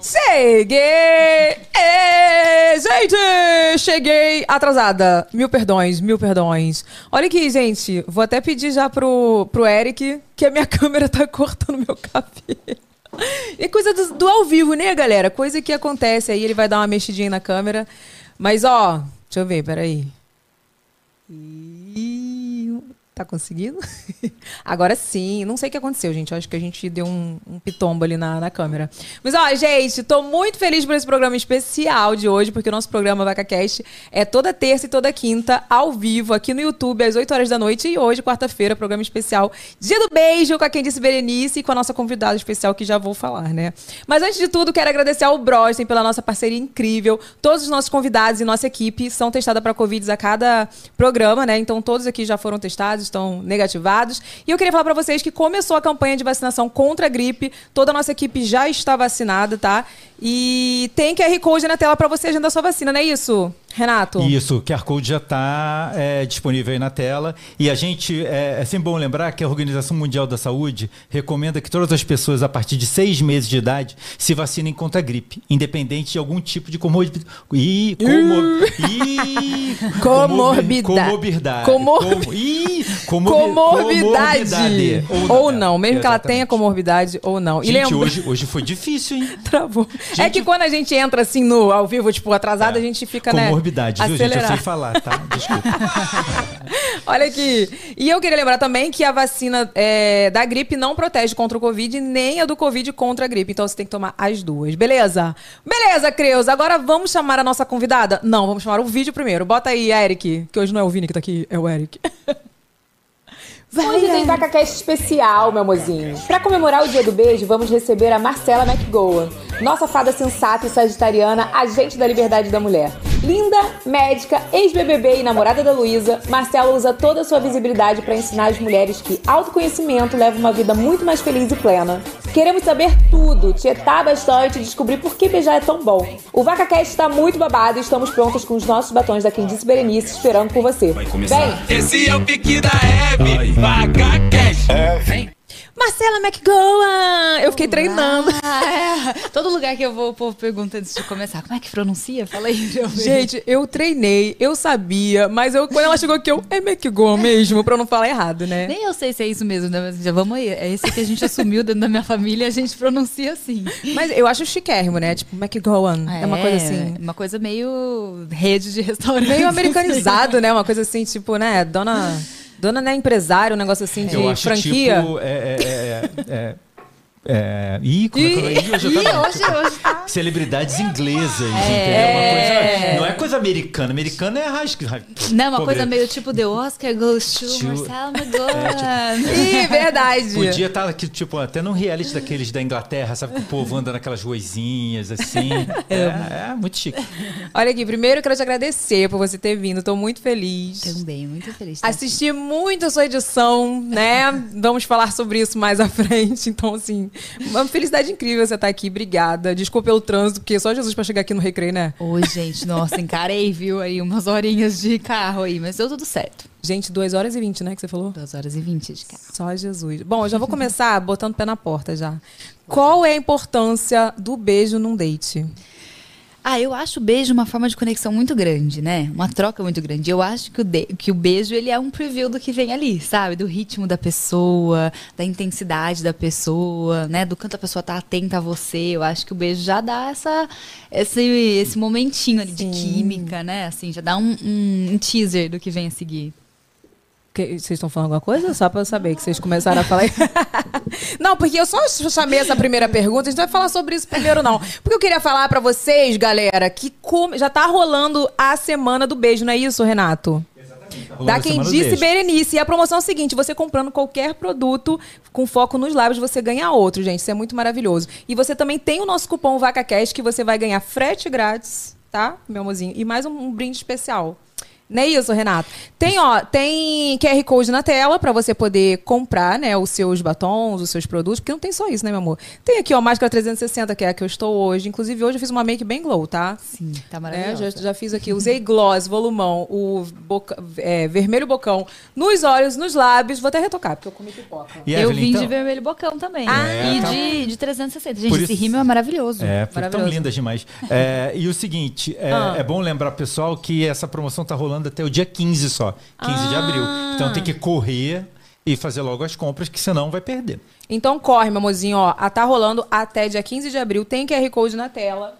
Cheguei! Gente, cheguei atrasada. Mil perdões, mil perdões. Olha aqui, gente. Vou até pedir já pro, pro Eric que a minha câmera tá cortando meu cabelo. É coisa do, do ao vivo, né, galera? Coisa que acontece aí, ele vai dar uma mexidinha na câmera. Mas, ó, deixa eu ver, peraí. Ih, Tá conseguindo? Agora sim. Não sei o que aconteceu, gente. Acho que a gente deu um, um pitombo ali na, na câmera. Mas, ó, gente, tô muito feliz por esse programa especial de hoje, porque o nosso programa VacaCast é toda terça e toda quinta, ao vivo, aqui no YouTube, às 8 horas da noite. E hoje, quarta-feira, programa especial Dia do Beijo, com a quem disse Berenice e com a nossa convidada especial, que já vou falar, né? Mas antes de tudo, quero agradecer ao Brosten pela nossa parceria incrível. Todos os nossos convidados e nossa equipe são testados para Covid a cada programa, né? Então, todos aqui já foram testados, estão negativados. E eu queria falar para vocês que começou a campanha de vacinação contra a gripe. Toda a nossa equipe já está vacinada, tá? E tem QR Code na tela para você agendar sua vacina, não é isso, Renato? Isso, o QR Code já está disponível aí na tela. E a gente, é, é sempre bom lembrar que a Organização Mundial da Saúde recomenda que todas as pessoas a partir de seis meses de idade se vacinem contra a gripe, independente de algum tipo de comorbidade. Ih, comor... Ih, Comorbidade. Comorbidade. Comor- Com- Ih, comorbi- Comorbidade. comorbidade. Ou não, mesmo que ela Exatamente. tenha comorbidade ou não. E Gente, lembra- hoje, hoje foi difícil, hein? Travou. É que quando a gente entra assim no ao vivo, tipo, atrasado, a gente fica, né? Comorbidade, viu, gente? Eu sei falar, tá? Desculpa. Olha aqui. E eu queria lembrar também que a vacina é, da gripe não protege contra o Covid, nem a do Covid contra a gripe. Então você tem que tomar as duas. Beleza? Beleza, Creus. Agora vamos chamar a nossa convidada? Não, vamos chamar o vídeo primeiro. Bota aí, Eric, que hoje não é o Vini que tá aqui, é o Eric. Hoje tem VacaCast especial, meu mozinho. Pra comemorar o dia do beijo, vamos receber a Marcela McGowan, nossa fada sensata e sagitariana, agente da liberdade da mulher. Linda, médica, ex-BBB e namorada da Luísa, Marcela usa toda a sua visibilidade para ensinar as mulheres que autoconhecimento leva uma vida muito mais feliz e plena. Queremos saber tudo, tietar bastante e descobrir por que beijar é tão bom. O VacaCast está muito babado e estamos prontos com os nossos batons da Quem Disse Berenice esperando por você. Vem! Esse é o pique da Hebe, vaca cash. Vem. Marcela McGowan! Eu fiquei treinando. Ah, é. Todo lugar que eu vou, o povo pergunta antes de começar, como é que pronuncia? Fala aí. Gente, eu treinei, eu sabia, mas eu, quando ela chegou aqui, eu. É McGowan mesmo, pra eu não falar errado, né? Nem eu sei se é isso mesmo, né? Mas já vamos aí. É esse que a gente assumiu dentro da minha família e a gente pronuncia assim. Mas eu acho chiquérrimo, né? Tipo, McGowan. É, uma coisa assim. Uma coisa meio rede de restaurante. Meio americanizado, né? Uma coisa assim, tipo, né? Dona. Dona, né, empresário, um negócio assim de Eu acho franquia. tipo. É, é, é, é, é, ih, como é que eu- ih, hoje hoje, hoje tá. Celebridades inglesas, entendeu? Uma coisa, não é coisa americana. Americana é rasca. Não, uma Pobre- coisa meio tipo The Oscar goes to Tio- Marcela McGowan. Ih, verdade. Podia estar aqui, tipo, até num reality daqueles da Inglaterra, sabe? Que o povo anda naquelas ruazinhas, assim. É, é muito chique. Olha aqui, primeiro eu quero te agradecer por você ter vindo. Tô muito feliz. Também, muito feliz. tá? Assisti muito a sua edição, né? Vamos falar sobre isso mais à frente. Então, assim, uma felicidade incrível você estar aqui. Obrigada. Desculpa pelo trânsito, porque só Jesus pra chegar aqui no recreio, né? Oi, gente, nossa, encarei, viu? Aí umas horinhas de carro aí, mas deu tudo certo. Gente, 2 horas e 20, né? Que você falou? 2 horas e 20 de carro. Só Jesus. Bom, eu já vou começar botando o pé na porta já. Qual é a importância do beijo num date? Ah, eu acho o beijo uma forma de conexão muito grande, né? Uma troca muito grande. Eu acho que o, de- que o beijo ele é um preview do que vem ali, sabe? Do ritmo da pessoa, da intensidade da pessoa, né? Do quanto a pessoa tá atenta a você. Eu acho que o beijo já dá essa, esse, esse momentinho ali de química, né? Assim, já dá um, um- um teaser do que vem a seguir. Que- Vocês estão falando alguma coisa? Só pra eu saber que vocês começaram a falar. não, porque eu só chamei essa primeira pergunta, a gente não vai falar sobre isso primeiro, não. Porque eu queria falar pra vocês, galera, que já tá rolando a semana do beijo, não é isso, Renato? Rolando Da quem disse Beijo. Berenice. E a promoção é o seguinte: você comprando qualquer produto com foco nos lábios, você ganha outro, gente. Isso é muito maravilhoso. E você também tem o nosso cupom VacaCast que você vai ganhar frete grátis, tá, meu amorzinho? E mais um, um brinde especial. Não é isso, Renato? Tem, ó, tem QR Code na tela pra você poder comprar, né, os seus batons, os seus produtos, porque não tem só isso, né, meu amor? Tem aqui, ó, máscara 360, que é a que eu estou hoje. Inclusive, hoje eu fiz uma make bem glow, tá? Sim, tá É, maravilhoso. já, já fiz aqui, usei gloss, volumão, o boca- é, vermelho bocão nos olhos, nos lábios. Vou até retocar, porque eu comi pipoca. E eu Evelyn, vim então- de vermelho bocão também. Ah, e tá. de, de 360. Gente, Por esse isso- rímel é maravilhoso. É, foi tão Maravilhoso. lindas demais. É, e o seguinte, é, Ah. é bom lembrar, pessoal, que essa promoção tá rolando até o dia 15 só. 15 de Ah. abril. Então tem que correr e fazer logo as compras, que senão vai perder. Então corre, meu amorzinho, ó. A tá rolando até dia 15 de abril. Tem QR Code na tela.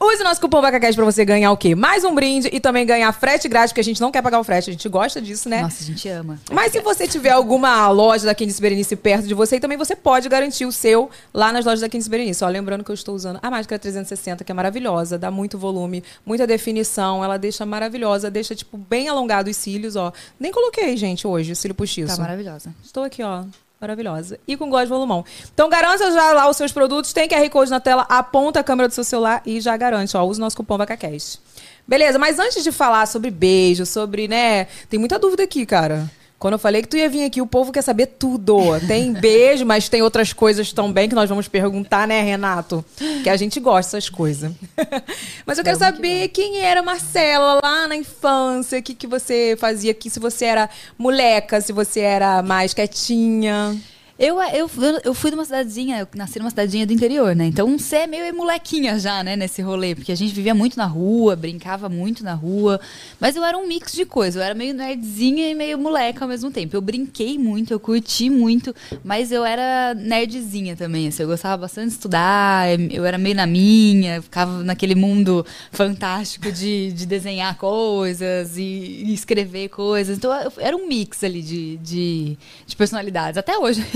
Use o nosso cupom VacaCast pra você ganhar o quê? Mais um brinde e também ganhar frete grátis, porque a gente não quer pagar o frete. A gente gosta disso, né? Nossa, a gente ama. Mas se você tiver alguma loja da Candice Berenice perto de você, também você pode garantir o seu lá nas lojas da Candice Berenice. Ó, lembrando que eu estou usando a máscara 360, que é maravilhosa, dá muito volume, muita definição, ela deixa maravilhosa, deixa, tipo, bem alongado os cílios, ó. Nem coloquei, gente, hoje, o cílio postiço. Tá maravilhosa. Estou aqui, ó. Maravilhosa. E com gloss volumão. Então garanta já lá os seus produtos. Tem QR Code na tela, aponta a câmera do seu celular e já garante. Ó, use o nosso cupom VacaCast. Beleza, mas antes de falar sobre beijo, sobre, né... Tem muita dúvida aqui, cara. Quando eu falei que tu ia vir aqui, o povo quer saber tudo. Tem beijo, mas tem outras coisas também que nós vamos perguntar, né, Renato? Que a gente gosta dessas coisas. mas eu quero saber quem era Marcela lá na infância, o que, que você fazia aqui, se você era moleca, se você era mais quietinha. Eu, eu, eu fui de uma cidadezinha, eu nasci numa cidadezinha do interior, né? Então você é meio molequinha já, né, nesse rolê, porque a gente vivia muito na rua, brincava muito na rua. Mas eu era um mix de coisas, eu era meio nerdzinha e meio moleca ao mesmo tempo. Eu brinquei muito, eu curti muito, mas eu era nerdzinha também, assim, eu gostava bastante de estudar, eu era meio na minha, ficava naquele mundo fantástico de, de desenhar coisas e, e escrever coisas. Então eu, era um mix ali de, de, de personalidades. Até hoje.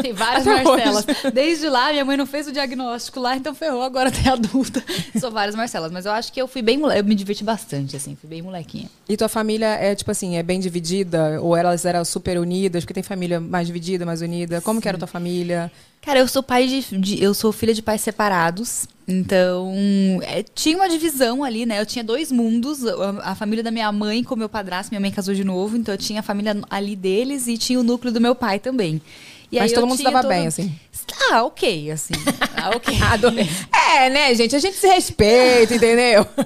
Tem várias Até Marcelas. Desde lá, minha mãe não fez o diagnóstico lá, então ferrou, agora até adulta. Sou várias Marcelas. Mas eu acho que eu fui bem moleque. Eu me diverti bastante, assim, fui bem molequinha. E tua família é, tipo assim, é bem dividida? Ou elas eram super unidas? Porque tem família mais dividida, mais unida. Como que era tua família? Cara, eu sou pai de, de- eu sou filha de pais separados, então é, tinha uma divisão ali, né? Eu tinha dois mundos, a, a família da minha mãe com meu padrasto, minha mãe casou de novo, então eu tinha a família ali deles e tinha o núcleo do meu pai também. E Mas todo eu mundo se dava bem, assim? Ah, ok, assim. Ah, ok. Adorei. É, né, gente? A gente se respeita, entendeu?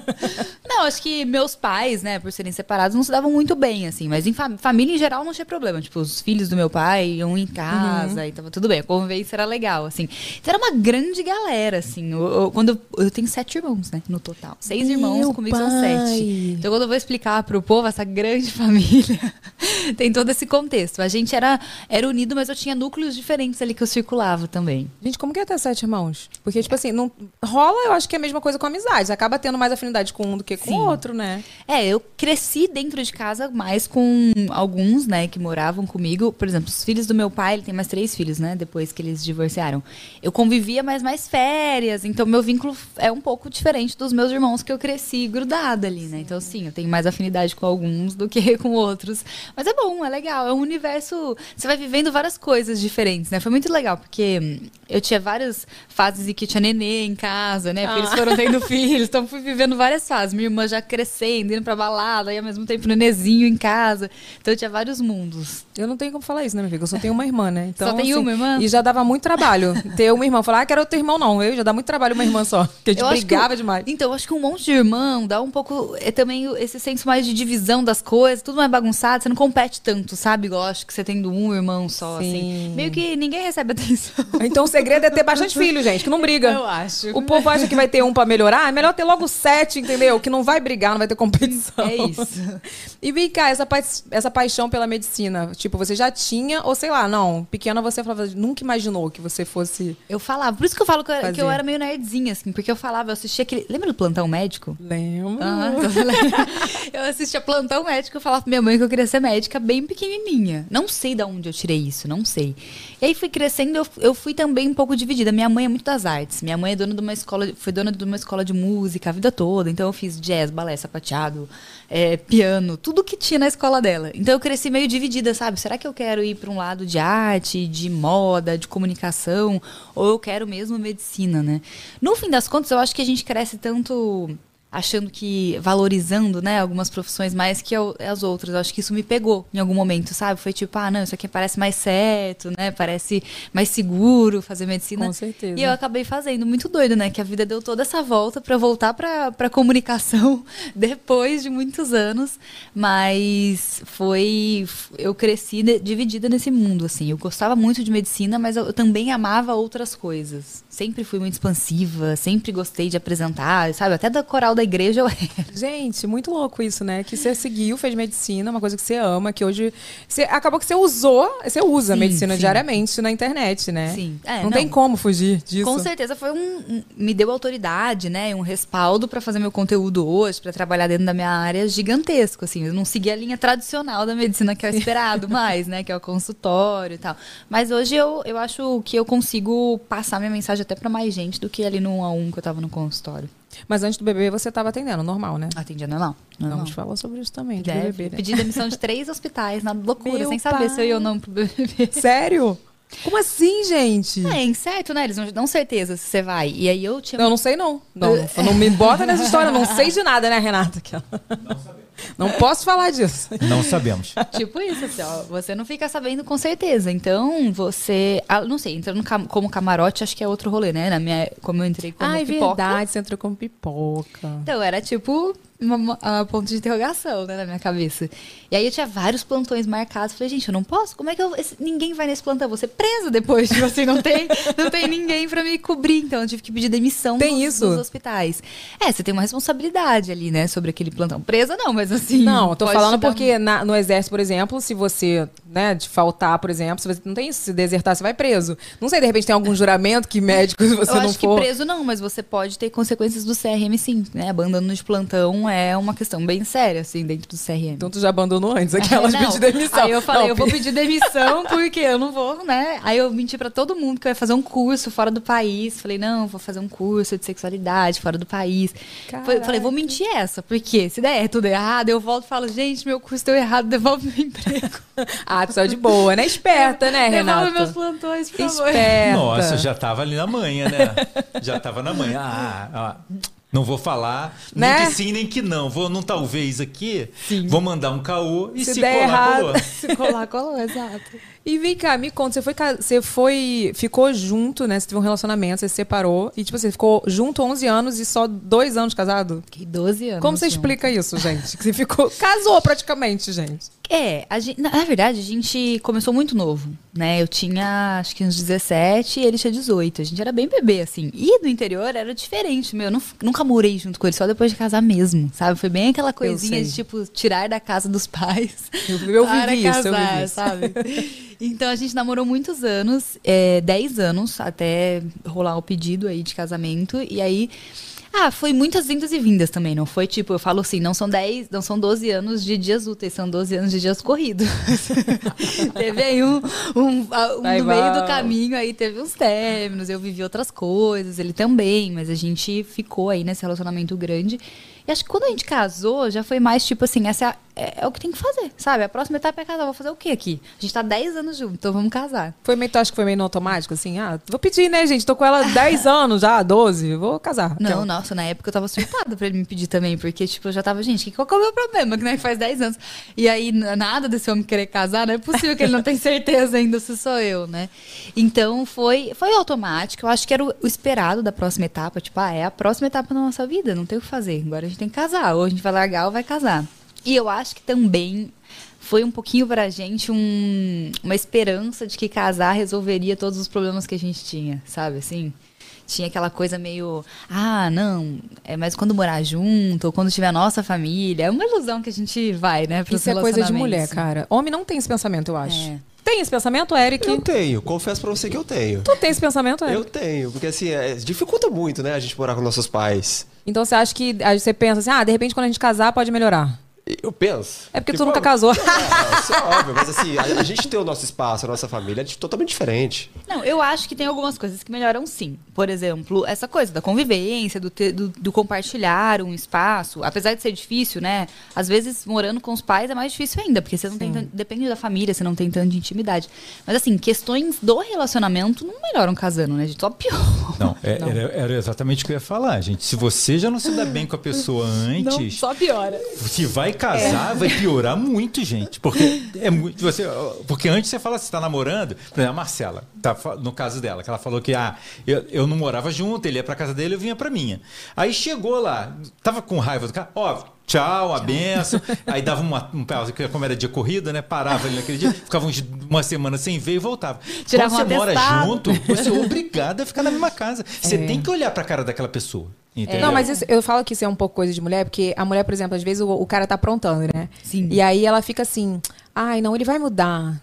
Não, acho que meus pais, né, por serem separados, não se davam muito bem, assim. Mas em fam- família, em geral, não tinha problema. Tipo, os filhos do meu pai iam em casa e tava tudo bem. A convivência era legal, assim. Então era uma grande galera, assim. Eu, eu- quando eu, eu tenho sete irmãos, né, no total. Seis irmãos, Meu comigo são pai. sete. Então quando eu vou explicar pro povo essa grande família, tem todo esse contexto. A gente era, era unido, mas eu tinha núcleos diferentes ali que eu circulava também. Gente, como que é ter sete irmãos? Porque, tipo assim, não rola, eu acho que é a mesma coisa com amizade. Você acaba tendo mais afinidade com um do que com o outro, né? É, eu cresci dentro de casa mais com alguns, né, que moravam comigo. Por exemplo, os filhos do meu pai, ele tem mais três filhos, né, depois que eles divorciaram. Eu convivia mais mais férias, então meu vínculo é um pouco diferente dos meus irmãos que eu cresci grudada ali, né? Então, sim, eu tenho mais afinidade com alguns do que com outros. Mas é bom, é legal. É um universo. Você vai vivendo várias coisas diferentes, né? Foi muito legal, porque eu tinha várias fases em que tinha nenê em casa, né? Porque eles foram tendo filhos, então fui vivendo várias fases. Minha irmã já crescendo, indo pra balada, e ao mesmo tempo nenezinho em casa. Então eu tinha vários mundos. Eu não tenho como falar isso, né, minha filha? Eu só tenho uma irmã, né? Então, Só tem uma irmã? E já dava muito trabalho ter uma irmã. Falar, ah, quero outro irmão, não. Eu já dá muito trabalho uma irmã só. Porque a gente Eu que brigava o- demais. Então, eu acho que um monte de irmão dá um pouco. É também esse senso mais de divisão das coisas, tudo mais bagunçado, você não compete tanto, sabe? Igual acho que você tendo um irmão só, Sim. assim. Meio que ninguém recebe atenção. Então o segredo é ter bastante filho, gente, que não briga. Eu acho. O povo acha que vai ter um pra melhorar, é melhor ter logo sete, entendeu? Que não vai brigar, não vai ter competição. É isso. E vem cá, essa, pa- essa paixão pela medicina, tipo, você já tinha, ou sei lá, não, pequena você falava, nunca imaginou que você fosse. Eu falava. Por isso que eu falo que eu, que eu era meio nerdzinha, assim, porque eu falava, eu assistia aquele. Lembra do plantão médico? Lembro. Lembro. eu assistia plantão médico, eu falava pra minha mãe que eu queria ser médica bem pequenininha. Não sei de onde eu tirei isso, não sei. E aí fui crescendo, eu, eu fui também um pouco dividida. Minha mãe é muito das artes. Minha mãe é dona de uma escola, foi dona de uma escola de música a vida toda. Então eu fiz jazz, balé, sapateado, é, piano, tudo que tinha na escola dela. Então eu cresci meio dividida, sabe? Será que eu quero ir para um lado de arte, de moda, de comunicação, ou eu quero mesmo medicina, né? No fim das contas, eu acho que a gente cresce tanto achando que valorizando, né, algumas profissões mais que as outras. Eu acho que isso me pegou em algum momento, sabe? Foi tipo, ah, não, isso aqui parece mais certo, né? Parece mais seguro fazer medicina. Com certeza. E eu acabei fazendo, muito doido, né? Que a vida deu toda essa volta pra voltar pra, pra comunicação depois de muitos anos. Mas foi. Eu cresci dividida nesse mundo, assim. Eu gostava muito de medicina, mas eu também amava outras coisas. Sempre fui muito expansiva, sempre gostei de apresentar, sabe? Até da coral da igreja eu era. Gente, muito louco isso, né? Que você seguiu, fez medicina, uma coisa que você ama, que hoje. Você, acabou que você usou, você usa Sim, medicina sim. diariamente na internet, né? Sim. É, não, não. tem como fugir disso. Com certeza foi um, me deu autoridade, né, um respaldo pra fazer meu conteúdo hoje, pra trabalhar dentro da minha área gigantesco, assim. Eu não segui a linha tradicional da medicina que é esperado mais, né, que é o consultório e tal. Mas hoje eu, eu acho que eu consigo passar minha mensagem até pra mais gente do que ali no 1 a 1 que eu tava no consultório. Mas antes do bebê você estava atendendo, normal, né? Atendia normal. normal. Vamos falar sobre isso também, de Deve. bebê. né? Pedi demissão de três hospitais na loucura, Meu sem saber se eu ia ou pai. não pro bebê. Sério? Como assim, gente? É incerto, né? Eles não dão certeza se você vai. E aí eu tinha Não, eu não sei não. Não, não, não me bota nessa história, não sei de nada, né, Renata? Aquela. Não posso falar disso. Não sabemos. Tipo isso, assim, ó. Você não fica sabendo com certeza. Então, você. ah, não sei, entrando cam- como camarote, acho que é outro rolê, né? Na minha, como eu entrei como Ah, é pipoca. verdade, você entrou como pipoca. Então, era tipo uma, uma- ponto de interrogação, né, na minha cabeça. E aí eu tinha vários plantões marcados. Falei, gente, eu não posso? Como é que eu. esse- ninguém vai nesse plantão? Eu vou ser presa depois. Tipo assim, não tem, não tem ninguém pra me cobrir. Então, eu tive que pedir demissão Tem dos, isso? dos hospitais. É, você tem uma responsabilidade ali, né, sobre aquele plantão. Presa não, mas assim. Não, tô falando dar porque na- no exército, por exemplo, se você, né, de faltar, por exemplo, se você não tem isso, se desertar, você vai preso. Não sei, de repente tem algum juramento que médico, você eu não acho que for. preso não, mas você pode ter consequências do CRM sim, né? Abandono de plantão é uma questão bem séria, assim, dentro do CRM. Então tu já abandonou antes aquelas É, de não. pedir demissão. Aí eu falei, Não, eu vou pe- pedir demissão porque eu não vou, né? Aí eu menti pra todo mundo que eu ia fazer um curso fora do país. Falei, não, vou fazer um curso de sexualidade fora do país. Foi- Falei, vou mentir essa, porque se der tudo errado, eu volto e falo, gente, meu curso deu errado, devolve meu emprego. Ah, tu saiu de boa, né? Esperta, né, devolve meus Renata? plantões, por favor. Esperta. Nossa, já tava ali na manhã, né? Já tava na manhã. Ah, ah, não vou falar Né? nem que sim, nem que não. Vou num talvez aqui, vou mandar um caô e Se se, colar, errado. colou. Se colar, colou, exato. E vem cá, me conta, você foi, você foi, ficou junto, né? Você teve um relacionamento, você se separou e tipo, você ficou junto 11 anos e só dois anos casado? Fiquei 12 anos. Como você junto. explica isso, gente? Que você ficou, casou praticamente, gente. É, gente- na, na verdade, a gente começou muito novo, né? Eu tinha, acho que uns 17 e ele tinha 18. A gente era bem bebê, assim. E no interior era diferente, meu. Eu nu- nunca morei junto com ele, só depois de casar mesmo, sabe? Foi bem aquela coisinha de, tipo, tirar da casa dos pais. Eu, eu vivi isso, eu vivi isso. sabe? Então a gente namorou muitos anos, é, 10 anos, até rolar o pedido aí de casamento. E aí. Ah, foi muitas vindas e vindas também, não foi tipo, eu falo assim, não são 10, não são 12 anos de dias úteis, são 12 anos de dias corridos. teve aí um, um, um no meio vai. do caminho aí teve uns términos, eu vivi outras coisas, ele também, mas a gente ficou aí nesse relacionamento grande. E acho que quando a gente casou, já foi mais tipo assim, essa é, é, o que tem que fazer, sabe? A próxima etapa é casar. Vou fazer o quê aqui? A gente tá 10 anos juntos, então vamos casar. Foi meio, tu acha que foi meio no automático, assim? Ah, vou pedir, né, gente? Tô com ela 10 anos já, 12, vou casar. Não, Aquela. nossa, na época eu tava surtada pra ele me pedir também, porque, tipo, eu já tava, gente, qual que é o meu problema? Que né, faz 10 anos. E aí, nada desse homem querer casar, não é possível que ele não tenha certeza ainda se sou eu, né? Então foi, foi automático, eu acho que era o, o esperado da próxima etapa, tipo, ah, é a próxima etapa da nossa vida, não tem o que fazer. Agora a gente tem que casar, ou a gente vai largar ou vai casar. E eu acho que também foi um pouquinho pra gente um- uma esperança de que casar resolveria todos os problemas que a gente tinha, sabe assim? Tinha aquela coisa meio, ah, não, é mas quando morar junto, ou quando tiver a nossa família, é uma ilusão que a gente vai, né? pros Isso é coisa de mulher, cara. Homem não tem esse pensamento, eu acho. É. Tem esse pensamento, Eric? Eu tenho, confesso pra você que eu tenho. Tu tem esse pensamento, Eric? Eu tenho, porque assim, é, dificulta muito, né, a gente morar com nossos pais. Então você acha que aí você pensa assim, ah, de repente quando a gente casar pode melhorar. Eu penso. É porque Que, tu nunca casou. É, isso é óbvio, mas assim, a, a gente tem o nosso espaço, a nossa família é totalmente diferente. Não, eu acho que tem algumas coisas que melhoram sim. Por exemplo, essa coisa da convivência, do, ter- do, do compartilhar um espaço. Apesar de ser difícil, né? Às vezes, morando com os pais é mais difícil ainda, porque você não tem tan- depende da família, você não tem tanta intimidade. Mas assim, questões do relacionamento não melhoram casando, né? A gente só pior. Não, é- Era, era exatamente o que eu ia falar, gente. Se você já não se dá bem com a pessoa antes, Só piora. se vai casar, vai piorar muito, gente. Porque é muito. Você, porque antes você fala, você tá namorando, por exemplo, a Marcela, tá, no caso dela, que ela falou que ah, eu, eu não morava junto, ele ia pra casa dele, eu vinha pra minha. Aí chegou lá, tava com raiva do cara, ó. Tchau, a benção. Aí dava uma, um pausa, como era dia corrida, né? Parava ali naquele dia, ficava uns- uma semana sem ver e voltava. Tirava Quando você mora junto, você é obrigado a ficar na mesma casa. Você tem que olhar pra cara daquela pessoa. Entendeu? Não, mas isso- eu falo que isso é um pouco coisa de mulher, porque a mulher, por exemplo, às vezes o, o cara tá aprontando, né? Sim. E aí ela fica assim, ai, não, ele vai mudar.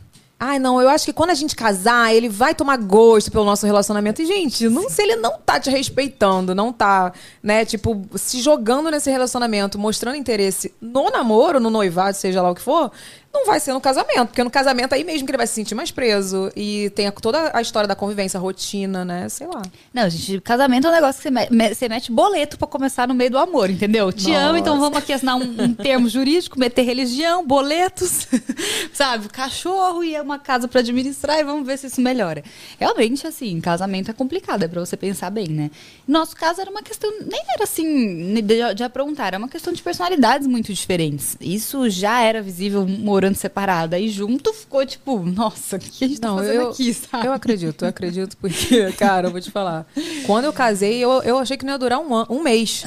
Ai, não, eu acho que quando a gente casar, ele vai tomar gosto pelo nosso relacionamento. E, gente, não, se ele não tá te respeitando, não tá, né, tipo, se jogando nesse relacionamento, mostrando interesse no namoro, no noivado, seja lá o que for, não vai ser no casamento. Porque no casamento aí mesmo que ele vai se sentir mais preso. E tem a- toda a história da convivência, rotina, né? Sei lá. Não, gente, casamento é um negócio que você, me- você mete boleto pra começar no meio do amor, entendeu? Te amo, então vamos aqui assinar um, um termo jurídico, meter religião, boletos, sabe? Cachorro e uma casa pra administrar e vamos ver se isso melhora. Realmente, assim, casamento é complicado, é pra você pensar bem, né? Nosso caso era uma questão, nem era assim, de, de aprontar, era uma questão de personalidades muito diferentes. Isso já era visível morando separada. E junto ficou tipo, nossa, o que a gente tá Não, fazendo eu, aqui, sabe? eu acredito, eu acredito, porque, cara, eu vou te falar. Quando eu casei, eu, eu achei que não ia durar um, an- um mês.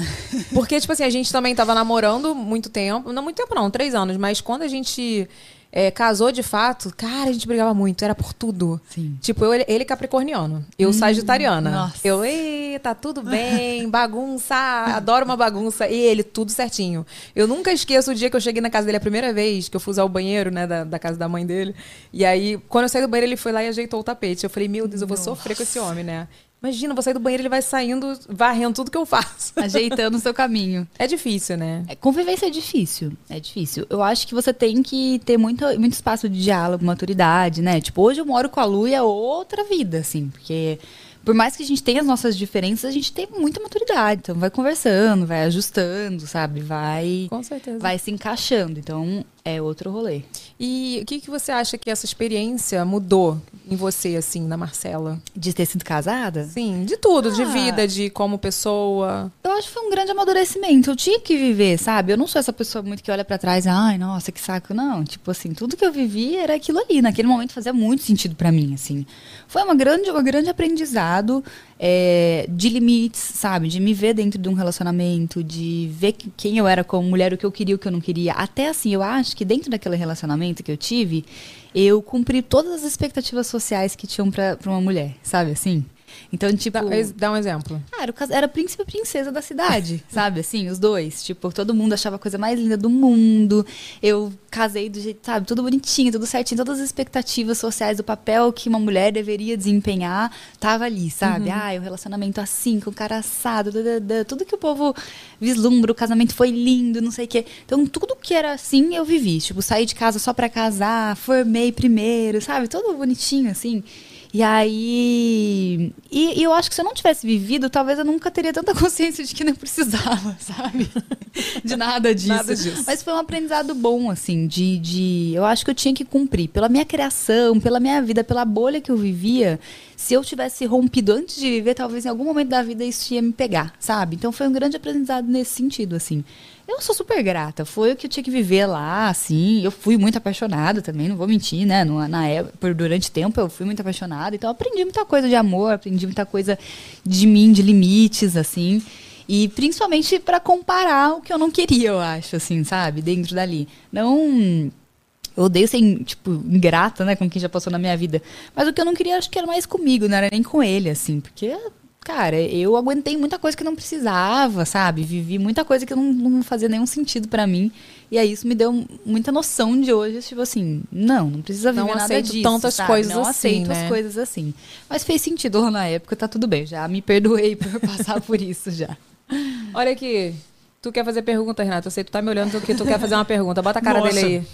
Porque, tipo assim, a gente também tava namorando muito tempo. Não muito tempo, não, três anos. Mas quando a gente é, casou de fato, cara, a gente brigava muito, era por tudo. Sim. Tipo, eu, ele capricorniano, eu sagitariana. nossa. Eu, ei, tá tudo bem, bagunça, adoro uma bagunça. E ele, tudo certinho. Eu nunca esqueço o dia que eu cheguei na casa dele a primeira vez, que eu fui usar o banheiro, né, da, da casa da mãe dele. E aí, quando eu saí do banheiro, ele foi lá e ajeitou o tapete. Eu falei, meu Deus, eu vou sofrer com esse homem, né? Imagina, vou sair do banheiro, ele vai saindo, varrendo tudo que eu faço. Ajeitando o seu caminho. É difícil, né? É, Convivência é difícil, é difícil. Eu acho que você tem que ter muito, muito espaço de diálogo, maturidade, né? Tipo, hoje eu moro com a Lu e é outra vida, assim, porque por mais que a gente tenha as nossas diferenças, a gente tem muita maturidade. Então vai conversando, vai ajustando, sabe? Vai, Com certeza. vai se encaixando. Então é outro rolê. E o que, que você acha que essa experiência mudou em você, assim, na Marcela? De ter sido casada? Sim, de tudo, de Ah. vida, de como pessoa. Eu acho que foi um grande amadurecimento. Eu tinha que viver, sabe? Eu não sou essa pessoa muito que olha pra trás e, ai, nossa, que saco. Não, tipo assim, tudo que eu vivi era aquilo ali. Naquele momento fazia muito sentido pra mim, assim. Foi uma grande, um grande aprendizado é, de limites, sabe? De me ver dentro de um relacionamento, de ver que- quem eu era como mulher, o que eu queria, o que eu não queria. Até assim, eu acho que dentro daquele relacionamento que eu tive, eu cumpri todas as expectativas sociais que tinham pra uma mulher, sabe assim? Então, tipo. Dá, dá um exemplo. Ah, era, o era príncipe e princesa da cidade, sabe? Assim, os dois. Tipo, todo mundo achava a coisa mais linda do mundo. Eu casei do jeito, sabe? Tudo bonitinho, tudo certinho. Todas as expectativas sociais do papel que uma mulher deveria desempenhar tava ali, sabe? Ah, o relacionamento assim, com o cara assado, dadadã, tudo que o povo vislumbra, o casamento foi lindo, não sei o quê. Então, tudo que era assim, eu vivi. Tipo, saí de casa só pra casar, formei primeiro, sabe? Tudo bonitinho, assim. E aí. E, e eu acho que se eu não tivesse vivido, talvez eu nunca teria tanta consciência de que não precisava, sabe? De nada disso. Nada disso. Mas foi um aprendizado bom, assim, de, de. Eu acho que eu tinha que cumprir. Pela minha criação, pela minha vida, pela bolha que eu vivia. Se eu tivesse rompido antes de viver, talvez em algum momento da vida isso ia me pegar, sabe? Então foi um grande aprendizado nesse sentido, assim. Eu sou super grata. Foi o que eu tinha que viver lá, assim. Eu fui muito apaixonada também, não vou mentir, né? Na época, por durante tempo eu fui muito apaixonada. Então aprendi muita coisa de amor, aprendi muita coisa de mim, de limites, assim. E principalmente para comparar o que eu não queria, eu acho, assim, sabe? Dentro dali. Não. Eu odeio ser, tipo, ingrata, né, com quem já passou na minha vida. Mas o que eu não queria, acho que era mais comigo, não era nem com ele, assim. Porque, cara, eu aguentei muita coisa que não precisava, sabe? Vivi muita coisa que não, não fazia nenhum sentido pra mim. E aí isso me deu muita noção de hoje, tipo assim, não, não precisa viver Não nada aceito disso, tantas sabe? coisas não assim, aceito né? as coisas assim. Mas fez sentido na época, tá tudo bem. Já me perdoei por passar por isso já. Olha aqui. Tu quer fazer pergunta, Renato? Eu sei que tu tá me olhando que tu quer fazer uma pergunta. Bota a cara Nossa. dele aí.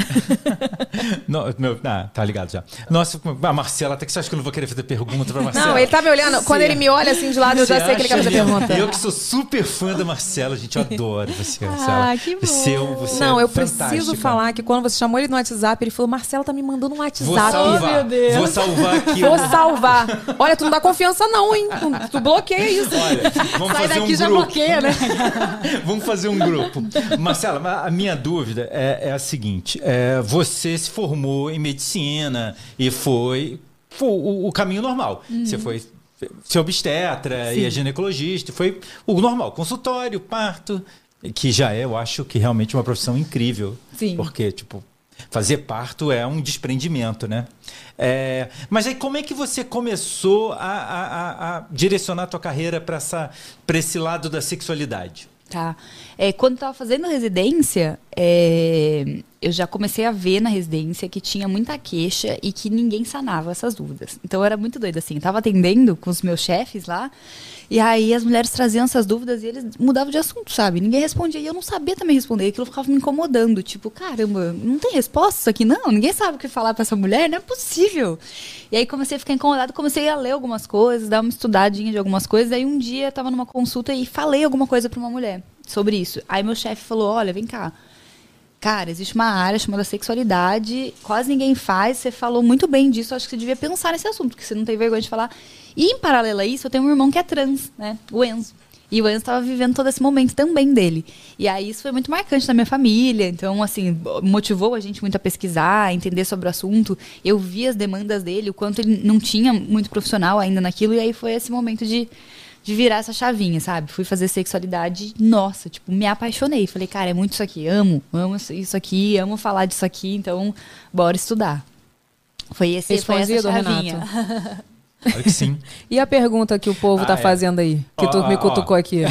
Não, meu, ah, tá ligado já. Nossa, a Marcela, até que você acha que eu não vou querer fazer pergunta pra Marcela? Não, ele tá me olhando. Quando Você- ele me olha assim de lado, eu já sei que ele quer fazer pergunta. Eu que sou super fã da Marcela, gente, eu adoro você, Marcela. Ah, que bom. Você, é você Não, é eu preciso fantástica. falar que quando você chamou ele no WhatsApp, ele falou: Marcela tá me mandando um WhatsApp. Vou salvar. meu Deus. Vou salvar aqui. Vou salvar. Olha, tu não dá confiança, não, hein? Tu, tu bloqueia isso. Olha, vamos Sai fazer daqui um já grupo. bloqueia, né? Vamos fazer um grupo. Marcela, a minha dúvida é, é a seguinte: é, você se formou em medicina e foi, foi o, o caminho normal. Você foi ser obstetra e é ginecologista, foi o normal, consultório, parto, que já é, eu acho que realmente uma profissão incrível. Sim. Porque, tipo, fazer parto é um desprendimento, né? É, mas aí como é que você começou a, a- a- a direcionar a tua carreira para esse lado da sexualidade? Tá. É, quando eu tava fazendo residência, é, eu já comecei a ver na residência que tinha muita queixa e que ninguém sanava essas dúvidas. Então eu era muito doida, assim. Tava atendendo com os meus chefes lá, e aí as mulheres traziam essas dúvidas e eles mudavam de assunto, sabe? Ninguém respondia. E eu não sabia também responder. Aquilo ficava me incomodando. Tipo, caramba, não tem resposta isso aqui, não? Ninguém sabe o que falar pra essa mulher? Não é possível. E aí comecei a ficar incomodada, comecei a ler algumas coisas, dar uma estudadinha de algumas coisas. Aí um dia eu tava numa consulta e falei alguma coisa pra uma mulher sobre isso. Aí meu chefe falou: olha, vem cá. Cara, existe uma área chamada sexualidade, quase ninguém faz. Você falou muito bem disso, acho que você devia pensar nesse assunto, porque você não tem vergonha de falar. E em paralelo a isso, eu tenho um irmão que é trans, né? O Enzo. E o Enzo estava vivendo todo esse momento também dele. E aí isso foi muito marcante na minha família. Então, assim, motivou a gente muito a pesquisar, a entender sobre o assunto. Eu vi as demandas dele, o quanto ele não tinha muito profissional ainda naquilo. E aí foi esse momento de, de virar essa chavinha, sabe? Fui fazer sexualidade, nossa, tipo, me apaixonei. Falei, cara, é muito isso aqui, amo, amo isso aqui, amo falar disso aqui, então bora estudar. Foi esse foi essa chavinha. Renato? Olha que sim. E a pergunta que o povo Ah, tá é. fazendo aí? Que tu Ó, me ó, cutucou ó. aqui.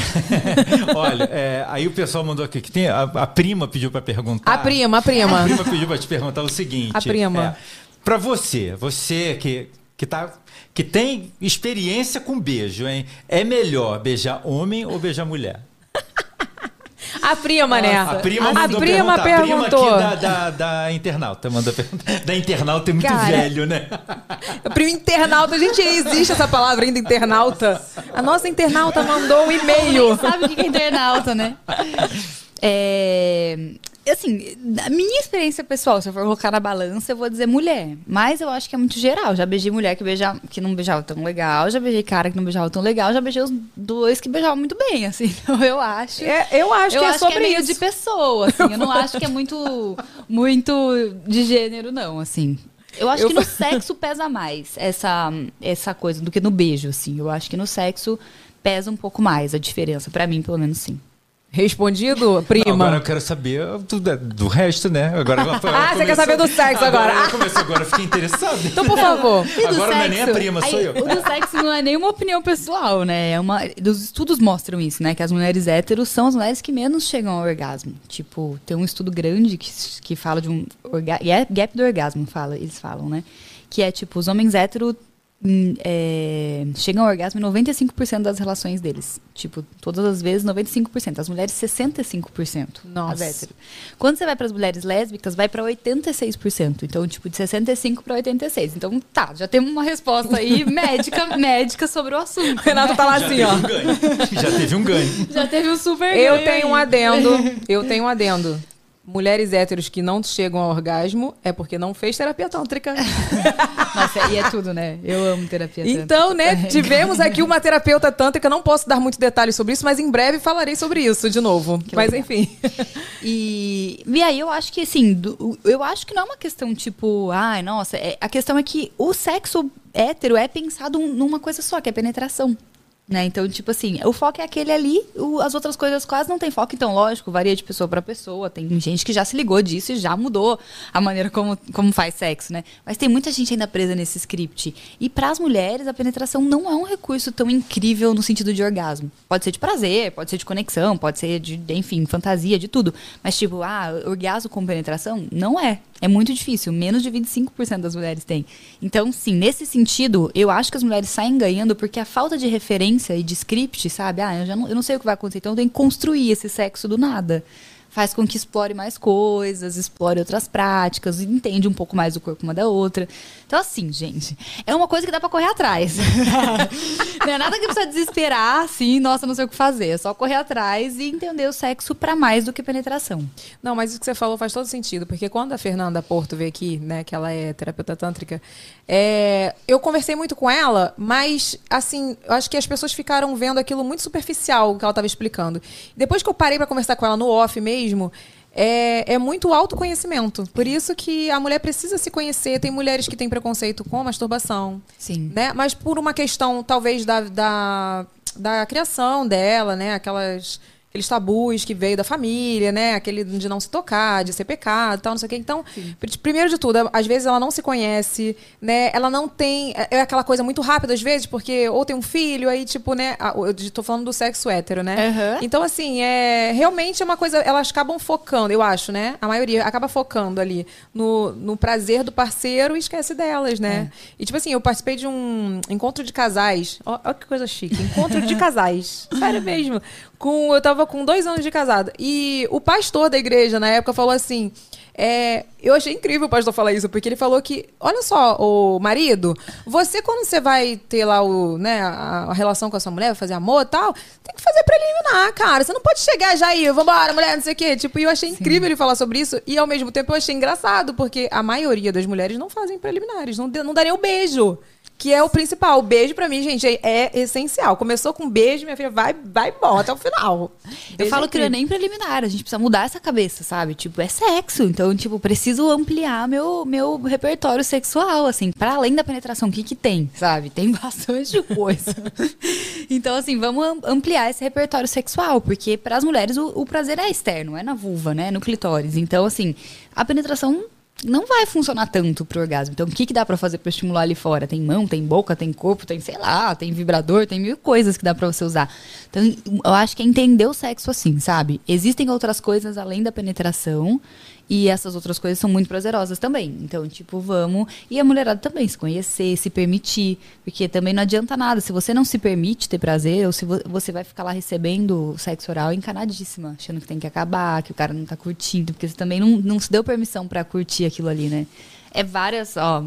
Olha, é, aí o pessoal mandou aqui que tem a, a prima pediu para perguntar. A prima, a prima. A prima pediu para te perguntar o seguinte. A prima. para você, você que que tá que tem experiência com beijo, hein? É melhor beijar homem ou beijar mulher? A prima, né? A prima a mandou prima perguntar. perguntou. A prima aqui da, da, da internauta mandou perguntar. Da internauta é muito Cara. velho, né? A prima internauta. Gente, existe essa palavra ainda, internauta? A nossa internauta mandou um e-mail. Sabe o que é internauta, né? É, assim, da minha experiência pessoal, se eu for colocar na balança, eu vou dizer mulher. Mas eu acho que é muito geral. Já beijei mulher que, beija, que não beijava tão legal, já beijei cara que não beijava tão legal, já beijei os dois que beijavam muito bem, assim. Então eu acho. É, eu acho eu que é acho sobre que é meio isso. de pessoa, assim. Eu não acho que é muito, muito de gênero, não, assim. Eu acho Eu que no sexo pesa mais essa, essa coisa do que no beijo, assim. Eu acho que no sexo pesa um pouco mais a diferença, pra mim, pelo menos, sim. Respondido, prima. Agora eu quero saber do, do resto, né? Agora ela, ela Ah, você quer saber do sexo agora. Ela começou agora, eu fiquei interessado. Então, por favor. E do Agora não é nem a sexo? prima, sou Aí, eu. O do sexo não é nenhuma opinião pessoal, né? É uma, os estudos mostram isso, né? Que as mulheres héteros são as mulheres que menos chegam ao orgasmo. Tipo, tem um estudo grande que, que fala de um orga, gap gap do orgasmo, fala, eles falam, né? Que é tipo, os homens héteros é, chegam ao orgasmo em 95% das relações deles. Tipo, todas as vezes 95%. As mulheres 65%. Nossa. Quando você vai para as mulheres lésbicas, vai para 86%. Então, tipo, de 65 para 86. Então, tá, já temos uma resposta aí médica, médica sobre o assunto. O Renato tá lá Já assim, teve ó. um ganho. Já teve um ganho. Já teve um super Eu ganho tenho um adendo. Eu tenho um adendo. Mulheres héteros que não chegam ao orgasmo é porque não fez terapia tântrica. Nossa, e é tudo, né? Eu amo terapia tântrica. Então, né, tivemos aqui uma terapeuta tântrica. Não posso dar muitos detalhes sobre isso, mas em breve falarei sobre isso de novo. mas legal. enfim. E, e aí eu acho que, assim, do- eu acho que não é uma questão tipo, ai, nossa, é- a questão é que o sexo hétero é pensado numa coisa só, que é penetração. Né? Então, tipo assim, o foco é aquele ali, o- as outras coisas quase não tem foco, então, lógico, varia de pessoa para pessoa. Tem gente que já se ligou disso e já mudou a maneira como, como faz sexo, né? Mas tem muita gente ainda presa nesse script. E para as mulheres, a penetração não é um recurso tão incrível no sentido de orgasmo. Pode ser de prazer, pode ser de conexão, pode ser de, enfim, fantasia, de tudo. Mas, tipo, ah, orgasmo com penetração? Não é. É muito difícil. Menos de 25% das mulheres têm. Então, sim, nesse sentido, eu acho que as mulheres saem ganhando porque a falta de referência e de script, sabe? Ah, eu, já não, eu não sei o que vai acontecer, então eu tenho que construir esse sexo do nada. Faz com que explore mais coisas, explore outras práticas, entende um pouco mais o corpo uma da outra. Então, assim, gente, é uma coisa que dá pra correr atrás. não é nada que precisa desesperar, assim, nossa, não sei o que fazer. É só correr atrás e entender o sexo pra mais do que penetração. Não, mas isso que você falou faz todo sentido, porque quando a Fernanda Porto veio aqui, né, que ela é terapeuta tântrica, é, eu conversei muito com ela, mas, assim, eu acho que as pessoas ficaram vendo aquilo muito superficial, que ela estava explicando. Depois que eu parei para conversar com ela no off mesmo, é, é muito autoconhecimento. Por isso que a mulher precisa se conhecer. Tem mulheres que têm preconceito com masturbação. Sim. Né? Mas por uma questão, talvez, da, da, da criação dela, né? Aquelas aqueles tabus que veio da família, né? Aquele de não se tocar, de ser pecado, tal, não sei o quê. Então, pr- primeiro de tudo, às vezes ela não se conhece, né? Ela não tem é é aquela coisa muito rápida às vezes, porque ou tem um filho aí tipo, né, eu tô falando do sexo hétero, né? Aham. Então assim, é realmente é uma coisa, elas acabam focando, eu acho, né? A maioria acaba focando ali no, no prazer do parceiro e esquece delas, né? E tipo assim, eu participei de um encontro de casais. Ó que coisa chique, encontro de casais. Sério mesmo. Com, eu tava com dois anos de casada. E o pastor da igreja, na época, falou assim. é, eu achei incrível o pastor falar isso, porque ele falou que, olha só, o marido, você quando você vai ter lá o, né, a, a relação com a sua mulher, vai fazer amor e tal, tem que fazer preliminar, cara. Você não pode chegar já aí, vambora, mulher, não sei o quê. Tipo, e eu achei incrível ele falar sobre isso, e ao mesmo tempo eu achei engraçado, porque a maioria das mulheres não fazem preliminares, não, não nem o beijo. Que é o principal. O beijo, pra mim, gente, é, essencial. Começou com beijo, minha filha, vai, vai bom até o final. Eu Beijo falo é que não é nem preliminar, a gente precisa mudar essa cabeça, sabe? Tipo, é sexo, então, tipo, preciso ampliar meu, meu repertório sexual, assim, para além da penetração, o que que tem, sabe? Tem bastante coisa. então, assim, vamos am- ampliar esse repertório sexual, porque para as mulheres o, o prazer é externo, é na vulva, né? No clitóris. Então, assim, a penetração não vai funcionar tanto pro orgasmo. Então, o que, que dá pra fazer pra estimular ali fora? Tem mão, tem boca, tem corpo, tem, sei lá, tem vibrador, tem mil coisas que dá pra você usar. Então, eu acho que é entender o sexo assim, sabe? Existem outras coisas além da penetração. E essas outras coisas são muito prazerosas também. Então, tipo, vamos. E a mulherada também, se conhecer, se permitir. Porque também não adianta nada. Se você não se permite ter prazer, ou se vo- você vai ficar lá recebendo sexo oral encanadíssima, achando que tem que acabar, que o cara não tá curtindo. Porque você também não, não se deu permissão pra curtir aquilo ali, né? É várias, ó.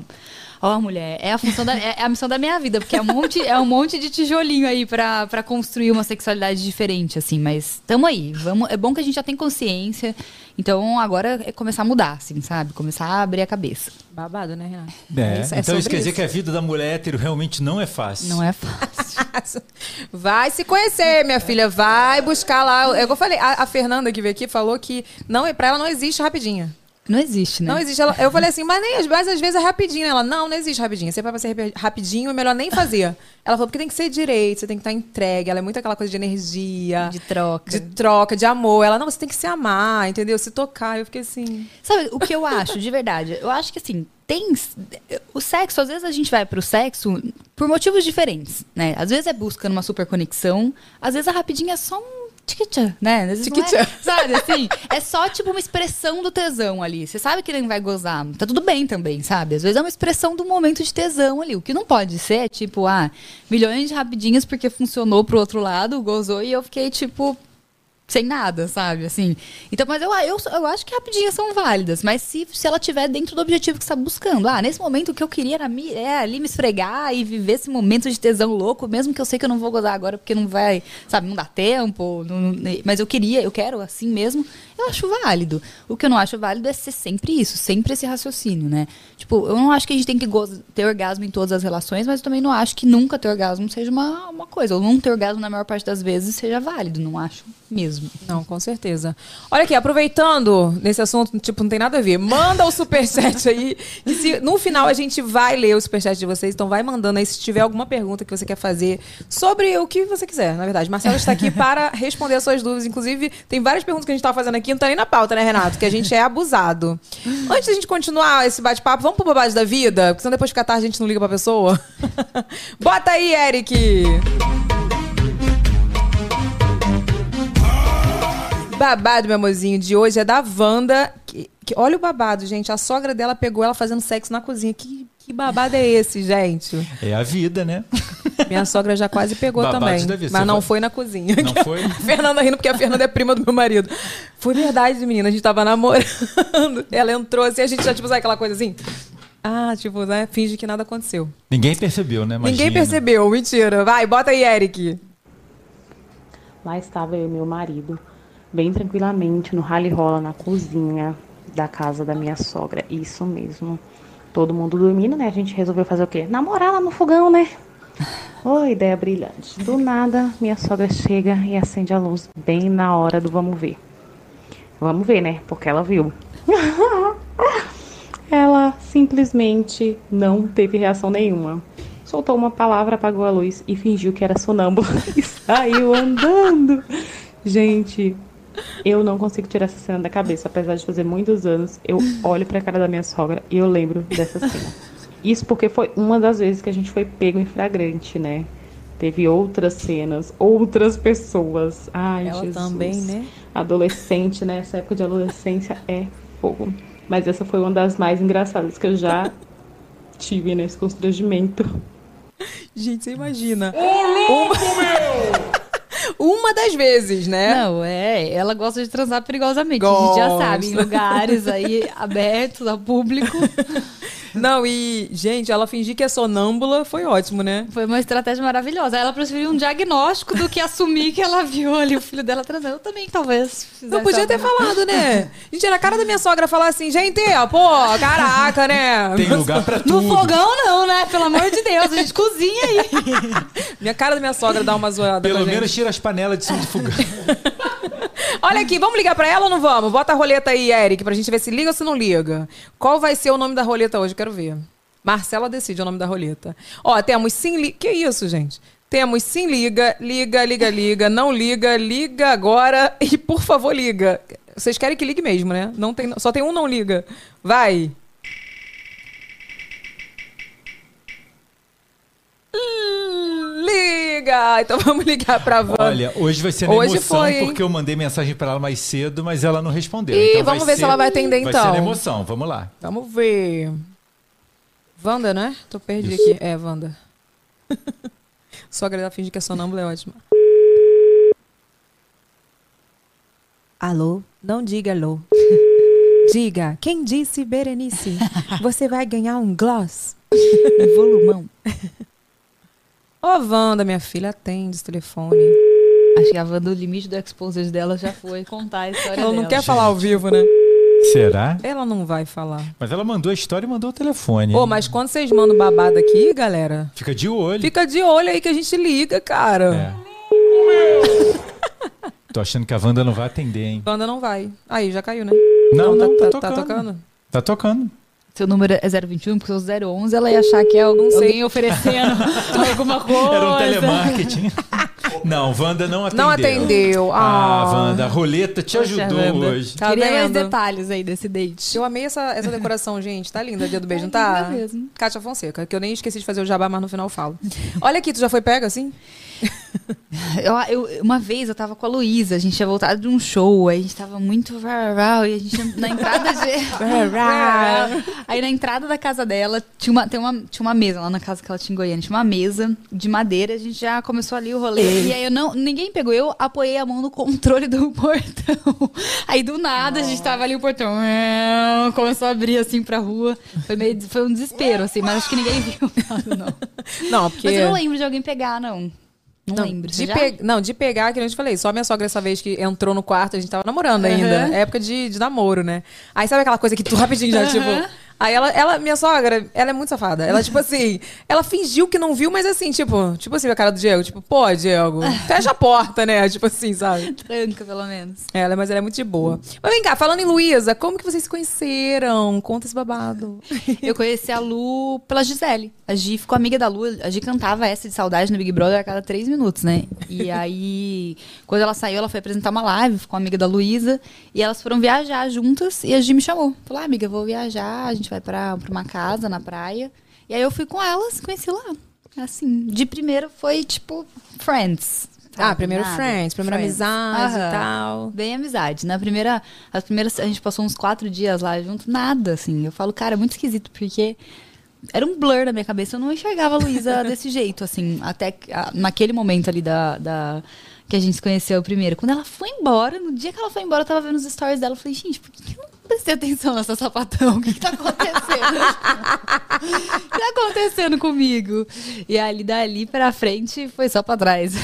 Ó, mulher, é a função da, é a missão da minha vida, porque é um monte, é um monte de tijolinho aí pra, pra construir uma sexualidade diferente, assim, mas tamo aí. Vamos, é bom que a gente já tem consciência. Então agora é começar a mudar, assim, sabe? Começar a abrir a cabeça. Babado, né, Renato? É, isso, então isso quer dizer que a vida da mulher hétero realmente não é fácil. Não é fácil. Vai se conhecer, minha filha. Vai buscar lá. É eu falei. A, a Fernanda que veio aqui falou que não, pra ela não existe rapidinha. Não existe, né? Não existe. Ela- eu falei assim, mas nem às vezes, às vezes é rapidinho. Ela, não, não existe rapidinho. Se é pra ser rapi- rapidinho, é melhor nem fazer. Ela falou, porque tem que ser direito, você tem que estar entregue. Ela é muito aquela coisa de energia. De troca. De troca, de amor. Ela, não, você tem que se amar, entendeu? Se tocar. Eu fiquei assim. Sabe o que eu acho, de verdade? Eu acho que assim, tem. O sexo, às vezes a gente vai pro sexo por motivos diferentes, né? Às vezes é buscando uma super conexão, às vezes a rapidinha é só um tiquitã, né? Não é- sabe, assim, é só tipo uma expressão do tesão ali. Você sabe que ele vai gozar, tá tudo bem também, sabe? Às vezes é uma expressão do momento de tesão ali. O que não pode ser é tipo, ah, milhões de rapidinhas porque funcionou pro outro lado, gozou e eu fiquei tipo sem nada, sabe? Assim. Então, mas eu, eu, eu acho que rapidinhas são válidas, mas se, se ela tiver dentro do objetivo que você está buscando. Ah, nesse momento o que eu queria era me, é, ali me esfregar e viver esse momento de tesão louco, mesmo que eu sei que eu não vou gozar agora porque não vai, sabe, não dá tempo, não- não- mas eu queria, eu quero assim mesmo, eu acho válido. O que eu não acho válido é ser sempre isso, sempre esse raciocínio, né? Tipo, eu não acho que a gente tem que ter orgasmo em todas as relações, mas eu também não acho que nunca ter orgasmo seja uma, uma coisa. Ou não ter orgasmo na maior parte das vezes seja válido, não acho mesmo. Não, com certeza. Olha aqui, aproveitando nesse assunto, tipo, não tem nada a ver. Manda o superchat aí. E se, no final a gente vai ler o superchat de vocês, então vai mandando aí se tiver alguma pergunta que você quer fazer sobre o que você quiser, na verdade. Marcelo está aqui para responder as suas dúvidas. Inclusive, tem várias perguntas que a gente estava fazendo aqui, não tá nem na pauta, né, Renato? Que a gente é abusado. Antes da gente continuar esse bate-papo, vamos pro babado da vida? Porque senão depois fica tarde a gente não liga pra pessoa. Bota aí, Eric! Babado, meu amorzinho, de hoje é da Wanda. Que, que- olha o babado, gente. A sogra dela pegou ela fazendo sexo na cozinha. Que Que babado é esse, gente? É a vida, né? Minha sogra já quase pegou Babados também. vida. Mas não vai- foi na cozinha. Não foi? A Fernanda rindo porque a Fernanda é prima do meu marido. Foi verdade, menina. A gente tava namorando. Ela entrou assim, a gente já, tipo, sabe aquela coisa assim? Ah, tipo, né? Finge que nada aconteceu. Ninguém percebeu, né? Ninguém Imagina. percebeu, mentira. Vai, bota aí, Eric. Lá estava eu e meu marido, bem tranquilamente, no rally rola na cozinha da casa da minha sogra. Isso mesmo. Todo mundo dormindo, né? A gente resolveu fazer o quê? Namorar lá no fogão, né? Ô, ideia brilhante. Do nada, minha sogra chega e acende a luz bem na hora do vamos ver. Vamos ver, né? Porque ela viu. ela simplesmente não teve reação nenhuma. Soltou uma palavra, apagou a luz e fingiu que era sonâmbula e saiu andando. Gente, eu não consigo tirar essa cena da cabeça, apesar de fazer muitos anos. Eu olho pra cara da minha sogra e eu lembro dessa cena. Isso porque foi uma das vezes que a gente foi pego em flagrante, né? Teve outras cenas, outras pessoas. Ai, Ela Jesus. também, né? Adolescente, né? Essa época de adolescência é fogo. Mas essa foi uma das mais engraçadas que eu já tive nesse constrangimento. Gente, você imagina. Uma... Uma das vezes, né? Não, é. Ela gosta de transar perigosamente. A gente já Gosta. sabe, em lugares aí abertos ao público. Não, e, gente, ela fingir que é sonâmbula foi ótimo, né? Foi uma estratégia maravilhosa. Ela preferiu um diagnóstico do que assumir que ela viu ali o filho dela transando. Eu também, talvez. Não podia ter falado, né? Gente, era a cara da minha sogra falar assim, gente, ó, pô, caraca, né? Tem lugar pra tudo. No fogão, não, né? Pelo amor de Deus, a gente cozinha aí. Minha cara da minha sogra dá uma zoada Pelo menos gente. tira as panelas de cima do fogão. Olha aqui, vamos ligar pra ela ou não vamos? Bota a roleta aí, Eric, pra gente ver se liga ou se não liga. Qual vai ser o nome da roleta hoje? Quero ver. Marcela decide o nome da roleta. Ó, temos sim liga. Que isso, gente? Temos sim liga, liga, liga, liga, não liga, liga agora e por favor liga. Vocês querem que ligue mesmo, né? Não tem, só tem um não liga. Vai. Liga! Então vamos ligar pra Wanda. Olha, hoje vai ser na Hoje emoção, foi, porque eu mandei mensagem pra ela mais cedo, mas ela não respondeu. Ih, Então vamos vai ver se ser- ela vai atender, Vai então. ser na emoção, vamos lá. Vamos ver. Wanda, né? Tô perdi Isso. aqui. É, Wanda. Sogra da finge que é sonâmbula é ótima. Alô? Não diga alô. diga, quem disse Berenice? Você vai ganhar um gloss. Um volumão. Ô, Wanda, minha filha, atende esse telefone. Acho que a Wanda, o limite do exposed dela já foi contar a história Ela não dela. quer falar ao vivo, né? Será? Ela não vai falar. Mas ela mandou a história e mandou o telefone. Ô, mas quando vocês mandam babado aqui, galera, Fica de olho. fica de olho aí que a gente liga, cara. É. Tô achando que a Wanda não vai atender, hein? Wanda não vai. Aí, já caiu, né? Não, não, tá, tá, tá tocando. tocando? Tá tocando. Seu número é 021, porque se fosse 011, ela ia achar que é algum, alguém oferecendo alguma coisa. Era um telemarketing. não, Wanda não atendeu. Não atendeu. Ah, Ah. Wanda, a roleta te Poxa, ajudou Wanda. hoje. Tá Queria mais detalhes aí desse date. Eu amei essa, essa decoração, gente. Tá linda, dia do beijo, não Tá tá? linda mesmo. Kátia Fonseca, que eu nem esqueci de fazer o jabá, mas no final eu falo. Olha aqui, tu já foi pega assim? Eu, eu- uma vez eu tava com a Luísa, a gente tinha voltado de um show, aí a gente tava muito rau, rau, e a gente na entrada de. aí na entrada da casa dela tinha uma, tem uma, tinha uma mesa lá na casa que ela tinha em Goiânia, tinha uma mesa de madeira, a gente já começou ali o rolê. E aí eu não, ninguém pegou, eu apoiei a mão no controle do portão. Aí do nada a gente tava ali o portão começou a abrir assim pra rua. Foi meio foi um desespero assim, mas acho que ninguém viu nada não. Não, porque. Mas eu não lembro de alguém pegar não. Não, lembro. De pe- Não, de pegar, que eu te falei, só minha sogra essa vez que entrou no quarto, a gente tava namorando ainda. Aham. Época de, de namoro, né? Aí sabe aquela coisa que tu rapidinho já, tipo. Aí ela, ela, minha sogra, ela é muito safada. Ela, tipo assim, ela fingiu que não viu, mas assim, tipo, tipo assim, a cara do Diego, tipo, pô, Diego, fecha a porta, né? Tipo assim, sabe? Tranca, pelo menos. Ela, mas ela é muito de boa. Mas vem cá, falando em Luísa, como que vocês se conheceram? Conta esse babado. Eu conheci a Lu pela Gisele. A Gi ficou amiga da Lu. A Gi cantava essa de saudade no Big Brother a cada três minutos, né? E aí, quando ela saiu, ela foi apresentar uma live, ficou amiga da Luísa. E elas foram viajar juntas. E a Gi me chamou. Falou, ah, amiga, eu vou viajar. A gente vai pra, pra uma casa na praia. E aí eu fui com elas, conheci lá. Assim, de primeiro foi tipo Friends. Ah, primeiro Nada. Friends, primeira amizade e tal. Bem amizade. Na primeira, as primeiras, a gente passou uns quatro dias lá junto, nada, assim. Eu falo, cara, é muito esquisito, porque era um blur na minha cabeça. Eu não enxergava a Luísa desse jeito, assim. Até ah, naquele momento ali da, da- que a gente se conheceu primeiro. Quando ela foi embora, no dia que ela foi embora, eu tava vendo os stories dela. Eu falei, gente, por que que eu não prestei atenção nessa sapatão? O que, que tá acontecendo? o que tá acontecendo comigo? E ali, dali pra frente, foi só pra trás.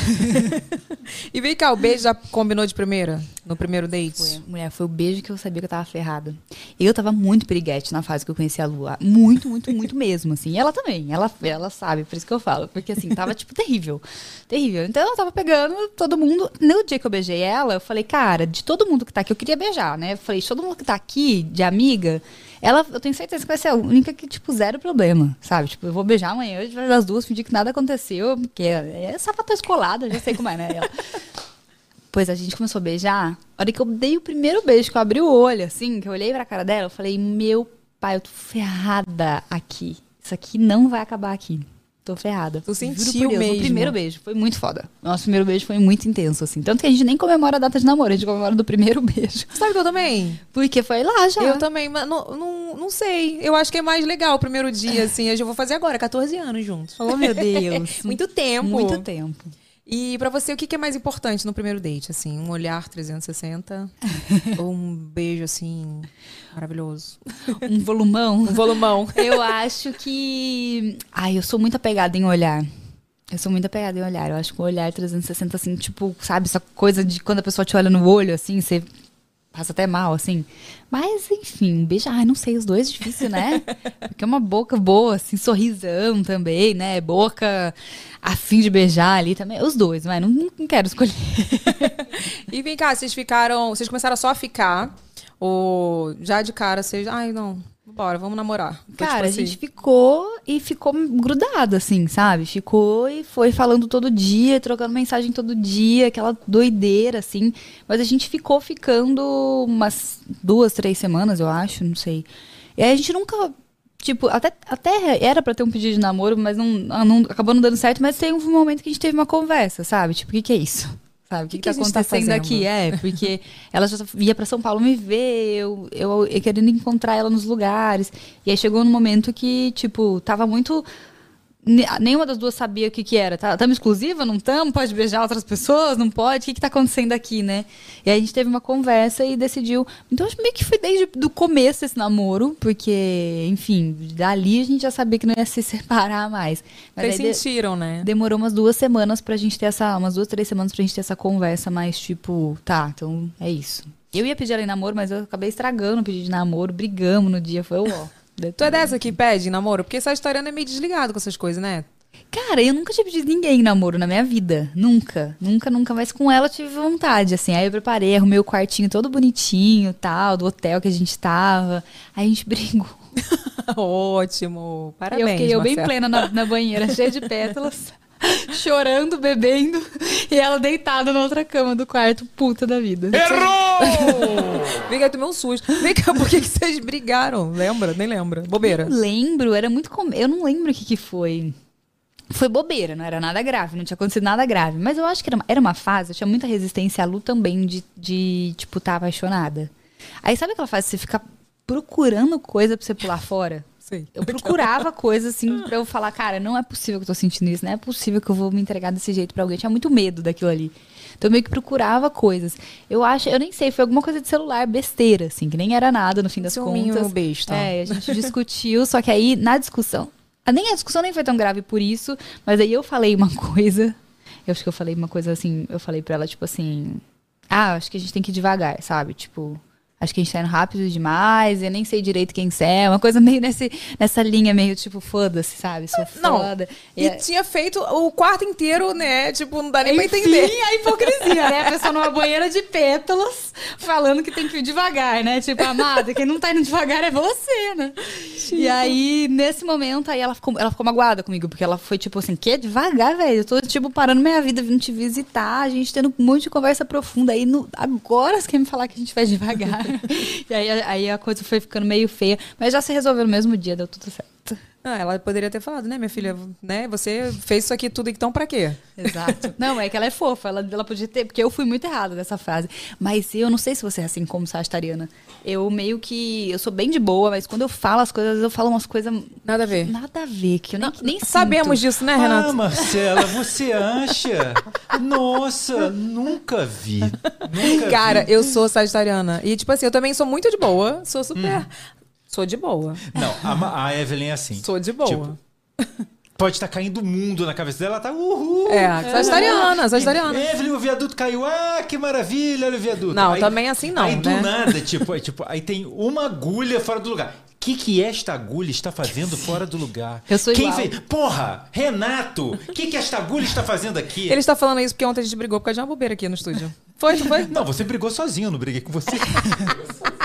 E vem cá, o beijo já combinou de primeira? No primeiro date? Foi, mulher, foi o beijo que eu sabia que eu tava ferrada. Eu tava muito piriguete na fase que eu conheci a Lua. Muito, muito, muito mesmo, assim. E ela também. Ela, ela sabe, por isso que eu falo. Porque, assim, tava, tipo, terrível. Terrível. Então, eu tava pegando todo mundo. No dia que eu beijei ela, eu falei, cara, de todo mundo que tá aqui, eu queria beijar, né? Eu falei, de todo mundo que tá aqui, de amiga, ela, eu tenho certeza que vai ser a única que, tipo, zero problema, sabe? Tipo, eu vou beijar amanhã, gente vai das duas, fingir que nada aconteceu, porque é sapatão escolada, já sei como é, né? Ela, Pois a gente começou a beijar. A hora que eu dei o primeiro beijo, que eu abri o olho, assim, que eu olhei pra cara dela, eu falei, meu pai, eu tô ferrada aqui. Isso aqui não vai acabar aqui. Tô ferrada. Tu sentiu Deus, mesmo. O primeiro beijo foi muito foda. Nosso primeiro beijo foi muito intenso, assim. Tanto que a gente nem comemora a data de namoro, a gente comemora do primeiro beijo. Sabe que eu também? Porque foi lá já. Eu também, mas não, não, não sei. Eu acho que é mais legal o primeiro dia, assim. Eu já vou fazer agora, 14 anos juntos. Oh, meu Deus. Muito tempo. Muito tempo. E pra você, o que que é mais importante no primeiro date? Assim, um olhar 360 ou um beijo, assim, maravilhoso? Um volumão. Um volumão. Eu acho que. Ai, eu sou muito apegada em olhar. Eu sou muito apegada em olhar. Eu acho que o olhar 360, assim, tipo, sabe, essa coisa de quando a pessoa te olha no olho, assim, você passa até mal, assim. Mas, enfim, beijar, ai, não sei, os dois é difícil, né? Porque é uma boca boa, assim, sorrisão também, né? Boca a fim de beijar ali também. Os dois, mas não, não quero escolher. E vem cá, vocês ficaram. Vocês começaram só a ficar? Ou já de cara vocês. Ai, não, bora, vamos namorar. Foi Cara, tipo a assim. gente ficou e ficou grudado, assim, sabe? Ficou e foi falando todo dia, trocando mensagem todo dia, aquela doideira, assim. Mas a gente ficou ficando umas duas, três semanas, eu acho, não sei. E aí a gente nunca. Tipo, até, até era pra ter um pedido de namoro, mas não, não- acabou não dando certo. Mas tem um momento que a gente teve uma conversa, sabe? Tipo, o que, que é isso? Sabe? O que, que que, a tá gente tá acontecendo fazendo? aqui? É, porque ela já ia pra São Paulo me ver, eu, eu, eu querendo encontrar ela nos lugares. E aí chegou num momento que, tipo, tava muito. Ne- Nenhuma das duas sabia o que que era. Tá, tamo exclusiva? Não tamo? Pode beijar outras pessoas? Não pode? O que que tá acontecendo aqui, né? E aí a gente teve uma conversa e decidiu. Então acho meio que foi desde o começo esse namoro, porque, enfim, dali a gente já sabia que não ia se separar mais. Mas Vocês aí de- sentiram, né? Demorou umas duas semanas pra gente ter essa. Umas duas, três semanas pra gente ter essa conversa mais tipo, tá, então é isso. Eu ia pedir ela em namoro, mas eu acabei estragando o pedido de namoro, brigamos no dia, foi o ó. Tu é dessa que pede namoro? Porque essa história é meio desligado com essas coisas, né? Cara, eu nunca tinha pedido ninguém em namoro na minha vida. Nunca. Nunca, nunca. Mas com ela eu tive vontade, assim. Aí eu preparei, arrumei o quartinho todo bonitinho, tal, do hotel que a gente tava. Aí a gente brigou. Ótimo. Parabéns. eu fiquei eu bem plena na, na banheira, cheia de pétalas, chorando, bebendo, e ela deitada na outra cama do quarto, puta da vida. Vem cá, eu tomei um susto. Vem cá, por que, que vocês brigaram? Lembra? Nem lembra. Bobeira. Não lembro, era muito. Com... Eu não lembro o que, que foi. Foi bobeira, não era nada grave, não tinha acontecido nada grave. Mas eu acho que era uma, era uma fase, eu tinha muita resistência à Lu também de, de tipo, estar apaixonada. Aí sabe aquela fase que você fica procurando coisa pra você pular fora? Sei. Eu procurava coisa assim pra eu falar, cara, não é possível que eu tô sentindo isso, não é possível que eu vou me entregar desse jeito pra alguém. Eu tinha muito medo daquilo ali. Então eu meio que procurava coisas. Eu acho, eu nem sei, foi alguma coisa de celular besteira, assim, que nem era nada no fim das Ciúminho contas. besta. É, a gente discutiu, só que aí na discussão, a- nem a discussão nem foi tão grave por isso, mas aí eu falei uma coisa, eu acho que eu falei uma coisa assim, eu falei pra ela tipo assim, ah, acho que a gente tem que ir devagar, sabe? Tipo, acho que a gente tá indo rápido demais, eu nem sei direito quem você é, uma coisa meio nesse, nessa linha meio tipo, foda-se, sabe? Sou Não. foda. E E- tinha feito o quarto inteiro, né? Tipo, não dá nem pra enfim, entender. a hipocrisia, né? A pessoa numa banheira de pétalas falando que tem que ir devagar, né? Tipo, amada, quem não tá indo devagar é você, né? E aí, nesse momento, aí ela ficou, ela ficou magoada comigo, porque ela foi tipo assim, que devagar, velho? Eu tô, tipo, parando minha vida, vindo te visitar, a gente tendo um monte de conversa profunda. Aí, no, agora você quer me falar que a gente vai devagar. e aí, aí a coisa foi ficando meio feia, mas já se resolveu no mesmo dia, deu tudo certo. Ah, ela poderia ter falado, né, minha filha, né? Você fez isso aqui tudo, então pra quê? Exato. Não, é que ela é fofa. Ela, ela podia ter. Porque eu fui muito errada dessa frase. Mas eu não sei se você é assim como sagitariana. Eu meio que. Eu sou bem de boa, mas quando eu falo as coisas, eu falo umas coisas. Nada a ver. Nada a ver, que eu nem, nem Sabemos sinto. disso, né, Ah, Renato? Marcela, você acha? Nossa, nunca vi. Nunca Cara, vi. eu sou sagitariana. E, tipo assim, eu também sou muito de boa. Sou super. Sou de boa. Não, a, a Evelyn é assim. Sou de boa. Tipo, Pode estar caindo o mundo na cabeça dela, ela tá uhul. É, sagitariana, sagitariana. Evelyn, o viaduto caiu. Ah, que maravilha, olha o viaduto. Não, também assim não, Aí do né? nada, tipo, aí, tipo, aí tem uma agulha fora do lugar. O que, que esta agulha está fazendo fora do lugar? Eu sou Quem igual. fez? Porra, Renato, o que, que esta agulha está fazendo aqui? Ele está falando isso porque ontem a gente brigou por causa de uma bobeira aqui no estúdio. Foi, não foi? Não, você brigou sozinho, eu não briguei com você.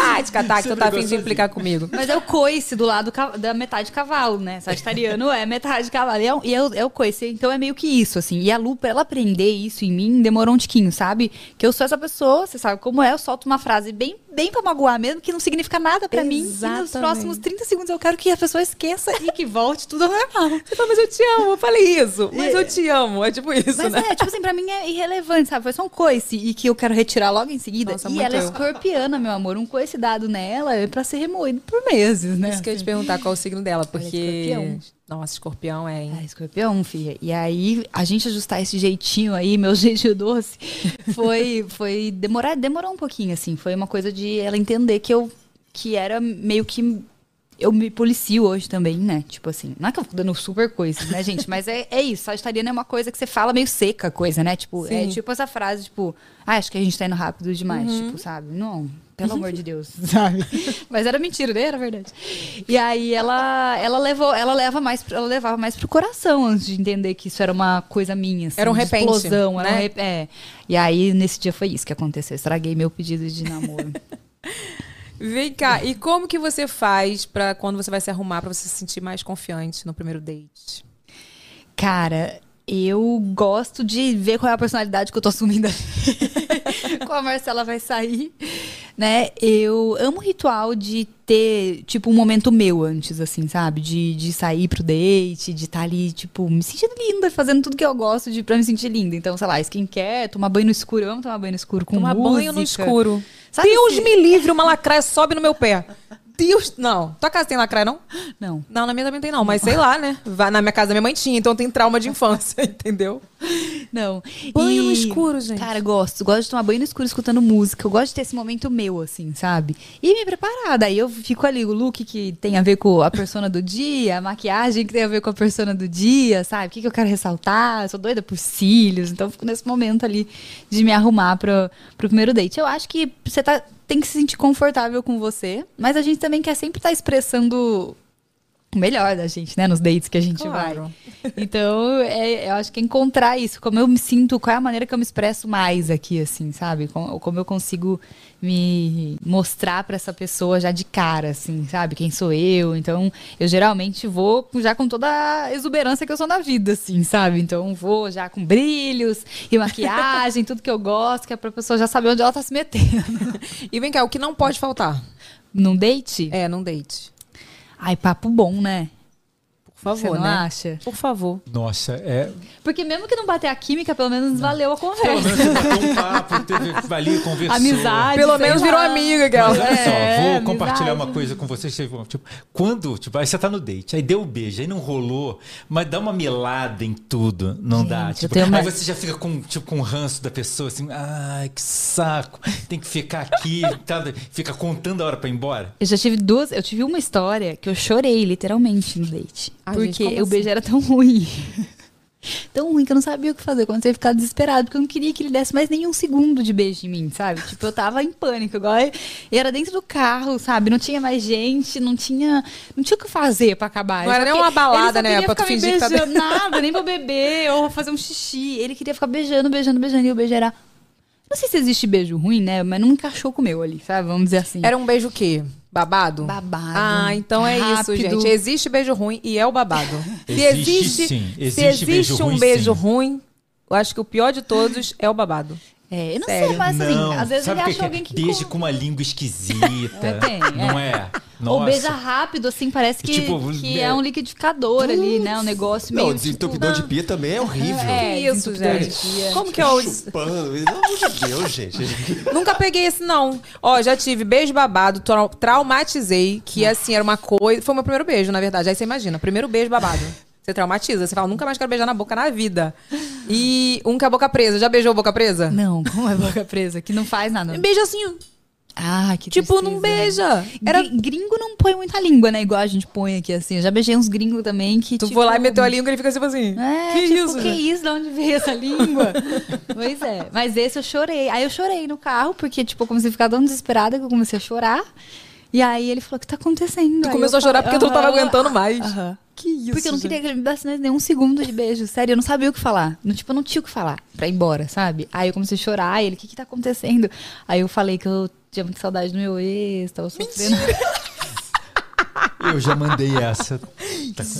Ah, de catar que Você tu tá afim de implicar comigo. Mas é o coice do lado da metade cavalo, né? Sagitariano é metade cavalo. E é, o- e é é o coice. Então é meio que isso, assim. E a Lu, pra ela aprender isso em mim, demorou um tiquinho, sabe? Que eu sou essa pessoa, você sabe como é, eu solto uma frase bem, bem pra magoar mesmo, que não significa nada pra mim. E nos Exatamente. próximos 30 segundos eu quero que a pessoa esqueça e que volte tudo ao normal. Você fala, mas eu te amo, eu falei isso. Mas eu te amo. É tipo isso, Mas né? é, tipo assim, pra mim é irrelevante, sabe? Foi só um coice e que eu quero retirar logo em seguida. Nossa, e ela é eu. escorpiana, meu amor. Um coice dado nela é pra ser remoído por meses, né? Isso que eu ia te perguntar qual é o signo dela, porque. escorpião. Nossa, escorpião é, hein? É, escorpião, filha. E aí, a gente ajustar esse jeitinho aí, meu jeitinho doce, foi, foi demorar, demorou um pouquinho, assim. Foi uma coisa de ela entender que eu, que era meio que eu me policio hoje também, né? Tipo assim, não é que eu fico dando super coisas, né, gente? Mas é, é isso. Sagitariana é uma coisa que você fala meio seca, coisa, né? Tipo, é Sim. tipo essa frase, tipo, ah, acho que a gente tá indo rápido demais, tipo, sabe? Não, pelo amor de Deus, sabe? Mas era mentira, né? Era verdade. E aí ela, ela levou, ela leva mais, ela levava mais pro coração antes de entender que isso era uma coisa minha, assim, Era um repente, explosão, era um né? rep- é. E aí nesse dia foi isso que aconteceu. Estraguei meu pedido de namoro. Vem cá, e como que você faz pra quando você vai se arrumar pra você se sentir mais confiante no primeiro date? Cara, eu gosto de ver qual é a personalidade que eu tô assumindo ali. qual a Marcela vai sair, né? Eu amo o ritual de ter, tipo, um momento meu antes, assim, sabe? De, de sair pro date, de estar ali, tipo, me sentindo linda, fazendo tudo que eu gosto de, pra me sentir linda. Então, sei lá, skincare, tomar banho no escuro. Eu amo tomar banho no escuro com Tomar música. banho no escuro. Sabe Deus esse- me livre, uma lacraia sobe no meu pé. Deus. Não. Tua casa tem lacraia, não? Não. Não, na minha também tem, não. Mas sei lá, né? Vai- Na minha casa da minha mãe tinha, então tem trauma de infância, entendeu? Não. Banho no escuro, gente. Cara, gosto. Gosto de tomar banho no escuro escutando música. Eu gosto de ter esse momento meu, assim, sabe? E me preparar. Daí eu fico ali, o look que tem a ver com a persona do dia, a maquiagem que tem a ver com a persona do dia, sabe? O que, que eu quero ressaltar? Eu sou doida por cílios. Então eu fico nesse momento ali de me arrumar pro, pro primeiro date. Eu acho que você tá, tem que se sentir confortável com você, mas a gente também quer sempre estar expressando o melhor da gente, né? Nos dates que a gente Claro. vai. Então, é, eu acho que é encontrar isso, como eu me sinto, qual é a maneira que eu me expresso mais aqui, assim, sabe? Como, como eu consigo me mostrar pra essa pessoa já de cara, assim, sabe? Quem sou eu. Então, eu geralmente vou já com toda a exuberância que eu sou na vida, assim, sabe? Então, vou já com brilhos e maquiagem, tudo que eu gosto, que é pra pessoa já saber onde ela tá se metendo. E vem cá, o que não pode faltar? Num date? É, num date. Ai, papo bom, né? Por Você favor, não né? acha? Por favor. Nossa, é. Porque mesmo que não bater a química, pelo menos valeu a Pelo conversa. menos você bateu um papo, teve ali, conversou. Amizade. Pelo menos lá. virou amiga, aquela. Mas olha só, É, vou amizade. compartilhar uma coisa com vocês. Tipo, quando, tipo, aí você tá no date, aí deu o beijo, aí não rolou, mas dá uma melada em tudo, não Gente, dá. Tipo, tenho uma- Aí você já fica com, tipo, com o ranço da pessoa, assim, ai, que saco, tem que ficar aqui, tá, fica contando a hora pra ir embora. Eu já tive duas. Eu tive uma história que eu chorei, literalmente, no date. Ai, porque gente, o beijo era tão ruim. Tão ruim que eu não sabia o que fazer. Quando você ficar desesperado, porque eu não queria que ele desse mais nenhum segundo de beijo em mim, sabe? Tipo, eu tava em pânico. Igual e era dentro do carro, sabe? Não tinha mais gente, não tinha. Não tinha o que fazer pra acabar. Não era nem uma balada, né, pra tu fingir que tá Nada, nem pra beber ou fazer um xixi. Ele queria ficar beijando, beijando, beijando. E o beijo era. Não sei se existe beijo ruim, né? Mas não encaixou com o meu ali, sabe? Vamos dizer assim. Era um beijo o quê? Babado? Babado. Ah, então é isso, Rápido. gente. Existe beijo ruim e é o babado. Se Existe, existe, sim. se Existe existe beijo um ruim, beijo sim. ruim, eu acho que o pior de todos é o babado. É, eu não Sério? sei, mas assim, não, às vezes sabe ele acha que alguém é? que. Beijo com- uma língua esquisita. É, tem, não é? Ou Nossa. beija rápido, assim, parece que, Tipo, que né? é um liquidificador ali, né? Um negócio Não, meio. desentupidor de pia também é horrível. É, É, isso, gente. de pia. Como que é o... Chupando. Pelo amor de Deus, gente. Nunca peguei esse, não. Ó, já tive beijo babado, trau- traumatizei, que assim, era uma coisa. Foi o meu primeiro beijo, na verdade. Aí você imagina, primeiro beijo babado. Você traumatiza, você fala, nunca mais quero beijar na boca na vida. E um com a boca presa. Já beijou boca presa? Não, como é boca presa? Que não faz nada. Beija assim, Ah, que tipo, não tristeza. beija. Era... Gri- Gringo não põe muita língua, né? Igual a gente põe aqui, assim. Eu já beijei uns gringos também que. Tu tipo, foi lá e meteu a língua e ele fica tipo assim. É, que tipo, isso? que isso? De onde veio essa língua? pois é. Mas esse eu chorei. Aí eu chorei no carro, porque, tipo, eu comecei a ficar tão desesperada que eu comecei a chorar. E aí ele falou, o que tá acontecendo? Tu Aí começou a chorar falei, porque tu não tava "Aham, aguentando mais. aham." Que isso? Porque eu não queria que ele me desse nem um segundo de beijo. Sério, eu não sabia o que falar. Não, tipo, eu não tinha o que falar pra ir embora, sabe? Aí eu comecei a chorar. Ele, o que que tá acontecendo? Aí eu falei que eu tinha muita saudade do meu ex, tava sofrendo. Eu já mandei essa.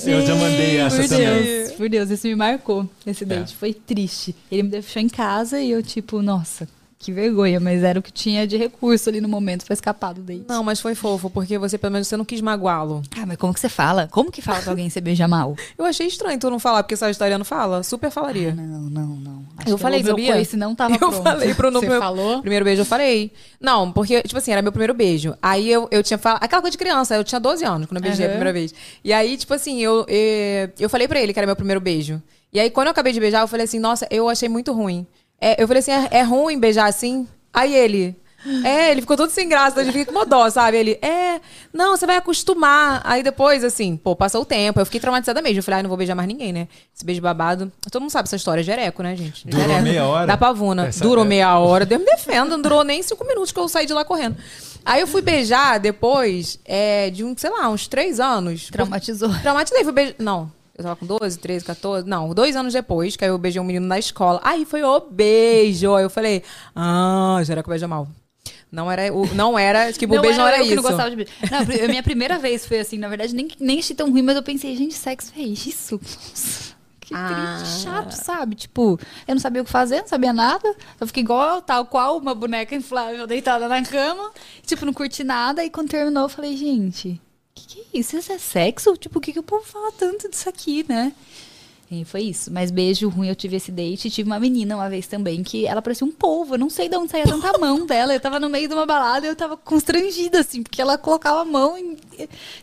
Eu já mandei essa por também. Deus, por Deus, esse me marcou. Esse date foi triste. Ele me deixou em casa e eu, tipo, nossa, que vergonha, mas era o que tinha de recurso ali no momento pra escapar do date. Não, mas foi fofo, porque você, pelo menos, você não quis magoá-lo. Ah, mas como que você fala? Como que fala pra alguém você beija mal? Eu achei estranho tu não falar, porque Sagitariano fala. Super falaria. Não, não, não. Acho Eu falei, o meu sabia? coice não tava eu pronto. falei pro Você meu falou? primeiro beijo, eu falei. Não, porque, tipo assim, era meu primeiro beijo. Aí eu, eu tinha falado. Aquela coisa de criança, eu tinha 12 anos quando eu beijei a Aham. primeira vez. E aí, tipo assim, eu, eu, eu falei pra ele que era meu primeiro beijo. E aí, quando eu acabei de beijar, eu falei assim, nossa, eu achei muito ruim. É, eu falei assim, é, é ruim beijar assim? Aí ele. É, ele ficou todo sem graça, ele fica com uma dó, sabe? Ele, é, não, você vai acostumar. Aí depois, assim, pô, passou o tempo, eu fiquei traumatizada mesmo. Eu falei, ai, não vou beijar mais ninguém, né? Esse beijo babado. Todo mundo sabe essa história, é jereco, né, gente? Durou Jereco. meia hora? Da pavuna. Essa- Durou é. meia hora. Deus me defenda, não durou nem cinco minutos que eu saí de lá correndo. Aí eu fui beijar depois é, de, um, sei lá, uns três anos. Traumatizou. Traumatizei, fui beijar. Não. Eu tava com 12, 13, 14. Não, dois anos depois, que aí eu beijei um menino na escola. Aí foi o beijo. Aí eu falei, ah, Jereco beija mal. Não era, o, não era, tipo, o beijo não era eu que isso. não gostava de beijo. Não, a minha primeira vez foi assim, na verdade, nem, nem achei tão ruim, mas eu pensei, gente, sexo é isso? Nossa, que Ah. triste, chato, sabe? Tipo, eu não sabia o que fazer, não sabia nada. Eu fiquei igual, tal qual, uma boneca inflável deitada na cama. Tipo, não curti nada. E quando terminou, eu falei, gente, que que é isso? Isso é sexo? Tipo, o que, que o povo fala tanto disso aqui, né? E foi isso. Mas beijo ruim, eu tive esse date. Tive uma menina uma vez também que ela parecia um polvo. Eu não sei de onde saía tanta mão dela. Eu tava no meio de uma balada e eu tava constrangida, assim, porque ela colocava a mão em.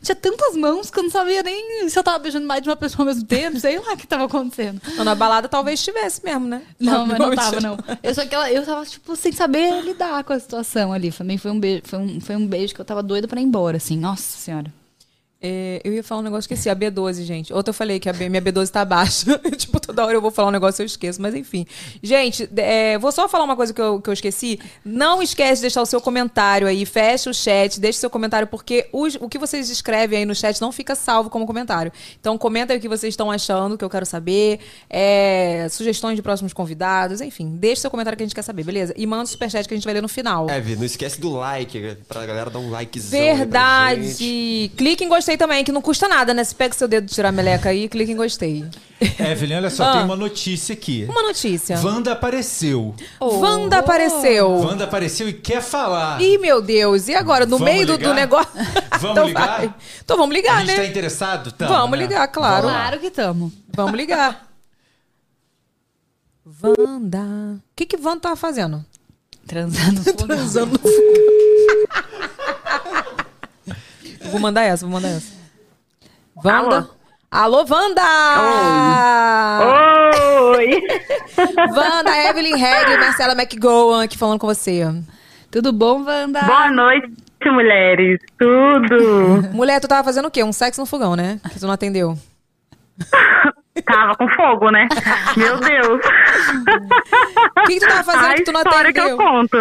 Tinha tantas mãos que eu não sabia nem se eu tava beijando mais de uma pessoa ao mesmo tempo. Sei lá o que tava acontecendo. Não, na balada talvez tivesse mesmo, né? Não, mas não tava, não. Eu só que ela, eu tava, tipo, sem saber lidar com a situação ali. Também foi um beijo, foi um, foi um beijo que eu tava doida pra ir embora, assim. Nossa senhora. É, eu ia falar um negócio que esqueci, a B12, gente. Outra eu falei que a B- minha B12 tá baixa. tipo, toda hora eu vou falar um negócio e eu esqueço, mas enfim. Gente, é, vou só falar uma coisa que eu, que eu esqueci. Não esquece de deixar o seu comentário aí, fecha o chat, deixa o seu comentário, porque os- o que vocês escrevem aí no chat não fica salvo como comentário. Então comenta aí o que vocês estão achando, que eu quero saber. É, sugestões de próximos convidados, enfim. Deixa o seu comentário que a gente quer saber, beleza? E manda o superchat que a gente vai ler no final. É, Vi, não esquece do like, pra galera dar um likezão. Verdade. Clique em gostei também, que não custa nada, né? Você pega seu dedo de tirar a meleca aí e clica em gostei. Evelyn, olha só, Ah. tem uma notícia aqui. Uma notícia. Wanda apareceu. Wanda apareceu. Wanda apareceu e quer falar. Ih, meu Deus. E agora? No Vamos meio do, do negócio. Vamos Então ligar? vai. Então vamos A ligar, gente né? tá interessado? Tamo, Vamos né? ligar, claro. Claro que tamo. Vamos ligar. Wanda. O que que Wanda tava fazendo? Transando. Transando. Vou mandar essa, vou mandar essa. Wanda. Alô, Wanda! Oi! Wanda, Evelyn Regg Marcela McGowan aqui falando com você. Tudo bom, Wanda? Boa noite, mulheres. Tudo? Mulher, tu tava fazendo o quê? Um sexo no fogão, né? Que tu não atendeu. Tava com fogo, né? Meu Deus. O que, que tu tava fazendo A que tu não história que eu atendeu? conto.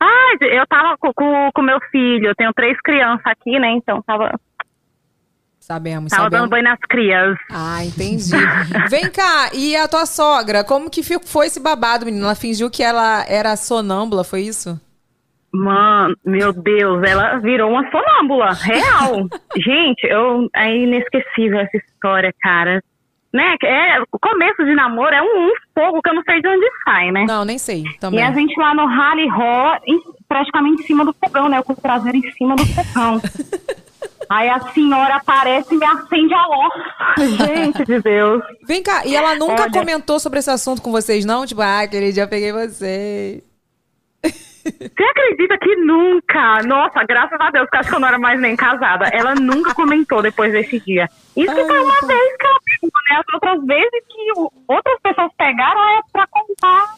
Ah, eu tava com, com, com meu filho. Eu tenho três crianças aqui, né? Então tava, Sabemos, tava sabemos. dando banho nas crias. Ah, entendi. Vem cá, e a tua sogra? Como que foi esse babado, menina? Ela fingiu que ela era sonâmbula, foi isso? Mano, meu Deus, ela virou uma sonâmbula, real. Gente, eu, é inesquecível essa história, cara. Né? É, o começo de namoro é um, um fogo que eu não sei de onde sai, né? Não, nem sei. E Também. a gente lá no Rally em- praticamente em cima do fogão, né? Com o traseiro em cima do fogão. Aí a senhora aparece e me acende a luz. Gente de Deus. Vem cá, e ela nunca Olha- comentou sobre esse assunto com vocês, não? Tipo, ah, aquele dia eu peguei vocês. Você acredita que nunca? Nossa, graças a Deus, que eu acho que eu não era mais nem casada. Ela nunca comentou depois desse dia. Isso que foi uma vez né? As outras vezes que o- outras pessoas pegaram é pra contar.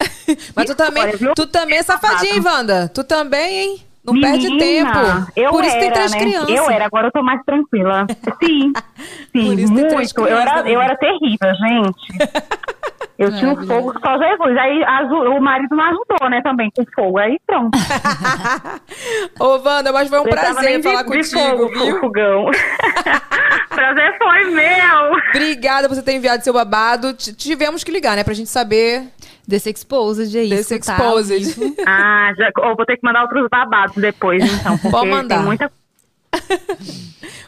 Mas tu também, Olha, tu também é safadinha, hein, Wanda? Tu também, hein? Não perde Menina, tempo. Eu Por isso era, tem três né? crianças. Eu era, agora eu tô mais tranquila. Sim, sim, Por isso tem três muito. Eu era, eu né? era terrível, gente. Eu tinha um fogo que só Jesus. Aí as- o marido não ajudou, né, também, com fogo. Aí pronto. Ô, Wanda, mas foi um Precisava prazer de- falar de contigo, fogo, viu? fogão. prazer foi meu. Obrigada por você ter enviado seu babado. T- Tivemos que ligar, né? Pra gente saber Desse exposed aí. desse escutar ao exposed. vivo. Ah, já, eu vou ter que mandar outros babados depois, então. Pode mandar. tem muita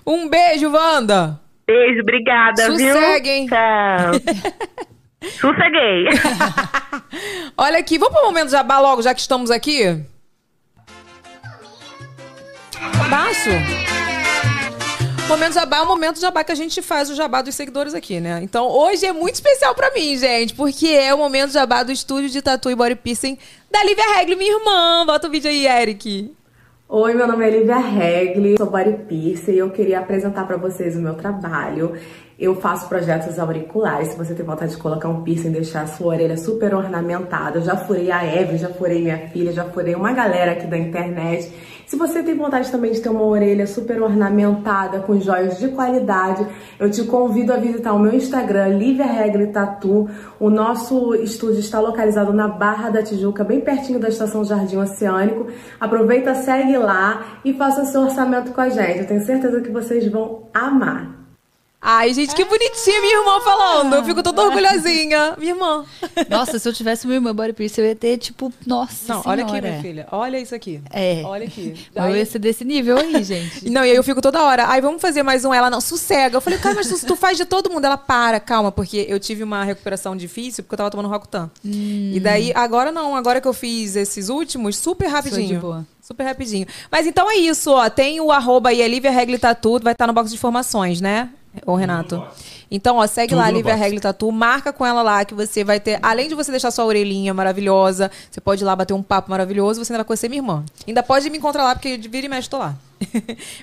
Um beijo, Wanda. beijo, obrigada, viu? Sossegue, hein? Tchau. Sosseguei. Olha aqui, vamos pro momento jabá logo, já que estamos aqui? Baixo. Momento jabá é o momento jabá que a gente faz o jabá dos seguidores aqui, né? Então hoje é muito especial pra mim, gente, porque é o momento jabá do estúdio de tatu e body piercing da Lívia Regli, minha irmã. Bota o vídeo aí, Eric. Oi, meu nome é Lívia Regli, sou body piercer e eu queria apresentar pra vocês o meu trabalho. Eu faço projetos auriculares, se você tem vontade de colocar um piercing deixar a sua orelha super ornamentada. Eu já furei a Eve, já furei minha filha, já furei uma galera aqui da internet. Se você tem vontade também de ter uma orelha super ornamentada, com joias de qualidade, eu te convido a visitar o meu Instagram, Lívia Regli Tatu. O nosso estúdio está localizado na Barra da Tijuca, bem pertinho da Estação Jardim Oceânico. Aproveita, segue lá e faça seu orçamento com a gente. Eu tenho certeza que vocês vão amar. Ai, gente, que bonitinha minha irmã falando. Eu fico toda orgulhosinha. Minha irmã. Nossa, se eu tivesse uma irmã body piercing, eu ia ter, tipo, nossa Não, olha aqui, senhora. minha filha. Olha isso aqui. É. Olha aqui. Eu ia ser desse nível aí, gente. Não, e aí eu fico toda hora. Ai, vamos fazer mais um. Ela não, sossega. Eu falei, cara, mas tu, tu faz de todo mundo. Ela para, calma, porque eu tive uma recuperação difícil porque eu tava tomando Rocutan. E daí, agora não. Agora que eu fiz esses últimos, super rapidinho. de boa. Super rapidinho. Mas então é isso, ó. Tem o arroba aí, é Lívia Regli Tatu, vai estar no box de informações, né? Ô, Renato. Então, ó, segue Tudo lá, no Lívia. Regli Tatu, marca com ela lá que você vai ter, além de você deixar sua orelhinha maravilhosa, você pode ir lá bater um papo maravilhoso, você ainda vai conhecer minha irmã. Ainda pode me encontrar lá, porque de vira e mexe tô lá.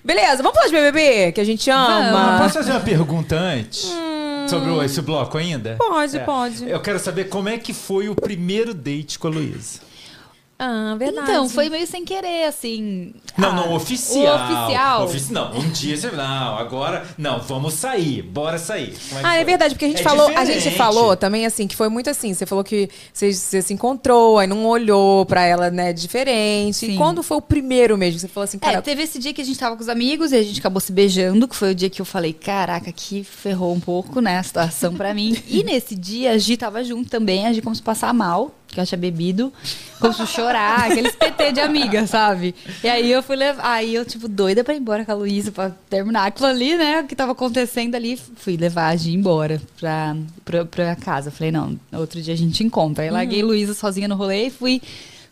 Beleza, vamos falar de BBB, que a gente ama. Posso fazer uma pergunta antes? Sobre o- esse bloco ainda? Hum. Pode, É. pode. Eu quero saber como é que foi o primeiro date com a Luísa. Ah, verdade. Então, foi meio sem querer, assim. Não, Ah, não, oficial. O oficial. Ofici- não, um dia você. Não, agora. Não, vamos sair. Bora sair. Que Ah, é foi? verdade, porque a gente É falou, a gente diferente. falou também assim, que foi muito assim, você falou que você, você se encontrou, aí não olhou pra ela, né, diferente. E Sim. quando foi o primeiro mesmo? Você falou assim, É, cara, teve esse dia que a gente tava com os amigos e a gente acabou se beijando, que foi o dia que eu falei, caraca, que ferrou um pouco, né, a situação pra mim. E nesse dia a Gi tava junto também, a Gi começou a passar mal, que eu tinha bebido, começou a chorar, aqueles PT de amiga, sabe? E aí eu fui levar, aí eu, tipo, doida pra ir embora com a Luísa, pra terminar aquilo ali, né, o que tava acontecendo ali, fui levar a Gi embora pra, pra, pra casa. Falei, não, outro dia a gente encontra. Aí larguei Luísa sozinha no rolê e fui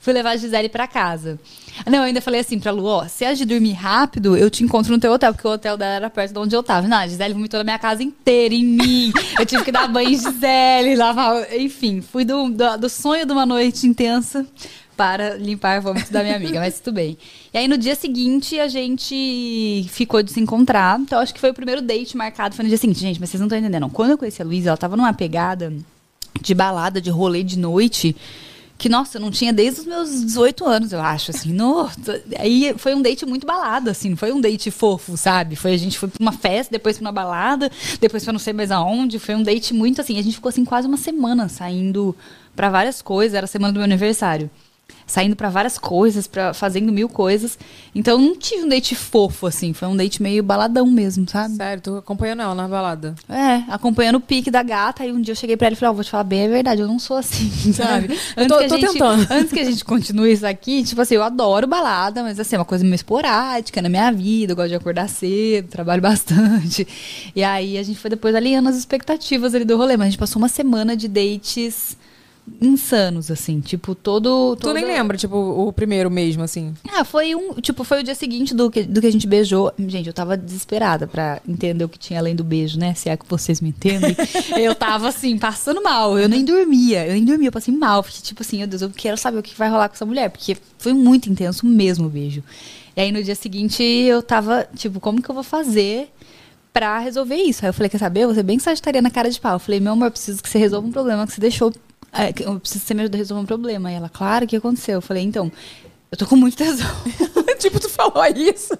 Fui levar a Gisele pra casa. Não, eu ainda falei assim pra Lu, ó, se a Gi dormir rápido, eu te encontro no teu hotel, porque o hotel dela era perto de onde eu tava. Não, a Gisele vomitou na minha casa inteira, em mim. Eu tive que dar banho em Gisele, lavar. Enfim, fui do, do, do sonho de uma noite intensa para limpar vômitos da minha amiga, mas tudo bem. E aí no dia seguinte a gente ficou de se encontrar. Então acho que foi o primeiro date marcado. Foi no dia seguinte, gente, mas vocês não estão entendendo. Quando eu conheci a Luísa, ela tava numa pegada de balada, de rolê de noite que, nossa, eu não tinha desde os meus 18 anos, eu acho, assim, no, aí foi um date muito balada, assim, não foi um date fofo, sabe? Foi, a gente foi pra uma festa, depois pra uma balada, depois pra não sei mais aonde, foi um date muito, assim, a gente ficou, assim, quase uma semana saindo pra várias coisas, era a semana do meu aniversário. Saindo pra várias coisas, para fazendo mil coisas. Então não tive um date fofo, assim. Foi um date meio baladão mesmo, sabe? Sério, tô acompanhando ela na balada. É, acompanhando o pique da gata. Aí um dia eu cheguei pra ela e falei, ó, vou te falar bem a verdade, eu não sou assim, sabe? Eu tô- que a tô gente, tentando. Antes que a gente continue isso aqui, tipo assim, eu adoro balada, mas assim, é uma coisa meio esporádica na minha vida. Eu gosto de acordar cedo, trabalho bastante. E aí a gente foi depois alinhando as expectativas ali do rolê. Mas a gente passou uma semana de dates insanos, assim. Tipo, todo. Tu todo... nem lembra, tipo, o primeiro mesmo, assim. Ah, foi um. Tipo, foi o dia seguinte do que, do que a gente beijou. Gente, eu tava desesperada pra entender o que tinha além do beijo, né? Se é que vocês me entendem. eu tava assim, passando mal. Eu nem dormia. Eu nem dormia, eu passei mal. Fiquei tipo assim, meu Deus, eu quero saber o que vai rolar com essa mulher. Porque foi muito intenso mesmo o beijo. E aí no dia seguinte eu tava, tipo, como que eu vou fazer? Pra resolver isso. Aí eu falei, quer saber? Ser bem sagitariana cara de pau. Eu falei, meu amor, preciso que você resolva um problema que você deixou. É, que Eu preciso que você me ajude a resolver um problema. E ela, claro, o que aconteceu? Eu falei, então, eu tô com muito tesão. tipo, tu falou isso.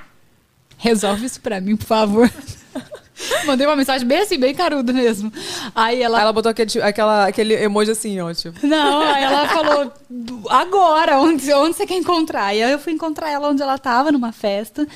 Resolve isso pra mim, por favor. Mandei uma mensagem bem assim, bem caruda mesmo. Aí ela. Ela botou aquele, aquela, aquele emoji assim, ó, tipo. Não, aí ela falou, agora, onde, onde você quer encontrar? E aí eu fui encontrar ela onde ela tava, numa festa.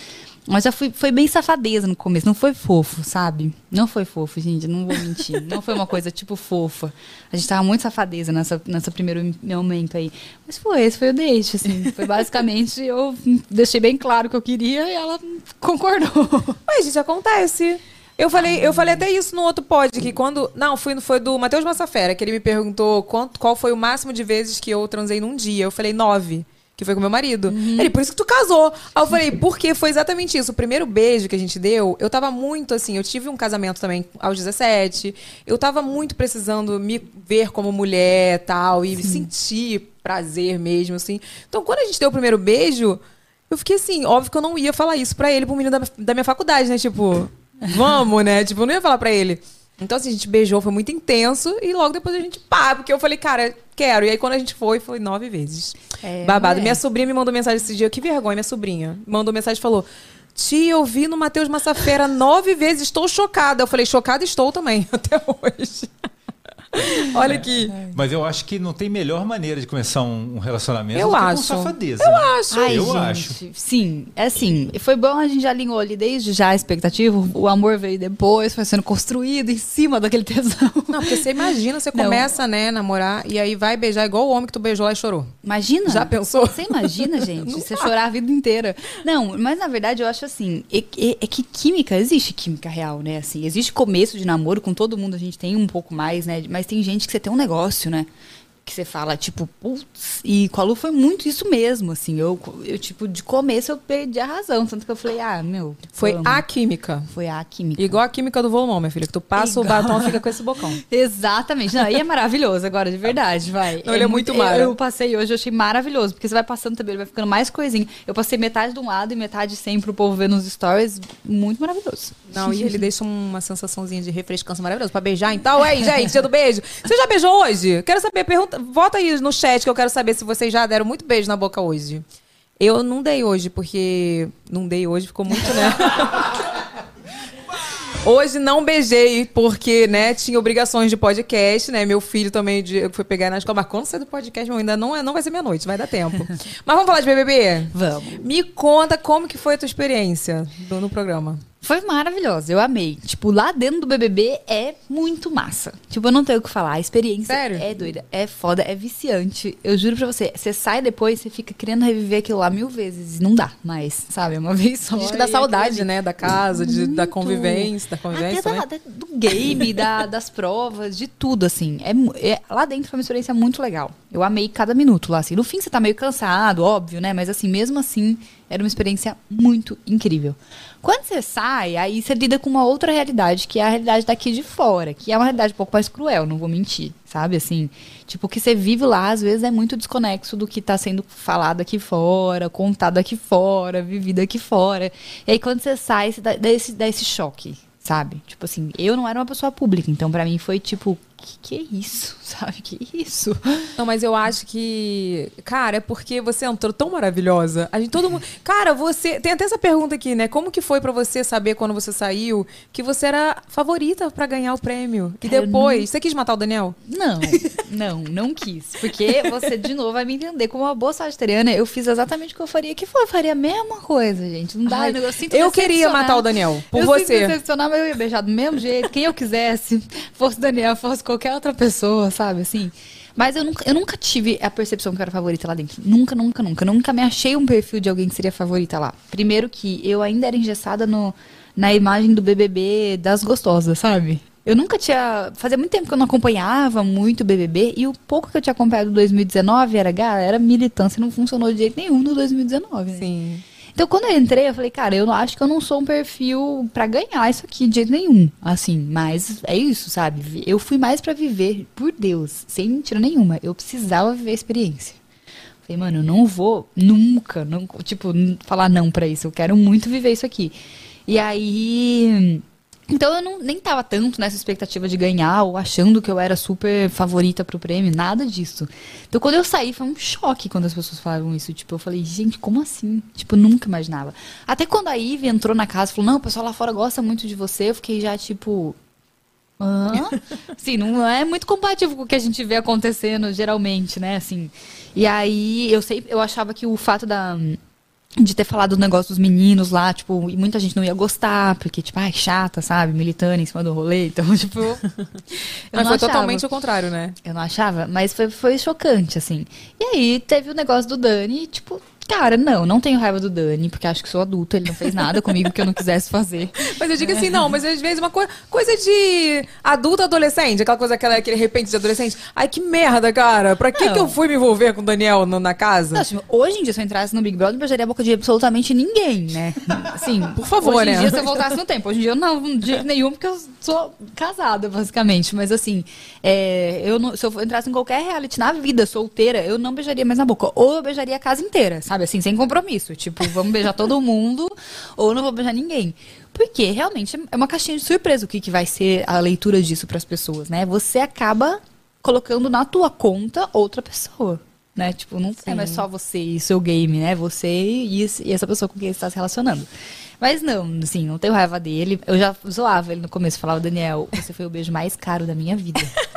Mas já fui, foi bem safadeza no começo, não foi fofo, sabe? Não foi fofo, gente, não vou mentir. Não foi uma coisa tipo fofa. A gente tava muito safadeza nessa, nessa primeiro momento aí. Mas foi, esse foi o date, assim. Foi basicamente, eu deixei bem claro o que eu queria e ela concordou. Mas, gente, acontece. Eu falei, eu falei até isso no outro pod, que quando. Não, foi, foi do Matheus Massafera, que ele me perguntou quanto, qual foi o máximo de vezes que eu transei num dia. Eu falei, nove. Que foi com meu marido. Ele, por isso que tu casou. Aí eu falei, porque foi exatamente isso. O primeiro beijo que a gente deu, eu tava muito assim. Eu tive um casamento também aos 17. Eu tava muito precisando me ver como mulher tal. E sentir prazer mesmo, assim. Então, quando a gente deu o primeiro beijo, eu fiquei assim, óbvio que eu não ia falar isso pra ele, pro menino da, da minha faculdade, né? Tipo, vamos, né? Tipo, eu não ia falar pra ele. Então, assim, a gente beijou, foi muito intenso, e logo depois a gente pá, porque eu falei, cara, quero. E aí, quando a gente foi, foi nove vezes. É, Babado. mulher. Minha sobrinha me mandou mensagem esse dia, que vergonha, minha sobrinha. Mandou mensagem e falou: Tia, eu vi no Matheus Massafera nove vezes, estou chocada. Eu falei, chocada estou também, até hoje. Olha aqui. Mas eu acho que não tem melhor maneira de começar um relacionamento Eu do que acho. com safadeza. Eu acho. Ai, eu gente, acho. Sim, é assim. Foi bom, a gente já alinhou ali desde já a expectativa. O amor veio depois, foi sendo construído em cima daquele tesão. Não, porque você imagina, você Não. começa, né, namorar, e aí vai beijar igual o homem que tu beijou lá e chorou. Imagina? Já pensou? Você imagina, gente? você chorar a vida inteira. Não, mas na verdade eu acho assim, é, é- é que química, existe química real, né? Assim, existe começo de namoro, com todo mundo a gente tem um pouco mais, né? Mas tem gente que você tem um negócio, né? Que você fala, tipo, putz, e com a Lu foi muito isso mesmo, assim. Eu, eu, tipo, de começo eu perdi a razão. Tanto que eu falei, ah, meu. Foi vamos. a química. Foi a química. Igual a química do volumão, minha filha, que tu passa o Igual. batom e fica com esse bocão. Exatamente. Não, e é maravilhoso agora, de verdade, vai. Não, ele é muito mara. Eu, eu passei hoje, eu achei maravilhoso, porque você vai passando também, ele vai ficando mais coisinha. Eu passei metade de um lado e metade sem pro povo ver nos stories. Muito maravilhoso. Não, e ele deixa uma sensaçãozinha de refrescância maravilhosa pra beijar. Então, aí, gente, dia do beijo. Você já beijou hoje? Quero saber, pergunta, vota aí no chat que eu quero saber se vocês já deram muito beijo na boca hoje. Eu não dei hoje, porque não dei hoje, ficou muito, né? Hoje não beijei, porque, né, tinha obrigações de podcast, né? Meu filho também de, foi pegar na escola. Mas quando sair do podcast, meu, ainda não, é, não vai ser meia-noite, vai dar tempo. Mas vamos falar de BBB? Vamos. Me conta como que foi a tua experiência no, no programa. Foi maravilhoso, eu amei. Tipo, lá dentro do BBB é muito massa. Tipo, eu não tenho o que falar. A experiência Sério? é doida, é foda, é viciante. Eu juro pra você, você sai depois, você fica querendo reviver aquilo lá mil vezes. Não dá mais, sabe? É Uma vez só. Diz que dá aquilo saudade, né? Da casa, de, da convivência, da convivência Até da- também. da- do game, da- das provas, de tudo, assim. É, é- lá dentro foi uma experiência muito legal. Eu amei cada minuto lá, assim. No fim, você tá meio cansado, óbvio, né? Mas, assim, mesmo assim, era uma experiência muito incrível. Quando você sai, aí você lida com uma outra realidade, que é a realidade daqui de fora, que é uma realidade um pouco mais cruel, não vou mentir, sabe? Assim, tipo, o que você vive lá, às vezes, é muito desconexo do que tá sendo falado aqui fora, contado aqui fora, vivido aqui fora. E aí, quando você sai, você dá, dá esse, dá esse choque, sabe? Tipo assim, eu não era uma pessoa pública, então pra mim foi tipo, que, que é isso? Sabe? Que isso? Não, mas eu acho que. Cara, é porque você entrou tão maravilhosa. A gente, todo mundo. Cara, você. Tem até essa pergunta aqui, né? Como que foi pra você saber quando você saiu que você era favorita pra ganhar o prêmio? E eu depois. Você quis matar o Daniel? Não, não, não quis. Porque você, de novo, vai me entender. Como uma boa sagitariana, eu fiz exatamente o que eu faria. Que foi? Eu faria a mesma coisa, gente. Não dá. Ai, eu sinto eu queria matar o Daniel, por eu você. sinto decepcionar, mas eu ia beijar do mesmo jeito. Quem eu quisesse. Fosse o Daniel, fosse qualquer outra pessoa, sabe? Assim. Mas eu nunca, eu nunca tive a percepção que eu era favorita lá dentro. Nunca, nunca, nunca. Nunca me achei um perfil de alguém que seria favorita lá. Primeiro que eu ainda era engessada no, na imagem do BBB das gostosas, sabe? Eu nunca tinha. Fazia muito tempo que eu não acompanhava muito o BBB. E o pouco que eu tinha acompanhado do 2019 era, galera, militância não funcionou de jeito nenhum no 2019. né? Sim. Então, quando eu entrei, eu falei, cara, eu acho que eu não sou um perfil pra ganhar isso aqui de jeito nenhum. Assim, mas é isso, sabe? Eu fui mais pra viver, por Deus, sem mentira nenhuma. Eu precisava viver a experiência. Falei, mano, eu não vou nunca, não, tipo, falar não pra isso. Eu quero muito viver isso aqui. E aí. Então eu não, nem tava tanto nessa expectativa de ganhar ou achando que eu era super favorita pro prêmio, nada disso. Então quando eu saí foi um choque quando as pessoas falaram isso. Tipo, eu falei, gente, como assim? Tipo, nunca imaginava. Até quando a Ivy entrou na casa e falou, não, o pessoal lá fora gosta muito de você, eu fiquei já tipo. Hã? Sim, não é muito compatível com o que a gente vê acontecendo geralmente, né? Assim. E aí eu sei, eu achava que o fato da de ter falado do negócio dos meninos lá, tipo, e muita gente não ia gostar, porque, tipo, ai, chata, sabe? Militando em cima do rolê. Então, tipo. eu Mas foi achava. totalmente o contrário, né? Eu não achava, mas foi, foi chocante, assim. E aí teve o negócio do Dani, e, tipo, cara, não, não tenho raiva do Dani, porque acho que sou adulta, ele não fez nada comigo que eu não quisesse fazer. Mas eu digo assim, não, mas às vezes uma coi- coisa de adulto adolescente, aquela coisa, aquela, aquele repente de adolescente. Ai, que merda, cara. Pra que, Não. que eu fui me envolver com o Daniel no- na casa? Não, assim, hoje em dia, se eu entrasse no Big Brother, eu beijaria a boca de absolutamente ninguém, né? Assim, Por favor, hoje em né? dia, se eu voltasse no tempo. Hoje em dia, eu não, de nenhum, porque eu sou casada, basicamente. Mas, assim, é, eu não- se eu entrasse em qualquer reality na vida, solteira, eu não beijaria mais na boca. Ou eu beijaria a casa inteira, sabe? Assim, sem compromisso. Tipo, vamos beijar todo mundo, ou não vou beijar ninguém. Porque, realmente, é uma caixinha de surpresa o que, que vai ser a leitura disso para as pessoas, né? Você acaba colocando na tua conta outra pessoa. Né? Tipo, não é mais só você e seu game, né? Você e, e essa pessoa com quem você está se relacionando. Mas não, assim, não tenho raiva dele. Eu já zoava ele no começo, falava, Daniel, você foi o beijo mais caro da minha vida.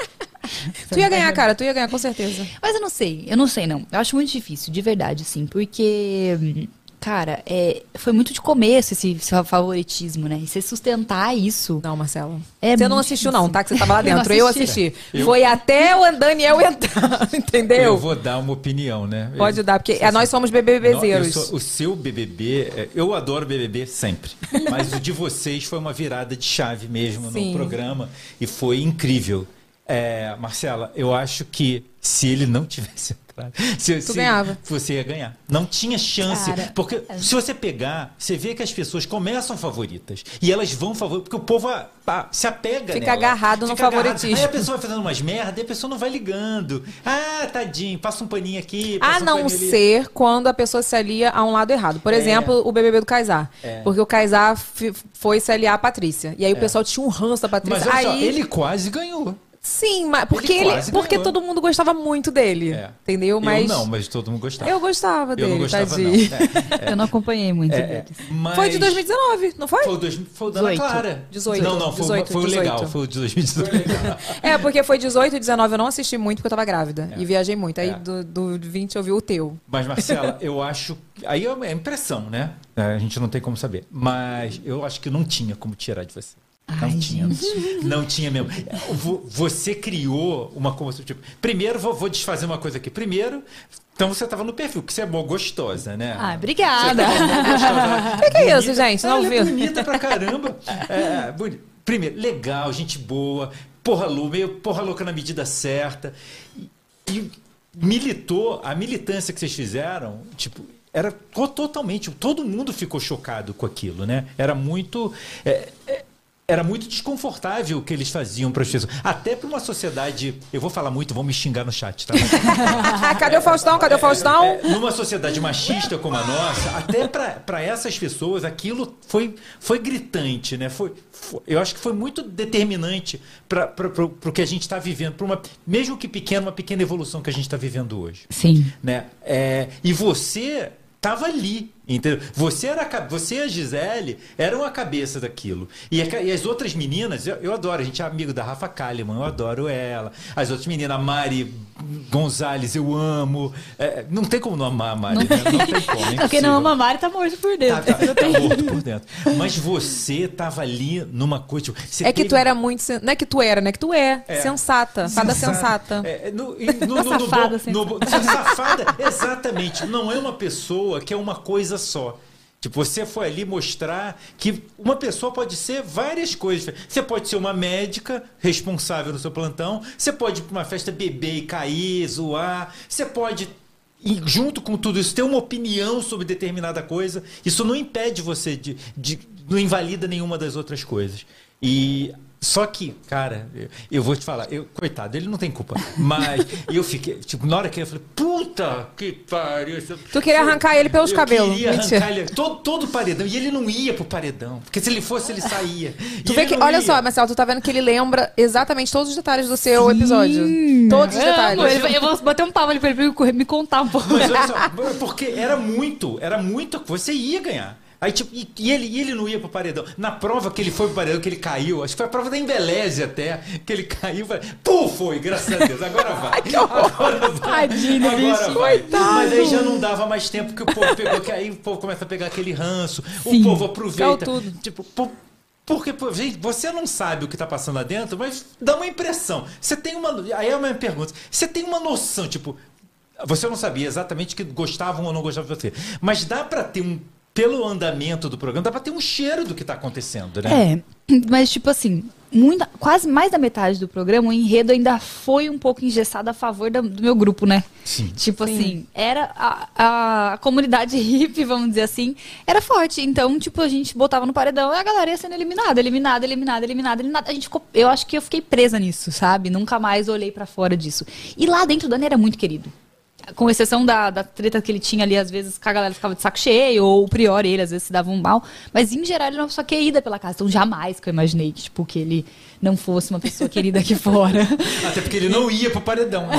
Tu ia ganhar, cara, tu ia ganhar, com certeza. Mas eu não sei, eu não sei, não. Eu acho muito difícil, de verdade, assim, porque, cara, é, foi muito de começo esse, esse favoritismo, né? E você sustentar isso. Não, Marcelo. É você não assistiu, difícil. não, tá? Que você tava lá Eu não dentro. Eu assisti. assisti. Foi até o Daniel entrar, entendeu? Eu vou dar uma opinião, né? Pode Eu- dar, porque é, nós somos Não, eu bebezeiros. sou- o seu BBB, é, eu adoro BBB sempre, mas o de vocês foi uma virada de chave mesmo Sim. no programa e foi incrível. É, Marcela, eu acho que se ele não tivesse entrado, se, se você ia ganhar. Não tinha chance, Cara, porque se você pegar, você vê que as pessoas começam favoritas e elas vão favoritas, porque o povo ah, pá, se apega Fica nela. agarrado no Fica agarrado. favoritismo. Aí a pessoa vai fazendo umas merda e a pessoa não vai ligando. Ah, tadinho, passa um paninho aqui. A passa um não paninho ali. ser quando a pessoa se alia a um lado errado. Por exemplo, o BBB do Kaysar. É. Porque o Kaysar foi se aliar a Patrícia. E aí o pessoal tinha um ranço da Patrícia. Mas olha só, aí, ele quase ganhou. Sim, mas porque, Ele ele, porque todo mundo gostava muito dele. É. Entendeu? Mas Eu não, mas todo mundo gostava. eu gostava Eu dele, não gostava, tadinho. não. É, Eu não acompanhei muito é, deles. mas- Foi de 2019, não foi? Foi o, dois, foi o da Ana 18. Clara. 18. Não, não, foi, o- 18, foi o legal. 18. Foi o de 2018. É, porque foi 18 e 19 eu não assisti muito porque eu tava grávida. E viajei muito. Aí É. do, do 20 eu vi o teu. Mas, Marcela, eu acho. Aí é impressão, né? É, A gente não tem como saber. Mas eu acho que não tinha como tirar de você. Não Ai, tinha. Não tinha mesmo. Vo- Você criou uma comoção. Tipo, primeiro, vou, vou desfazer uma coisa aqui. Primeiro, então você estava no perfil, que você é boa gostosa, né? Ah, obrigada. O Que que é isso, gente? Não ela viu? é bonita pra caramba. É, boni- Primeiro, legal, gente boa, porra louca, meio porra louca na medida certa. E, militou, a militância que vocês fizeram, tipo, era to- totalmente, todo mundo ficou chocado com aquilo, né? Era muito. é, é, era muito desconfortável o que eles faziam para as pessoas. Até para uma sociedade. Eu vou falar muito, vão me xingar no chat, tá? Cadê o Faustão? Cadê o Faustão? É, numa sociedade machista como a nossa, até para essas pessoas, aquilo foi, foi gritante, né? Foi, foi- eu acho que foi muito determinante para o que a gente está vivendo, para uma, mesmo que pequena, uma pequena evolução que a gente está vivendo hoje Sim. né? É, e você tava ali, entendeu? Você era a você e a Gisele eram a cabeça daquilo. E, a e as outras meninas, eu, eu adoro, a gente é amigo da Rafa Kalimann, eu adoro ela. As outras meninas, a Mari Gonzalez, eu amo. É, não tem como não amar a Mari, né? Não tem como. é Quem não ama Mari tá morto por dentro. Tá, tá, tá morto por dentro. Mas você tava ali numa coisa. tipo, você É que teve- tu era muito. sen- Não é que tu era, né? Que tu é. É. Sensata. Fada sensata. É, no, e no, no, Safada, no, no, no- safada, exatamente. Não é uma pessoa que é uma coisa só. Tipo, você foi ali mostrar que uma pessoa pode ser várias coisas. Você pode ser uma médica responsável no seu plantão, você pode ir para uma festa beber e cair, zoar, você pode. Junto com tudo isso, ter uma opinião sobre determinada coisa, isso não impede você de, de. não invalida nenhuma das outras coisas. E só que, cara, eu, eu vou te falar, eu, coitado, ele não tem culpa. Mas eu fiquei, tipo, na hora que eu falei, puta que pariu. Tu queria arrancar ele pelos eu cabelos. Queria Mentira. arrancar ele todo, todo o paredão. E ele não ia pro paredão. Porque se ele fosse, ele saía. Tu E vê ele que, olha ia. só, Marcelo, tu tá vendo que ele lembra exatamente todos os detalhes do seu episódio. Todos os detalhes. amo, eu, eu vou bater um pau ali pra ele me contar um pouco. Mas olha só, porque era muito, era muito. Você ia ganhar. Aí, tipo, e, e ele, e ele não ia pro paredão. Na prova que ele foi pro paredão, que ele caiu, acho que foi a prova da Embeleze até, que ele caiu, falei, pum, foi, graças a Deus, agora vai. agora vai. Tadinho, agora vai. Mas aí já não dava mais tempo que o povo pegou, que aí o povo começa a pegar aquele ranço, o povo aproveita. Tudo. Tipo, pô, porque, gente, você não sabe o que tá passando lá dentro, mas dá uma impressão. Você tem uma. Aí é uma pergunta. Você tem uma noção, tipo, você não sabia exatamente que gostavam ou não gostavam de você. Mas dá pra ter um. Pelo andamento do programa, dá pra ter um cheiro do que tá acontecendo, né? É, mas tipo assim, muita, quase mais da metade do programa, o enredo ainda foi um pouco engessado a favor da- do meu grupo, né? Sim. Tipo assim, era a, a comunidade hippie, vamos dizer assim, era forte. Então, tipo, a gente botava no paredão e a galera ia sendo eliminada, eliminada, eliminada, eliminada, eliminada. A gente ficou, eu acho que eu fiquei presa nisso, sabe? Nunca mais olhei pra fora disso. E lá dentro o Dani era muito querido. Com exceção da, da treta que ele tinha ali, às vezes a galera ficava de saco cheio, ou o Prior, ele às vezes se dava um mal. Mas em geral ele era uma pessoa querida pela casa. Então jamais que eu imaginei que, tipo, que ele não fosse uma pessoa querida aqui fora. Até porque ele não ia pro paredão. né?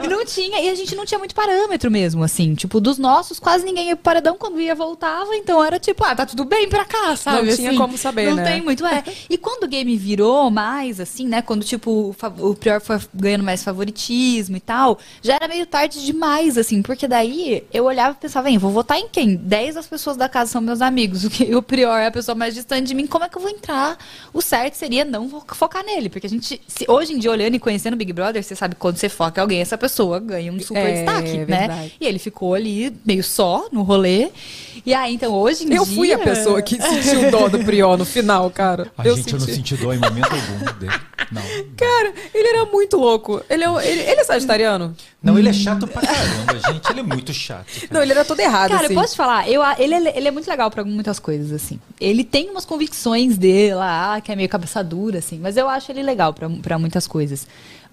É, e não tinha, e a gente não tinha muito parâmetro mesmo, assim. Tipo, dos nossos, quase ninguém ia pro paredão, quando ia voltava, então era tipo, ah, tá tudo bem pra cá, sabe? Não tinha assim. como saber, Não né? tem muito, é. E quando o game virou mais, assim, né, quando, tipo, o Prior foi ganhando mais favoritismo e tal, já era meio tarde demais, assim, porque daí eu olhava e pensava, hein, vou votar em quem? 10 das pessoas da casa são meus amigos, o, que, o Prior é a pessoa mais distante de mim, como é que eu vou entrar? O certo seria não fo- focar nele, porque a gente, se- hoje em dia, olhando e conhecendo o Big Brother, você sabe que quando você foca em alguém, essa pessoa ganha um super É, destaque, né? verdade. E ele ficou ali meio só no rolê. E aí, então, hoje em Eu dia... fui a pessoa que sentiu dó do Prió no final, cara. A eu gente, eu não senti. senti dó em momento algum dele. Não. Cara, ele era muito louco. Ele é, ele, ele é sagitariano? Não, ele é chato pra caramba, gente. Ele é muito chato. cara. Não, ele era todo errado, Cara, assim. eu posso te falar, eu, ele, é- ele é muito legal pra muitas coisas, assim. Ele tem umas convicções dele lá, que é meio cabeça dura, assim, mas eu acho ele legal pra muitas coisas.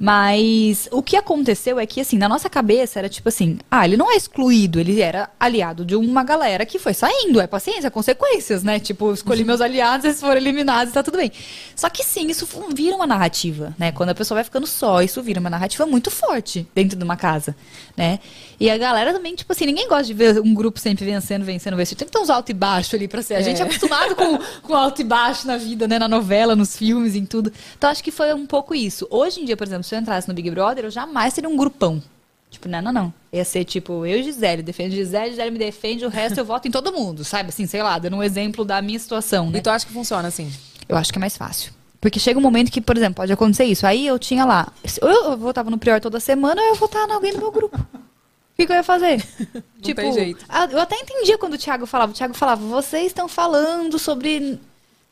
Mas o que aconteceu é que, assim, na nossa cabeça era tipo assim: ah, ele não é excluído, ele era aliado de uma galera que foi saindo. É paciência, consequências, né? Tipo, escolhi meus aliados, eles foram eliminados e tá tudo bem. Só que sim, isso vira uma narrativa, né? Quando a pessoa vai ficando só, isso vira uma narrativa muito forte dentro de uma casa, né? E a galera também, tipo assim, ninguém gosta de ver um grupo sempre vencendo, vencendo, vencendo. Tem que ter uns alto e baixo ali pra ser. A gente é acostumado com, com alto e baixo na vida, né? Na novela, nos filmes, em tudo. Então acho que foi um pouco isso. Hoje em dia, por exemplo, se eu entrasse no Big Brother, eu jamais seria um grupão. Tipo, não, não, não. Ia ser tipo, eu e Gisele, defendo Gisele, Gisele me defende, o resto eu voto em todo mundo, sabe? Assim, sei lá, dando um exemplo da minha situação, né? E tu acha que funciona assim? Eu acho que é mais fácil. Porque chega um momento que, por exemplo, pode acontecer isso. Aí eu tinha lá, ou eu votava no Prior toda semana, ou eu votava em alguém do meu grupo. O que, que eu ia fazer? tipo, tem jeito. eu até entendia quando o Thiago falava. O Thiago falava, vocês estão falando sobre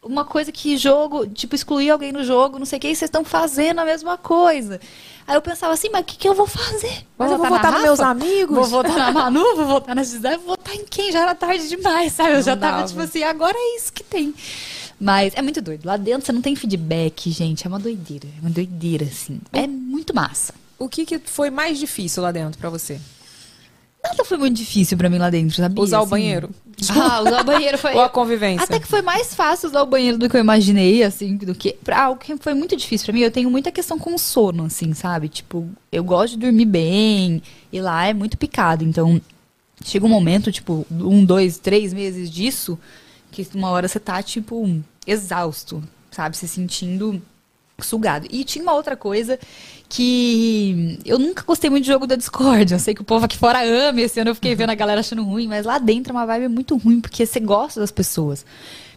uma coisa que jogo, tipo, excluir alguém no jogo, não sei o que, e vocês estão fazendo a mesma coisa. Aí eu pensava assim, mas o que, que eu vou fazer? Mas eu vou votar nos meus amigos? Vou votar na Manu, vou votar na Gisele, vou votar em quem? Já era tarde demais, sabe? Eu Não já tava dava. tipo assim, agora é isso que tem. Mas é muito doido. Lá dentro você não tem feedback, gente. É uma doideira. É uma doideira, assim. É muito massa. O que, que foi mais difícil lá dentro pra você? Nada foi muito difícil pra mim lá dentro, sabia? Usar o Assim, banheiro? Ah, usar o banheiro foi. Ou a convivência? Até que foi mais fácil usar o banheiro do que eu imaginei, assim, do que. Pra, algo que foi muito difícil pra mim, eu tenho muita questão com o sono, assim, sabe? Tipo, eu gosto de dormir bem, e lá é muito picado. Então, chega um momento, tipo, um, dois, três meses disso, que uma hora você tá, tipo, exausto, sabe? Se sentindo sugado. E tinha uma outra coisa que eu nunca gostei muito de jogo da Discord. Eu sei que o povo aqui fora ama, esse ano eu fiquei vendo a galera achando ruim, mas lá dentro é uma vibe muito ruim, porque você gosta das pessoas.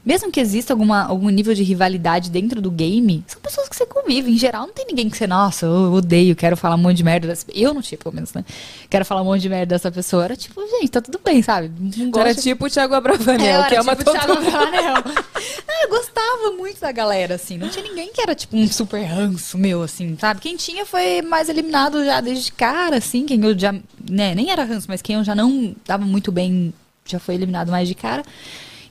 Mesmo que exista alguma, algum nível de rivalidade dentro do game, são pessoas que você convive. Em geral, não tem ninguém que você, nossa, eu odeio, quero falar um monte de merda dessa Eu não tinha, pelo menos, né? Quero falar um monte de merda dessa pessoa. Era tipo, gente, tá tudo bem, sabe? Não gosto Era tipo o Thiago Abravanel, é, que era ama tipo Thiago. Abravanel. Não, eu gostava muito da galera, assim. Não tinha ninguém que era, tipo, um super ranço meu, assim, sabe? Quem tinha foi mais eliminado já desde cara, assim. Quem eu já, né, nem era ranço, mas quem eu já não dava muito bem, já foi eliminado mais de cara.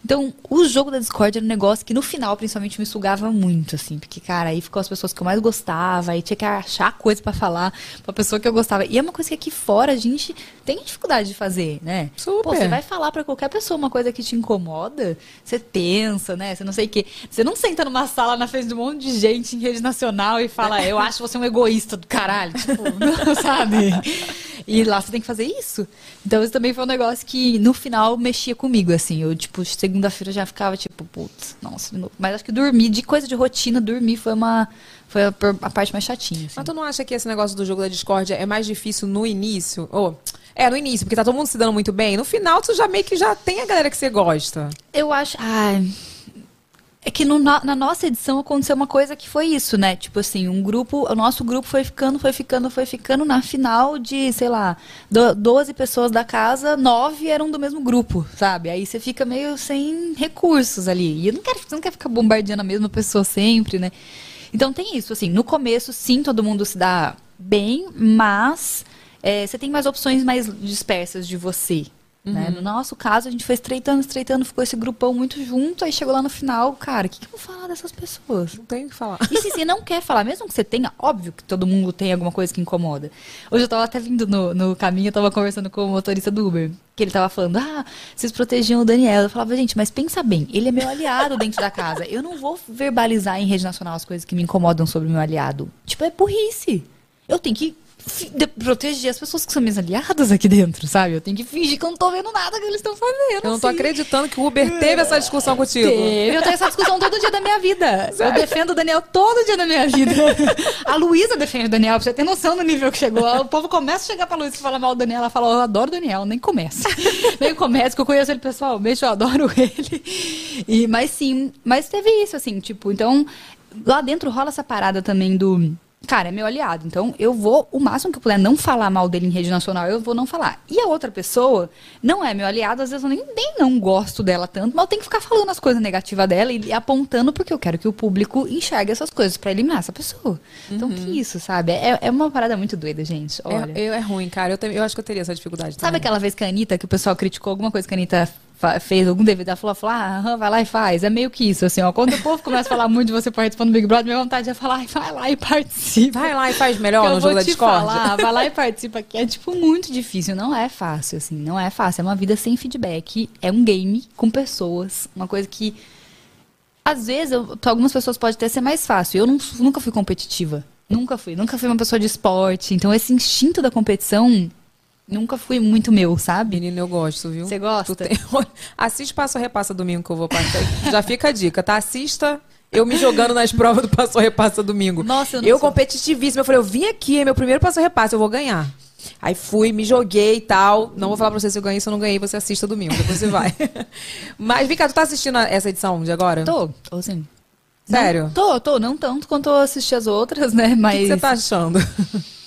Então, o jogo da Discord era um negócio que no final, principalmente, me sugava muito, assim. Porque, cara, aí ficou as pessoas que eu mais gostava, aí tinha que achar coisa pra falar pra pessoa que eu gostava. E é uma coisa que aqui fora a gente tem dificuldade de fazer, né? Super. Pô, você vai falar pra qualquer pessoa uma coisa que te incomoda, você pensa, né? Você não sei o quê. Você não senta numa sala na frente de um monte de gente em rede nacional e fala, eu acho você um egoísta do caralho. Tipo, não, sabe? E lá você tem que fazer isso. Então, isso também foi um negócio que, no final, mexia comigo, assim. Eu, tipo, segunda-feira já ficava, tipo, putz, nossa, de novo. Mas acho que dormir, de coisa de rotina, dormir foi uma... Foi a, a parte mais chatinha, assim. Mas tu não acha que esse negócio do jogo da discórdia é mais difícil no início? Ou, é, no início, porque tá todo mundo se dando muito bem. No final, tu já meio que já tem a galera que você gosta. Eu acho. Ai. É que no- na, nossa edição aconteceu uma coisa que foi isso, né? Tipo assim, um grupo, o nosso grupo foi ficando, foi ficando, foi ficando. Na final de, sei lá, do, 12 pessoas da casa, nove eram do mesmo grupo, sabe? Aí você fica meio sem recursos ali. E eu não quero, você não quer ficar bombardeando a mesma pessoa sempre, né? Então tem isso, assim, no começo, sim, todo mundo se dá bem, mas é, você tem mais opções mais dispersas de você. Né? No nosso caso, a gente foi estreitando, estreitando, ficou esse grupão muito junto, aí chegou lá no final, cara, o que, que eu vou falar dessas pessoas? Não tem o que falar. E se você não quer falar, mesmo que você tenha, óbvio que todo mundo tem alguma coisa que incomoda. Hoje eu tava até vindo no, no caminho, eu tava conversando com o motorista do Uber, que ele tava falando, ah, vocês protegiam o Daniel. Eu falava, gente, mas pensa bem, ele é meu aliado dentro da casa. Eu não vou verbalizar em rede nacional as coisas que me incomodam sobre o meu aliado. Tipo, é burrice. Eu tenho que proteger as pessoas que são minhas aliadas aqui dentro, sabe? Eu tenho que fingir que eu não tô vendo nada que eles estão fazendo. Eu não tô assim. acreditando que o Uber teve essa discussão contigo. Teve, eu tenho essa discussão todo dia da minha vida. Eu defendo o Daniel todo dia da minha vida. A Luísa defende o Daniel, pra você ter noção do nível que chegou. O povo começa a chegar pra Luísa e falar mal do Daniel. Ela fala, eu adoro o Daniel, nem começa. nem começa, que eu conheço ele pessoalmente, eu adoro ele. E, mas sim, mas teve isso, assim, tipo, então, lá dentro rola essa parada também do. Cara, é meu aliado. Então, eu vou, o máximo que eu puder, não falar mal dele em rede nacional, eu vou não falar. E a outra pessoa não é meu aliado, às vezes eu nem, nem não gosto dela tanto, mas eu tenho que ficar falando as coisas negativas dela e apontando porque eu quero que o público enxergue essas coisas pra eliminar essa pessoa. Então, que isso, sabe? É, é uma parada muito doida, gente. Olha. É, é ruim, cara. Eu, também- eu acho que eu teria essa dificuldade. Sabe também. aquela vez que a Anitta, que o pessoal criticou alguma coisa que a Anitta fez, algum DVD, ela falou, falou ah, aham, vai lá e faz. É meio que isso, assim, ó. Quando o povo começa a falar muito de você participando do Big Brother, minha vontade é falar, "Ai, vai lá e participa. Vai lá e faz melhor no jogo da te discórdia. falar, vai lá e participa, que é, tipo, muito difícil. Não é fácil, assim, não é fácil. É uma vida sem feedback, é um game com pessoas, uma coisa que... Às vezes, eu, algumas pessoas podem até ser mais fácil. Eu não- nunca fui competitiva. Nunca fui. Nunca fui uma pessoa de esporte. Então, esse instinto da competição nunca fui muito meu, sabe? Menina, eu gosto, viu? Você gosta? Tem- Assiste Passo Repassa domingo que eu vou passar. Já fica a dica, tá? Assista eu me jogando nas provas do Passo Repassa domingo. Nossa, eu não Eu sou. competitivíssima. Eu falei, eu vim aqui, é meu primeiro Passo Repassa, eu vou ganhar. Aí fui, me joguei e tal. Não vou falar pra você se eu ganhei, se eu não ganhei, você assista domingo, depois você vai. Mas, cá, tu tá assistindo a- essa edição de agora? Tô, tô sim. Sério? Não, tô, tô. Não tanto quanto eu assisti as outras, né? O Mas... que, que você tá achando?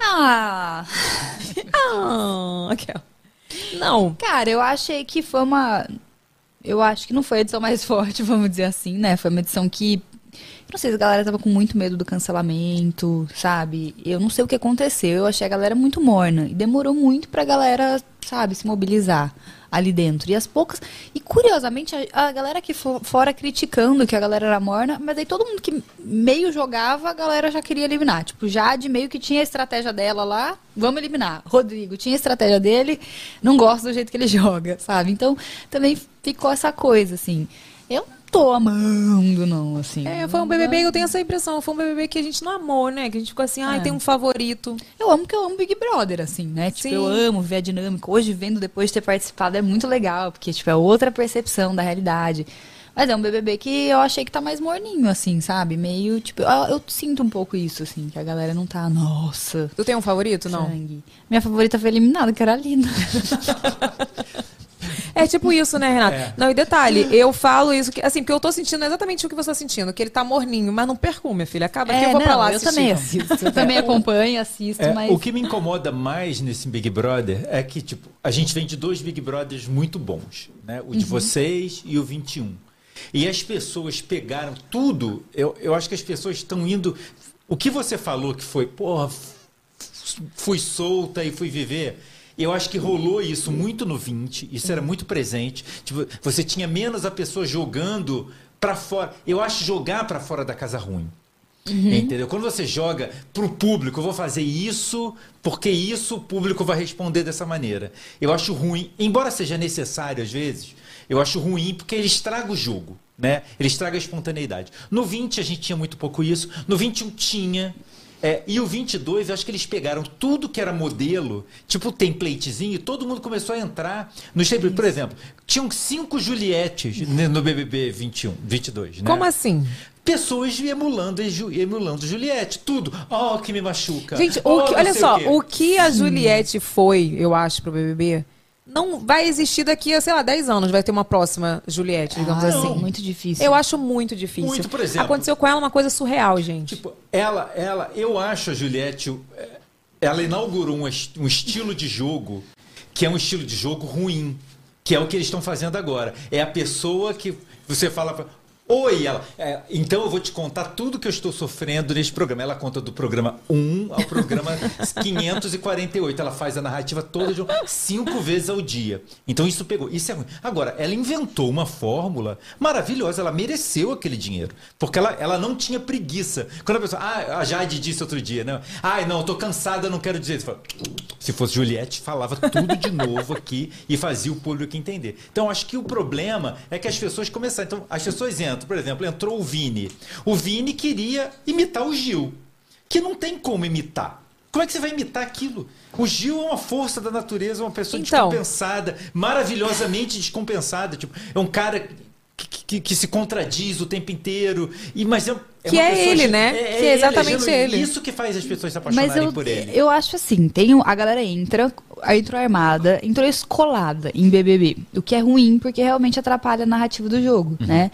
Ah... ah. Não. Cara, eu achei que foi uma. Eu acho que não foi a edição mais forte, vamos dizer assim, né? Foi uma edição que. Não sei se a galera tava com muito medo do cancelamento, sabe? Eu não sei o que aconteceu. Eu achei a galera muito morna. E demorou muito pra galera sabe, se mobilizar ali dentro. E as poucas. E curiosamente, a, a galera fo- fora criticando que a galera era morna, mas aí todo mundo que meio jogava, a galera já queria eliminar. Tipo, Jade meio que tinha a estratégia dela lá, vamos eliminar. Rodrigo tinha a estratégia dele, não gosta do jeito que ele joga, sabe? Então também ficou essa coisa, assim. Eu tô amando, não, assim. É, foi um BBB, eu tenho essa impressão, foi um BBB que a gente não amou, né? Que a gente ficou assim, ai, É. tem um favorito. Eu amo que eu amo Big Brother, assim, né? Tipo, Sim. eu amo ver a dinâmica. Hoje, vendo depois de ter participado, é muito legal, porque, tipo, é outra percepção da realidade. Mas é um BBB que eu achei que tá mais morninho, assim, sabe? Meio, tipo, eu, eu sinto um pouco isso, assim, que a galera não tá, nossa, Tu tem um favorito, não? sangue. Minha favorita foi eliminada, que era a Lina. É tipo isso, né, Renato? É. Não, e detalhe, eu falo isso, que, assim, porque eu tô sentindo exatamente o que você tá sentindo, que ele tá morninho, mas não percua, minha filha. Acaba que eu vou pra É, não, lá eu assistir. também assisto. Eu também acompanho, assisto, É, mas... O que me incomoda mais nesse Big Brother é que, tipo, a gente vem de dois Big Brothers muito bons, né? O de Uhum. vocês e o 21. E as pessoas pegaram tudo. Eu, eu acho que as pessoas estão indo. O que você falou que foi, porra, fui solta e fui viver. Eu acho que rolou isso muito no 20, isso era muito presente. Tipo, você tinha menos a pessoa jogando pra fora. Eu acho jogar pra fora da casa ruim. Entendeu? Quando você joga pro público, eu vou fazer isso porque isso o público vai responder dessa maneira. Eu acho ruim, embora seja necessário às vezes, eu acho ruim porque ele estraga o jogo, né? Ele estraga a espontaneidade. No 20 a gente tinha muito pouco isso, no 21 tinha. É, e o 22, eu acho que eles pegaram tudo que era modelo, tipo templatezinho, e todo mundo começou a entrar nos templates. Por exemplo, tinham cinco Julietes né, no BBB 21, 22, né? Como assim? pessoas emulando, emulando Juliette, tudo. Oh, que me machuca. Gente, oh, o que- olha só, quê. o que a Juliette foi, eu acho, pro BBB, não vai existir daqui a, sei lá, 10 anos. Vai ter uma próxima Juliette, digamos Ah, assim. Muito difícil. Eu acho muito difícil. Muito, por exemplo. Aconteceu com ela uma coisa surreal, gente. Tipo, ela, ela, eu acho a Juliette, é, ela inaugurou um, um estilo de jogo que é um estilo de jogo ruim, que é o que eles estão fazendo agora. É a pessoa que você fala pra, Oi, ela. é, então eu vou te contar tudo que eu estou sofrendo neste programa. Ela conta do programa 1 ao programa 548. Ela faz a narrativa toda de um- cinco vezes ao dia. Então isso pegou. Isso é ruim. Agora, ela inventou uma fórmula maravilhosa. Ela mereceu aquele dinheiro. Porque ela, ela não tinha preguiça. Quando a pessoa. Ah, a Jade disse outro dia, né? Ai, não, eu tô cansada, não quero dizer. Fala, Se fosse Juliette, falava tudo de novo aqui e fazia o público entender. Então, acho que o problema é que as pessoas começaram. Então, as pessoas entram, por exemplo, entrou o Vini. O Vini queria imitar o Gil, que não tem como imitar. Como é que você vai imitar aquilo? O Gil é uma força da natureza, uma pessoa Então. descompensada, maravilhosamente descompensada. Tipo, é um cara que, que- que se contradiz o tempo inteiro. E, mas é, é Que é ele, né? Que é exatamente genuíno. ele. Isso que faz as pessoas se apaixonarem Mas eu, por ele. eu acho assim, tem, a galera entra, entrou armada, entrou escolada em BBB. O que é ruim, porque realmente atrapalha a narrativa do jogo, Uhum. né?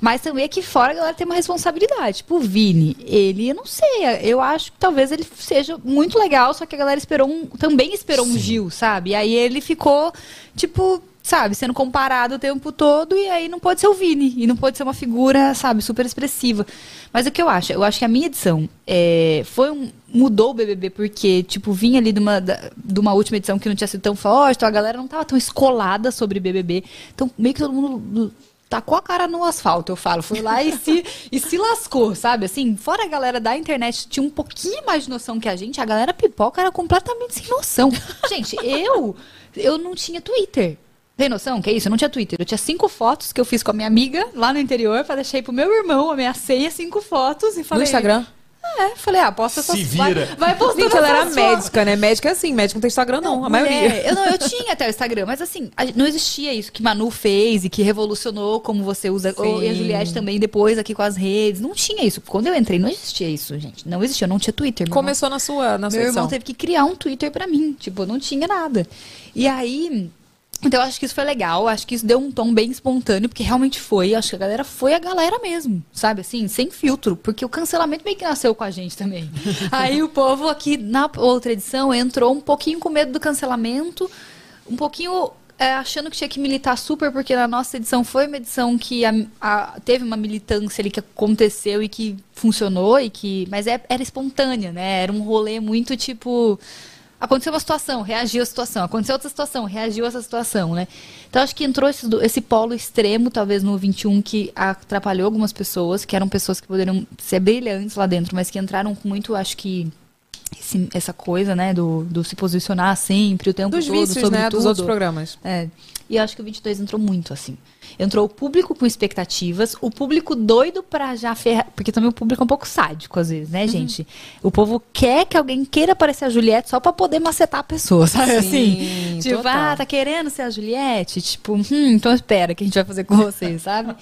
Mas também aqui fora a galera tem uma responsabilidade. Tipo, o Vini, ele, eu não sei, eu acho que talvez ele seja muito legal, só que a galera esperou um, também esperou um Sim. Gil, sabe? E aí ele ficou, tipo, sabe, sendo comparado o tempo todo, e aí não pode ser o Vini, e não pode ser uma figura, sabe, super expressiva. Mas o que eu acho? Eu acho que a minha edição é, foi um. Mudou o BBB porque, tipo, vinha ali de uma, de uma última edição que não tinha sido tão forte, então a galera não tava tão escolada sobre BBB. Então, meio que todo mundo tacou a cara no asfalto, eu falo. Foi lá e se, e se lascou, sabe? Assim, fora a galera da internet tinha um pouquinho mais de noção que a gente, a galera pipoca era completamente sem noção. Gente, eu, eu não tinha Twitter. Tem noção? Que é isso? Eu não tinha Twitter. Eu tinha cinco fotos que eu fiz com a minha amiga lá no interior, deixei pro meu irmão, a minha senha, cinco fotos e falei. no Instagram? É, falei, ah, posta Se essas vira. Vai, vai postando Gente, ela era fotos. médica, né? Médica é assim, médico não tem Instagram, não, a mulher, maioria. Eu, não, eu tinha até o Instagram, mas assim, a- não existia isso que Manu fez e que revolucionou como você usa. ou- E a. Juliette também depois aqui com as redes. Não tinha isso. Quando eu entrei, não existia isso, gente. Não existia, eu não tinha Twitter. Meu irmão- Começou na sua, na sua meu irmão edição. teve que criar um Twitter pra mim. Tipo, não tinha nada. E aí. Então, eu acho que isso foi legal. Acho que isso deu um tom bem espontâneo, porque realmente foi. Acho que a galera foi a galera mesmo, sabe? Assim, sem filtro. Porque o cancelamento meio que nasceu com a gente também. aí o povo aqui, na outra edição, entrou um pouquinho com medo do cancelamento, um pouquinho. é, achando que tinha que militar super, porque na nossa edição foi uma edição que a- a- teve uma militância ali que aconteceu e que funcionou, e que mas é- era espontânea, né? Era um rolê muito tipo Aconteceu uma situação, reagiu à situação. Aconteceu outra situação, reagiu a essa situação, né? Então acho que entrou esse, esse polo extremo, talvez no 21, que atrapalhou algumas pessoas, que eram pessoas que poderiam ser brilhantes lá dentro, mas que entraram com muito, acho que. Esse- essa coisa, né, do, do se posicionar sempre, o tempo Dos todo, vícios, sobre né? Dos tudo. outros programas. É. E eu acho que o 22 entrou muito assim. Entrou o público com expectativas, o público doido pra já ferrar. Porque também o público é um pouco sádico, às vezes, Uhum. né, gente? O povo quer que alguém queira parecer a Juliette só pra poder macetar a pessoa, sabe Sim, assim? Tipo, total. ah, tá querendo ser a Juliette? Tipo, hum, então espera que a gente vai fazer com você, sabe?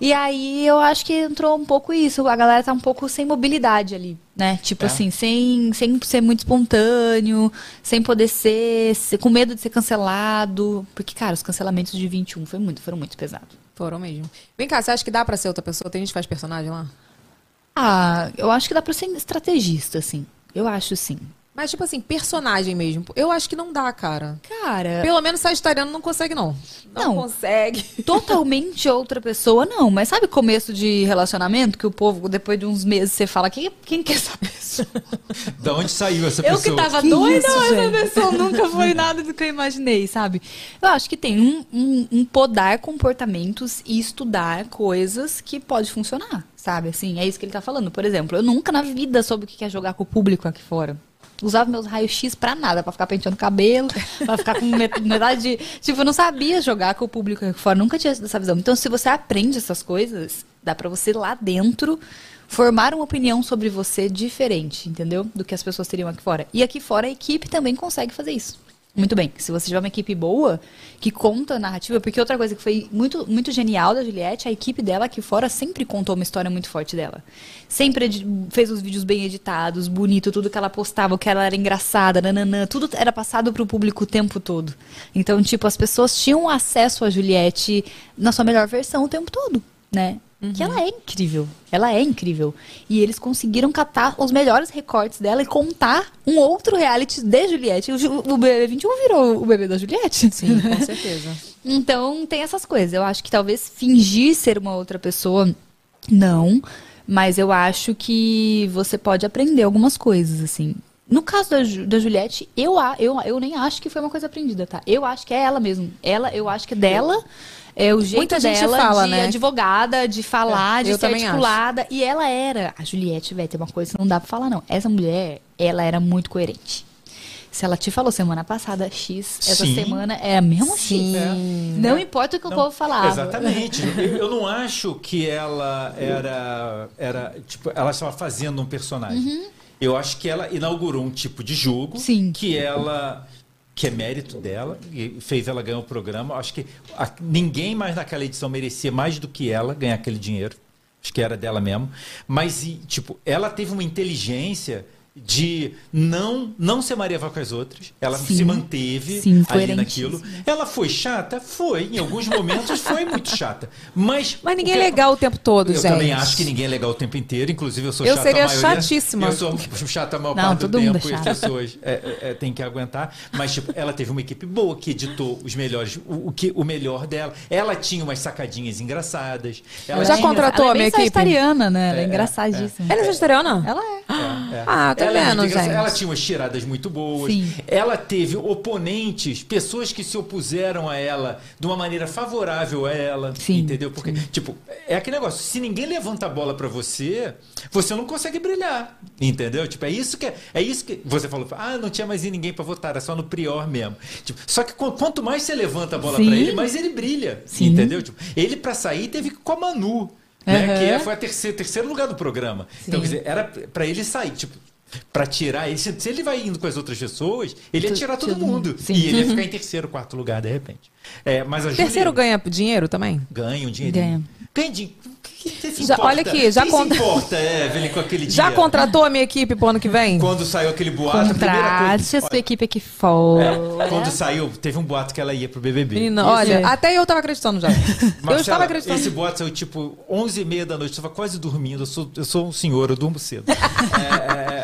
E aí eu acho que entrou um pouco isso. A galera tá um pouco sem mobilidade ali, né? Tipo É. assim, sem, sem ser muito espontâneo, sem poder ser, ser- com medo de ser cancelado. Porque, cara, os cancelamentos de 21 foi muito, foram muito pesados. Foram mesmo. Vem cá, você acha que dá pra ser outra pessoa? Tem gente que faz personagem lá? Ah, eu acho que dá pra ser estrategista, assim. Eu acho sim. Mas, tipo assim, personagem mesmo. Eu acho que não dá, cara. Cara, Pelo menos Sagitariano não consegue, não. Não, Não. consegue. totalmente outra pessoa, não. Mas sabe começo de relacionamento que o povo, depois de uns meses, você fala, quem, quem que é essa pessoa? Da onde saiu essa Eu pessoa? que tava Que doida, isso, essa gente? pessoa nunca foi nada do que eu imaginei, sabe? Eu acho que tem um, um, um podar comportamentos e estudar coisas que pode funcionar, sabe? Assim, é isso que ele tá falando. Por exemplo, eu nunca na vida soube o que é jogar com o público aqui fora. Usava meus raios-x pra nada, pra ficar penteando cabelo, pra ficar com met- metade de. Tipo, eu não sabia jogar com o público aqui fora, nunca tinha essa visão. Então, se você aprende essas coisas, dá pra você lá dentro formar uma opinião sobre você diferente, entendeu? Do que as pessoas teriam aqui fora. E aqui fora a equipe também consegue fazer isso. Muito bem. Se você tiver uma equipe boa, que conta a narrativa, porque outra coisa que foi muito, muito genial da Juliette, a equipe dela aqui fora sempre contou uma história muito forte dela. Sempre fez os vídeos bem editados, bonito, tudo que ela postava, que ela era engraçada, nananã, tudo era passado pro público o tempo todo. Então, tipo, as pessoas tinham acesso a Juliette na sua melhor versão o tempo todo, né? Que ela é incrível. Ela é incrível. E eles conseguiram catar os melhores recortes dela e contar um outro reality de Juliette. O, o BB21 virou o bebê da Juliette. Sim, com certeza. Então, tem essas coisas. Eu acho que talvez fingir ser uma outra pessoa, não. Mas eu acho que você pode aprender algumas coisas, assim. No caso da, da Juliette, eu, a- eu, eu nem acho que foi uma coisa aprendida, tá? Eu acho que é ela mesmo. Ela, eu acho que é dela. É o jeito Muita gente dela fala, de né? advogada, de falar, É, de ser articulada. E ela era. A Juliette, velho, tem uma coisa que não dá pra falar, não. Essa mulher, ela era muito coerente. Se ela te falou semana passada X, essa Sim. semana é a mesma Sim. X. Não importa o que o povo falava. Exatamente. Eu, eu não acho que ela era, era tipo, ela estava fazendo um personagem. Eu acho que ela inaugurou um tipo de jogo Uhum. Sim. que ela que é mérito dela e fez ela ganhar o programa. Acho que a- ninguém mais naquela edição merecia mais do que ela ganhar aquele dinheiro. Acho que era dela mesmo. Mas e, tipo, ela teve uma inteligência de não não ser Maria com as outras. Ela Sim. se manteve Sim, ali naquilo. Ela foi chata? Foi. Em alguns momentos foi muito chata. Mas. Mas ninguém é legal o tempo todo, Eu gente. também acho que ninguém é legal o tempo inteiro. Inclusive, eu sou Eu chata seria a maioria. chatíssima. Eu sou chata a maior Não, parte do tempo. é e as pessoas é, é, é, têm que aguentar. Mas, tipo, ela teve uma equipe boa que editou os melhores, o, o que, o melhor dela. Ela tinha umas sacadinhas engraçadas. Ela Já tinha- contratou ela a é minha bem equipe? sagitariana, né? Ela é, É, engraçadíssima. Ela é sagitariana? Ela é. É, é. Ah, tá ela é muito engraçada. Ela tinha umas tiradas muito boas. Sim. Ela teve oponentes, pessoas que se opuseram a ela de uma maneira favorável a ela. Sim, Entendeu? Porque, tipo, é aquele negócio. Se ninguém levanta a bola pra você, você não consegue brilhar. Entendeu? Tipo, é isso que é, é isso que você falou. Ah, não tinha mais ninguém pra votar, era só no Prior mesmo. Tipo, só que qu- quanto mais você levanta a bola Sim. pra ele, mais ele brilha. Sim. Entendeu? Tipo, ele pra sair teve com a Manu. Né, Aham. que é- foi a terceira, terceiro lugar do programa. Então, quer dizer, era pra ele sair, tipo, pra tirar ele. Se, se ele vai indo com as outras pessoas, ele ia tirar todo mundo. Sim. E ele ia ficar em terceiro, quarto lugar, de repente. É, mas a Terceiro Júlia ganha dinheiro também? ganha um dinheirinho. Ganha. Ganha dinheiro. O que você se Já- importa? olha aqui, já Quem importa, Evelyn, com aquele Já dinheiro? contratou a minha equipe pro ano que vem? Quando saiu aquele boato, a primeira Contrate a coisa... sua equipe aqui fora. É, quando saiu, teve um boato que ela ia pro BBB. Menina, Isso- olha, é. até eu tava acreditando já. eu Marcela, estava acreditando. Esse boato saiu tipo 11h30 da noite, eu tava quase dormindo. Eu sou, eu sou um senhor, eu durmo cedo. É,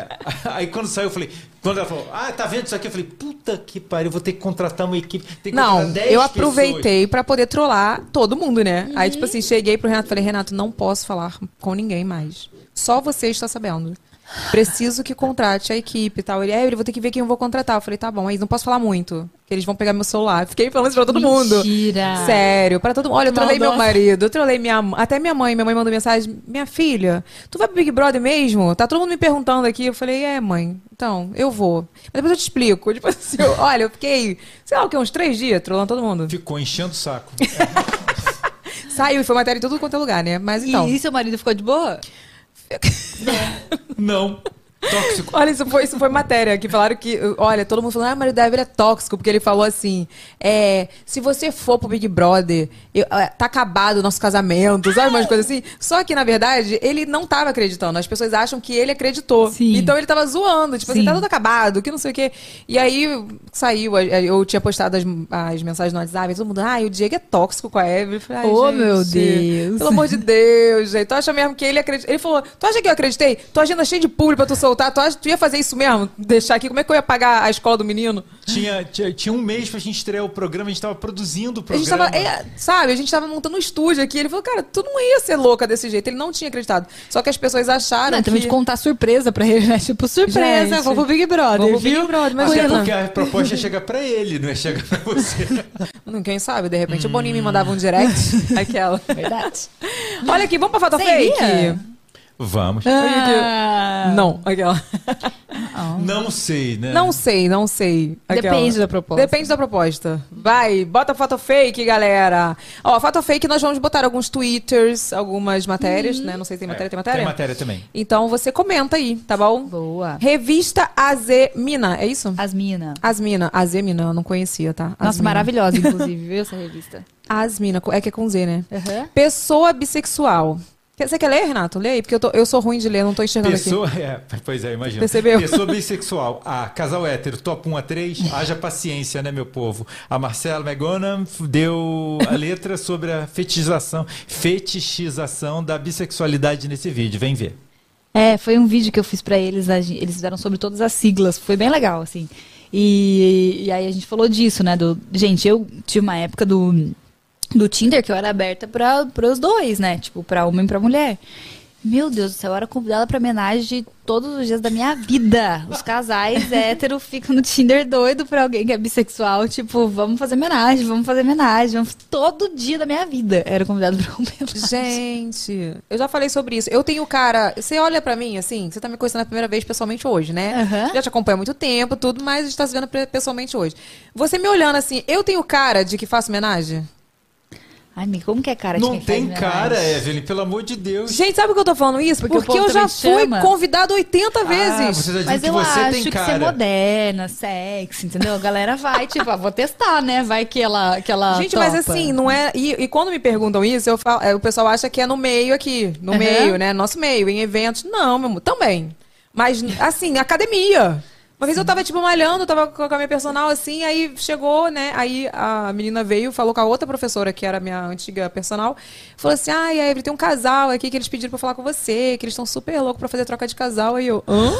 é, aí quando saiu, eu falei. Quando ela falou, ah, tá vendo isso aqui? Eu falei, puta que pariu, eu vou ter que contratar uma equipe. Tem que Não, contratar 10 eu pessoas. aproveitei pra poder trollar todo mundo, né? Aí, tipo assim, cheguei pro Renato e falei, Renato, não posso falar com ninguém mais. Só você está sabendo. Preciso que contrate a equipe e tal. Ele, é, eu vou ter que ver quem eu vou contratar. Eu falei, tá bom, mas não posso falar muito. Que eles vão pegar meu celular. Fiquei falando isso pra todo mundo. Mentira. Sério, pra todo mundo. Olha, eu trolei meu marido, eu trolei minha Até minha mãe. Minha mãe mandou mensagem: Minha filha, tu vai pro Big Brother mesmo? Tá todo mundo me perguntando aqui. Eu falei, é, mãe, então, eu vou. Mas depois eu te explico. Tipo assim, eu- olha, eu fiquei, sei lá o que, uns três dias trolando todo mundo. Ficou enchendo o saco. Saiu e foi matéria em tudo quanto é lugar, né? Mas então. E seu marido ficou de boa? Não. Tóxico. Olha, isso foi, isso foi matéria que falaram que. Olha, todo mundo falando, ah, o marido da Evelyn é tóxico, porque ele falou assim: é, se você for pro Big Brother, eu- é, tá acabado o nosso casamento, sabe? Umas coisas assim. Só que, na verdade, ele não tava acreditando. As pessoas acham que ele acreditou. Sim. Então ele tava zoando, tipo assim, Sim. tá tudo acabado, que não sei o quê. E aí saiu, eu tinha postado as, as mensagens no WhatsApp, e todo mundo, ah, o Diego é tóxico com a Evelyn. Eu falei, ai, Oh, gente, meu Deus. Pelo amor de Deus, gente. Tu acha mesmo que ele acredita? Ele falou: Tu acha que eu acreditei? Tua agenda cheia de público pra tu soltar. Tu acha tu ia fazer isso mesmo? Deixar aqui? Como é que eu ia pagar a escola do menino? Tinha, tinha, tinha um mês pra gente estrear o programa, a gente tava produzindo o A gente programa. tava, é, sabe, a gente tava montando um estúdio aqui. Ele falou, cara, tu não ia ser louca desse jeito. Ele não tinha acreditado. Só que as pessoas acharam Não, que... também de contar surpresa pra ele, né? Tipo, surpresa, Gente, vou pro Big Brother, vou pro? Big Brother, Até imagina. porque a proposta ia chegar pra ele, não ia chegar pra você. Hum, Quem sabe, de repente, o Boninho me mandava um direct. aquela. Verdade. Olha aqui, vamos pra foto Você fake? Vamos. Ah, Não, aquela. Não sei, né? Não sei, não sei. Aquela. Depende da proposta. Depende da proposta. Vai, bota foto fake, galera. Ó, foto fake nós vamos botar alguns twitters, algumas matérias, né? Não sei se tem matéria, tem matéria? Tem matéria também. Então você comenta aí, tá bom? Boa. Revista AZ Mina, é isso? As mina. Asmina, AZ Mina, eu não conhecia, tá? Nossa, Asmina. maravilhosa, inclusive, viu essa revista? Asmina, é que é com Z, né? Aham. Pessoa bissexual. Você quer ler, Renato? Lê aí, porque eu, tô- eu sou ruim de ler, não tô enxergando aqui. Pessoa, é, pois é, imagina. Percebeu? Pessoa bissexual. A casal hétero, top 1 a 3. Haja paciência, né, meu povo? A Marcela McGonagall deu a letra sobre a fetichização, fetichização da bissexualidade nesse vídeo. Vem ver. É, foi um vídeo que eu fiz pra eles, eles fizeram sobre todas as siglas, foi bem legal, assim. E, e aí a gente falou disso, né? Do, gente, eu tinha uma época do, do Tinder que eu era aberta para os dois, né? Tipo, pra homem e pra mulher. Meu Deus do céu, eu era convidada pra homenagem todos os dias da minha vida. Os casais héteros ficam no Tinder doido pra alguém que é bissexual. Tipo, vamos fazer homenagem, vamos fazer homenagem. Vamos... Todo dia da minha vida era convidado pra homenagem. Gente, eu já falei sobre isso. Eu tenho cara. Você olha pra mim assim, você tá me conhecendo a primeira vez pessoalmente hoje, né? Aham. Já te acompanho há muito tempo, tudo, mas a gente tá se vendo pe- pessoalmente hoje. Você me olhando assim, eu tenho cara de que faço homenagem? Ai, amiga, como que é cara de Não tem cara, Evelyn, pelo amor de Deus. Gente, sabe por que eu tô falando isso? Porque Porque, eu já fui chama. convidado 80 Ah, vezes. você já Mas que eu você acho tem que cara. ser moderna, sexy, entendeu? A galera vai, tipo, ah, vou testar, né? Vai que ela, que ela Gente, mas topa. assim, não é. E, e quando me perguntam isso, eu falo, é, o pessoal acha que é no meio aqui. No Aham. meio, né? Nosso meio, em eventos. Não, meu amor, também. Mas, assim, academia. Uma vez eu tava, tipo, malhando, tava com a minha personal, assim, aí chegou, né? Aí a menina veio, falou com a outra professora, que era a minha antiga personal, falou assim: ai, ah, Evelyn, tem um casal aqui que eles pediram pra falar com você, que eles estão super loucos pra fazer troca de casal. Aí eu, hã?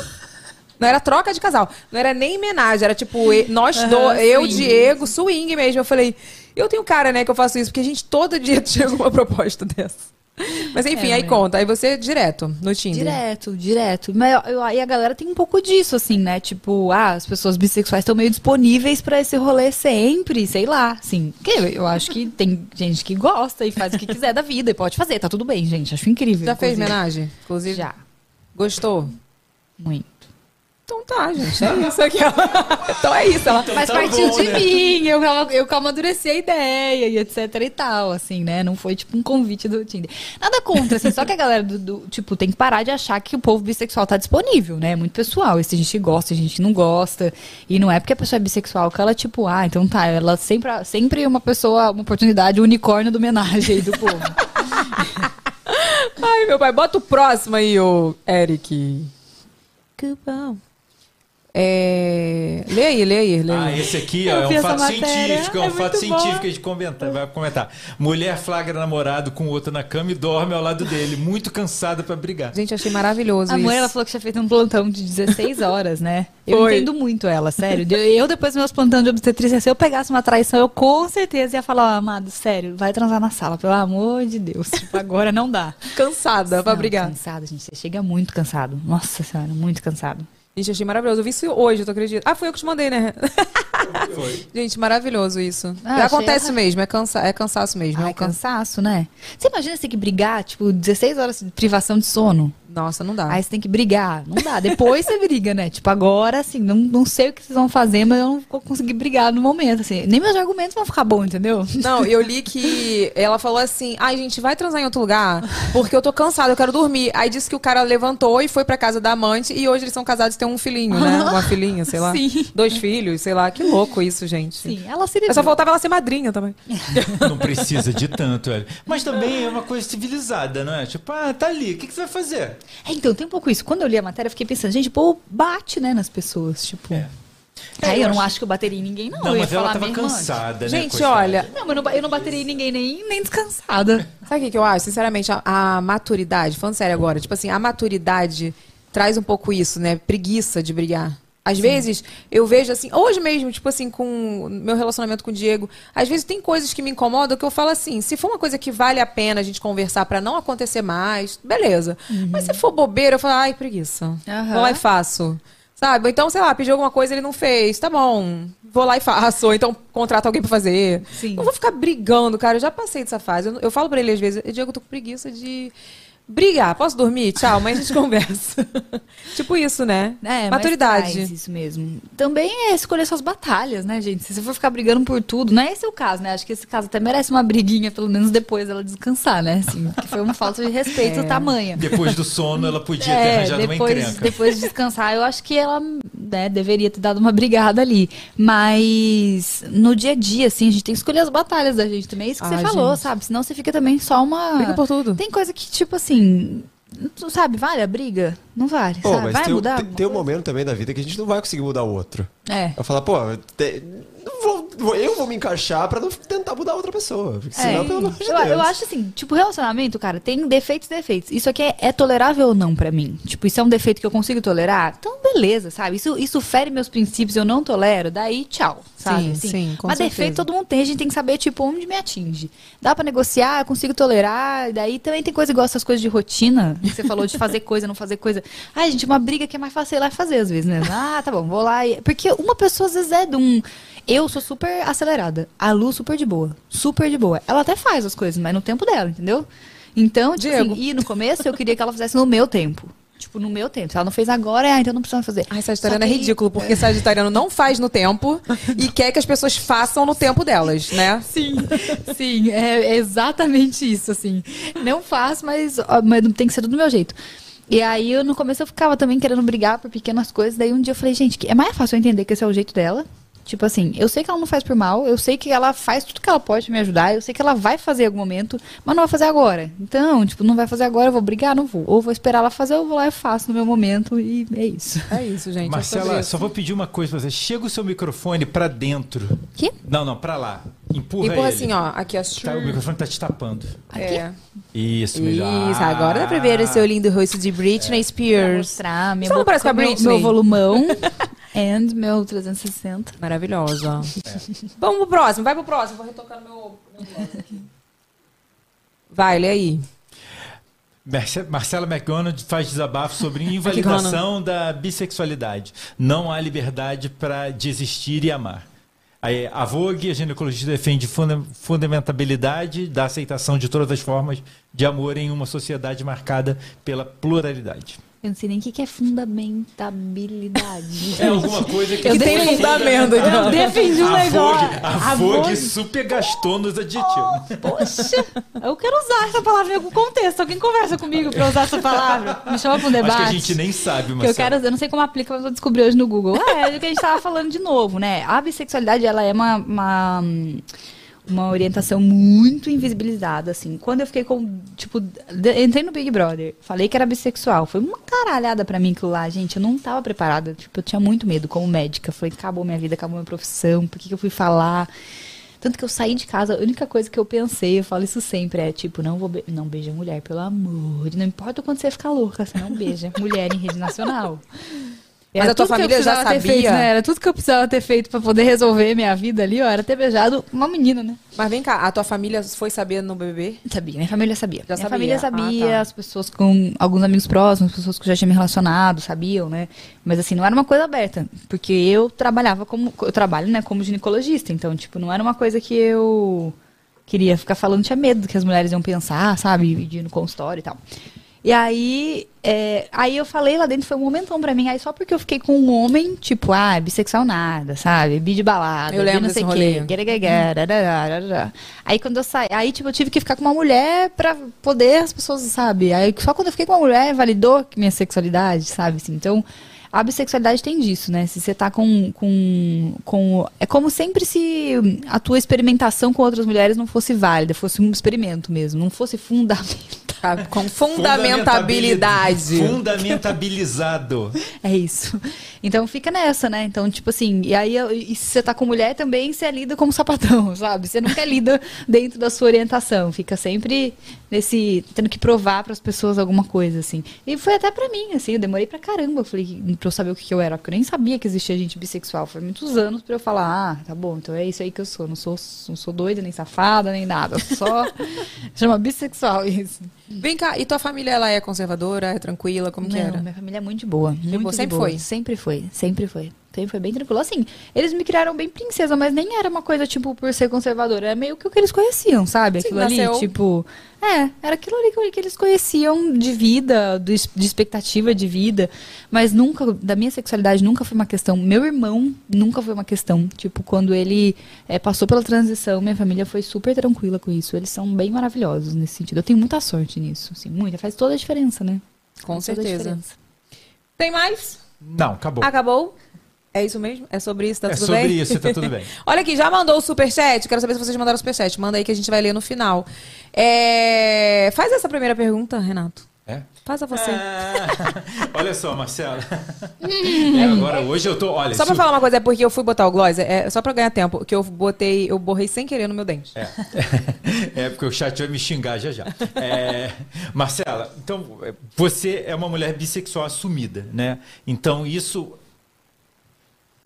Não era troca de casal. Não era nem homenagem. Era tipo, nós Aham, dois, eu. Diego, swing mesmo. Eu falei, eu tenho cara, né, que eu faço isso, porque a gente todo dia tinha alguma proposta dessa. Mas enfim, É, aí né? conta. Aí você direto no Tinder. Direto, direto. Mas eu, eu- e a galera tem um pouco disso, assim, né? Tipo, ah, as pessoas bissexuais estão meio disponíveis pra esse rolê sempre, sei lá, assim. Que eu, eu acho que tem gente que gosta e faz o que quiser da vida e pode fazer, tá tudo bem, gente. Acho incrível. Já fez inclusive. homenagem? Inclusive. Já, Gostou? muito. Então tá, gente. É isso aqui. então é isso. Ela... Mas tá partiu bom, de né? mim, eu, eu amadureci a ideia e etc e tal, assim, né? Não foi tipo um convite do Tinder. Nada contra, assim, só que a galera do, do- tipo, tem que parar de achar que o povo bissexual tá disponível, né? É muito pessoal. E se a gente gosta, a gente não gosta. E não é porque a pessoa é bissexual que ela, tipo, ah, então tá, ela sempre, sempre é uma pessoa, uma oportunidade, o unicórnio do homenagem aí do povo. Ai, meu pai, bota o próximo aí, ô Eric. Que bom. É... Lê aí, lê aí, lê Ah, aí. esse aqui ó, é um fato científico, é um é fato muito científico bom. que a gente comenta, vai comentar. Mulher flagra namorado com outro na cama e dorme ao lado dele, muito cansada pra brigar. Gente, achei maravilhoso A mãe, isso. ela falou que tinha feito um plantão de 16 horas, né? Eu Foi. entendo muito ela, sério. Eu, depois dos meus plantões de obstetrícia, se eu pegasse uma traição, eu com certeza ia falar, ó, amado, sério, vai transar na sala, pelo amor de Deus. Tipo, agora não dá. Cansada pra Não, brigar. Cansado, gente. Você chega muito cansado. Nossa senhora, muito cansado. Gente, achei maravilhoso. Eu vi isso hoje, tu acredita? Ah, foi eu que te mandei, né? Foi. Gente, maravilhoso isso. Ah, Acontece achei- mesmo, é, cansa... é cansaço mesmo. é um cansaço, né? Você imagina você ter que brigar, tipo, 16 horas de privação de sono? Nossa, não dá. Aí você tem que brigar. Não dá. Depois você briga, né? Tipo, agora, assim, não, não sei o que vocês vão fazer, mas eu não vou conseguir brigar no momento, assim. Nem meus argumentos vão ficar bons, entendeu? Não, eu li que ela falou assim: ai, gente, vai transar em outro lugar, porque eu tô cansada, eu quero dormir. Aí disse que o cara levantou e foi pra casa da amante, e hoje eles são casados e têm um filhinho, né? Uma filhinha, sei lá. Sim. Dois filhos, sei lá. Que louco isso, gente. Sim, ela se Mas só faltava ela ser madrinha também. Não precisa de tanto, velho. Mas também é uma coisa civilizada, não é? Tipo, ah, tá ali, o que, que você vai fazer? É, então, tem um pouco isso. Quando eu li a matéria, eu fiquei pensando, gente, pô, bate, né, nas pessoas, tipo... É. Aí É, eu, eu não acho- acho que eu bateria em ninguém, não. Não, eu ia mas ela falar tava antes. cansada, né? Gente, coitada. olha, Não, mas eu não, eu não bateria em ninguém nem, nem descansada. Sabe o que, que eu acho? Sinceramente, a, a maturidade, falando sério agora, tipo assim, a maturidade traz um pouco isso, né? Preguiça de brigar. Às vezes, eu vejo assim, hoje mesmo, tipo assim, com meu relacionamento com o Diego, às vezes tem coisas que me incomodam que eu falo assim, se for uma coisa que vale a pena a gente conversar pra não acontecer mais, beleza. Mas se for bobeira, eu falo, ai, preguiça. Aham. Vou lá e faço. Sabe? Então, sei lá, pediu alguma coisa ele não fez, tá bom. Vou lá e faço. Ou então contrata alguém pra fazer. Sim. Não vou ficar brigando, cara. Eu já passei dessa fase. Eu, eu falo pra ele às vezes, Diego, eu tô com preguiça de brigar. Posso dormir? Tchau, amanhã a gente conversa. tipo isso, né? É, mas Maturidade. isso mesmo. Também é escolher suas batalhas, né, gente? Se você for ficar brigando por tudo, não é esse o caso, né? Acho que esse caso até merece uma briguinha, pelo menos depois ela descansar, né? Assim, que foi uma falta de respeito É. tamanha. Depois do sono, ela podia ter É, arranjado uma depois, encrenca. depois de descansar, eu acho que ela né, deveria ter dado uma brigada ali. Mas no dia a dia, assim, a gente tem que escolher as batalhas da gente também. É isso que Ai, você falou, gente. sabe? Senão você fica também só uma. Briga por tudo. Tem coisa que, tipo assim. Tu sabe, vale a briga? Não vale. Pô, sabe? mas Vai tem, um- mudar? tem, tem um momento também da vida que a gente não vai conseguir mudar o outro. É. Eu falo, pô, te- vou- eu vou me encaixar pra não tentar mudar outra pessoa. Porque senão, É. pelo amor de eu, Deus. eu acho assim, tipo, relacionamento, cara, tem defeitos e defeitos. Isso aqui é, é tolerável ou não pra mim? Tipo, isso é um defeito que eu consigo tolerar? Então, beleza, sabe? Isso, isso fere meus princípios, eu não tolero, daí tchau, sabe? Sim, Assim, sim, com Mas certeza. defeito todo mundo tem, a gente tem que saber, tipo, onde me atinge. Dá pra negociar, eu consigo tolerar, daí também tem coisa igual essas coisas de rotina, que você falou de fazer coisa, não fazer coisa. Ai, gente, uma briga que é mais fácil ir lá e fazer, às vezes, né? Ah, tá bom, vou lá e... Porque uma pessoa, às vezes, é de um... Eu sou super acelerada. A Lu, super de boa. Super de boa. Ela até faz as coisas, mas no tempo dela, entendeu? Então, tipo Diego. assim, e no começo eu queria que ela fizesse no meu tempo. Tipo, no meu tempo. Se ela não fez agora, ah, então não precisa fazer. Ai, Sagitariano é que aí- ridículo, porque Sagitariano não faz no tempo e quer que as pessoas façam no tempo delas, né? Sim, sim, é exatamente isso, assim. Não faço, mas, mas tem que ser do meu jeito. E aí, eu, no começo, eu ficava também querendo brigar por pequenas coisas. Daí, um dia eu falei, gente, que é mais fácil eu entender que esse é o jeito dela. Tipo assim, eu sei que ela não faz por mal, eu sei que ela faz tudo que ela pode pra me ajudar, eu sei que ela vai fazer em algum momento, mas não vai fazer agora. Então, tipo, não vai fazer agora, eu vou brigar, não vou. Ou vou esperar ela fazer, eu vou lá e faço no meu momento, e é isso. É isso, gente. é Marcela, só vou pedir uma coisa pra você. Chega o seu microfone pra dentro. Quê? Não, não, pra lá. Empurra, Empurra ele. assim, ó. Aqui, ó. Tá, o microfone tá te tapando. É. Isso, melhor. Isso, agora dá pra ver o seu lindo rosto de Britney Pra Spears. mostrar minha Você não parece com a meu, meu volumão and meu 360. Maravilhosa. Vamos pro próximo, vai pro próximo. Vou retocar no meu. meu aqui. Vai, lê aí. Marce- Marcela McDonald faz desabafo sobre invalidação da bissexualidade. Não há liberdade para desistir e amar. Aí, a Vogue, a ginecologista, defende funda fundamentabilidade da aceitação de todas as formas de amor em uma sociedade marcada pela pluralidade. Eu não sei nem o que que é fundamentabilidade. É alguma coisa que Que tem tem fundamento, Eu então. defendi um A negócio. A Vogue super gastou nos aditivos. Poxa, eu quero usar essa palavra em algum contexto. Alguém conversa comigo pra usar essa palavra. Me chama pra um debate. Acho que a gente nem sabe, Que eu quero, eu não sei como aplica, mas vou descobrir hoje no Google. Ah, é o que a gente tava falando de novo, né? A bissexualidade, ela é uma, uma, hum, uma orientação muito invisibilizada, assim. Quando eu fiquei com, tipo, entrei no Big Brother, falei que era bissexual, foi uma caralhada pra mim aquilo lá, gente, eu não tava preparada, tipo, eu tinha muito medo como médica, foi, acabou minha vida, acabou minha profissão, por que, que eu fui falar? Tanto que eu saí de casa, a única coisa que eu pensei, eu falo isso sempre, é tipo, não vou be não beija mulher, pelo amor, não importa o quanto você ficar louca, você não beija mulher em rede nacional. Mas a tua tudo que eu família já sabia? feito, né? Era tudo que eu precisava ter feito pra poder resolver minha vida ali, ó. Era ter beijado uma menina, né? Mas vem cá, a tua família foi saber no BBB? Sabia, minha família sabia. Já minha sabia? família Ah, sabia, tá. as pessoas com alguns amigos próximos, pessoas que já tinha me relacionado, sabiam, né? Mas assim, não era uma coisa aberta, porque eu trabalhava como eu trabalho, né, como ginecologista, então tipo, não era uma coisa que eu queria ficar falando, tinha medo do que as mulheres iam pensar, sabe, de ir no consultório e tal. E aí, é, aí eu falei lá dentro, foi um momentão pra mim. Aí só porque eu fiquei com um homem, tipo, ah, bissexual nada, sabe? Bi de balada, Eu lembro não sei o quê. darará. Aí quando eu saí, aí tipo, eu tive que ficar com uma mulher pra poder as pessoas, sabe? Aí só quando eu fiquei com uma mulher, validou minha sexualidade, sabe? Assim, então, a bissexualidade tem disso, né? Se você tá com, com, com. É como sempre se a tua experimentação com outras mulheres não fosse válida, fosse um experimento mesmo, não fosse Com fundamentabilidade. Fundamentabilizado. É isso. Então fica nessa, né? Então, tipo assim, e aí e se você tá com mulher também, você lida como sapatão, sabe? Você nunca lida dentro da sua orientação. Fica sempre nesse. tendo que provar pras pessoas alguma coisa, assim. E foi até pra mim, assim, eu demorei pra caramba. Eu falei, pra eu saber o que, que eu era, porque eu nem sabia que existia gente bissexual. Foi muitos anos pra eu falar, ah, tá bom, então é isso aí que eu sou. Não sou, não sou doida, nem safada, nem nada. Só chama bissexual isso. Vem cá, e tua família, ela é conservadora, é tranquila, como que Não, era? minha família é muito de boa. Muito boa, de sempre boa. foi? Sempre foi, sempre foi. Sempre foi bem tranquilo. Assim, eles me criaram bem princesa, mas nem era uma coisa, tipo, por ser conservadora. Era meio que o que eles conheciam, sabe? Sim, Aquilo ali, nasceu- tipo... É, era aquilo ali que, eles conheciam de vida, de expectativa de vida. Mas nunca, da minha sexualidade, nunca foi uma questão. Meu irmão nunca foi uma questão. Tipo, quando ele eh, passou pela transição, minha família foi super tranquila com isso. Eles são bem maravilhosos nesse sentido. Eu tenho muita sorte nisso, assim, muita. Faz toda a diferença, né? Com Faz certeza. Tem mais? Não, acabou. Acabou? É isso mesmo? É sobre isso? Tá É tudo sobre bem? isso, tá tudo bem. Olha aqui, já mandou o superchat? Quero saber se vocês mandaram o superchat. Manda aí que a gente vai ler no final. É, Faz essa primeira pergunta, Renato. É? Faça você. Ah, olha só, Marcela. É, agora, hoje eu tô. Olha, Só pra falar uma coisa, é porque eu fui botar o gloss, é só pra ganhar tempo, que eu botei, eu borrei sem querer no meu dente. É. é, porque o chat vai me xingar já já. É, Marcela, então, você é uma mulher bissexual assumida, né? Então, isso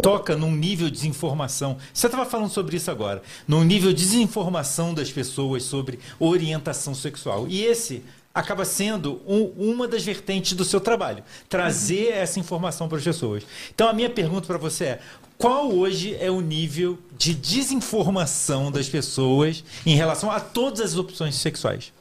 toca num nível de desinformação. Você estava falando sobre isso agora. Num nível de desinformação das pessoas sobre orientação sexual. E esse acaba sendo um- uma das vertentes do seu trabalho. Trazer essa informação para as pessoas. Então, a minha pergunta para você é: qual hoje é o nível de desinformação das pessoas em relação a todas as opções sexuais?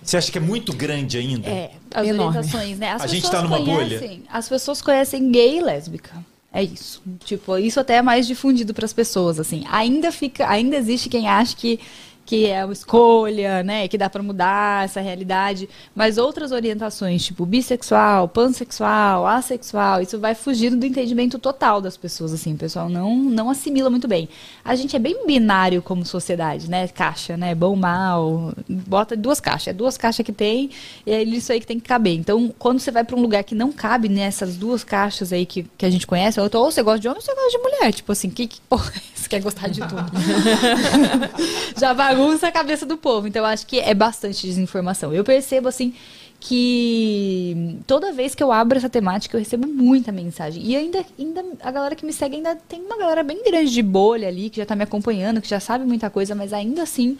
Você acha que é muito grande ainda? É, as Enorme. orientações, né? As A gente pessoas tá numa bolha? conhecem- As pessoas conhecem gay e lésbica. É isso. Tipo, isso até é mais difundido para as pessoas, assim. Ainda fica, ainda existe quem acha que que é uma escolha, né, que dá para mudar essa realidade, mas outras orientações, tipo bissexual, pansexual, assexual, isso vai fugindo do entendimento total das pessoas, assim, o pessoal não não assimila muito bem. A gente é bem binário como sociedade, né, caixa, né, bom, mal, bota duas caixas, é duas caixas que tem, e é isso aí que tem que caber. Então, quando você vai para um lugar que não cabe nessas duas caixas aí que, que a gente conhece, ou ou você gosta de homem ou você gosta de mulher, tipo assim, que, que porra, é essa? quer gostar de tudo? já bagunça a cabeça do povo. Então, eu acho que é bastante desinformação. Eu percebo, assim, que toda vez que eu abro essa temática, eu recebo muita mensagem. E ainda, ainda a galera que me segue ainda tem uma galera bem grande de bolha ali, que já tá me acompanhando, que já sabe muita coisa, mas ainda assim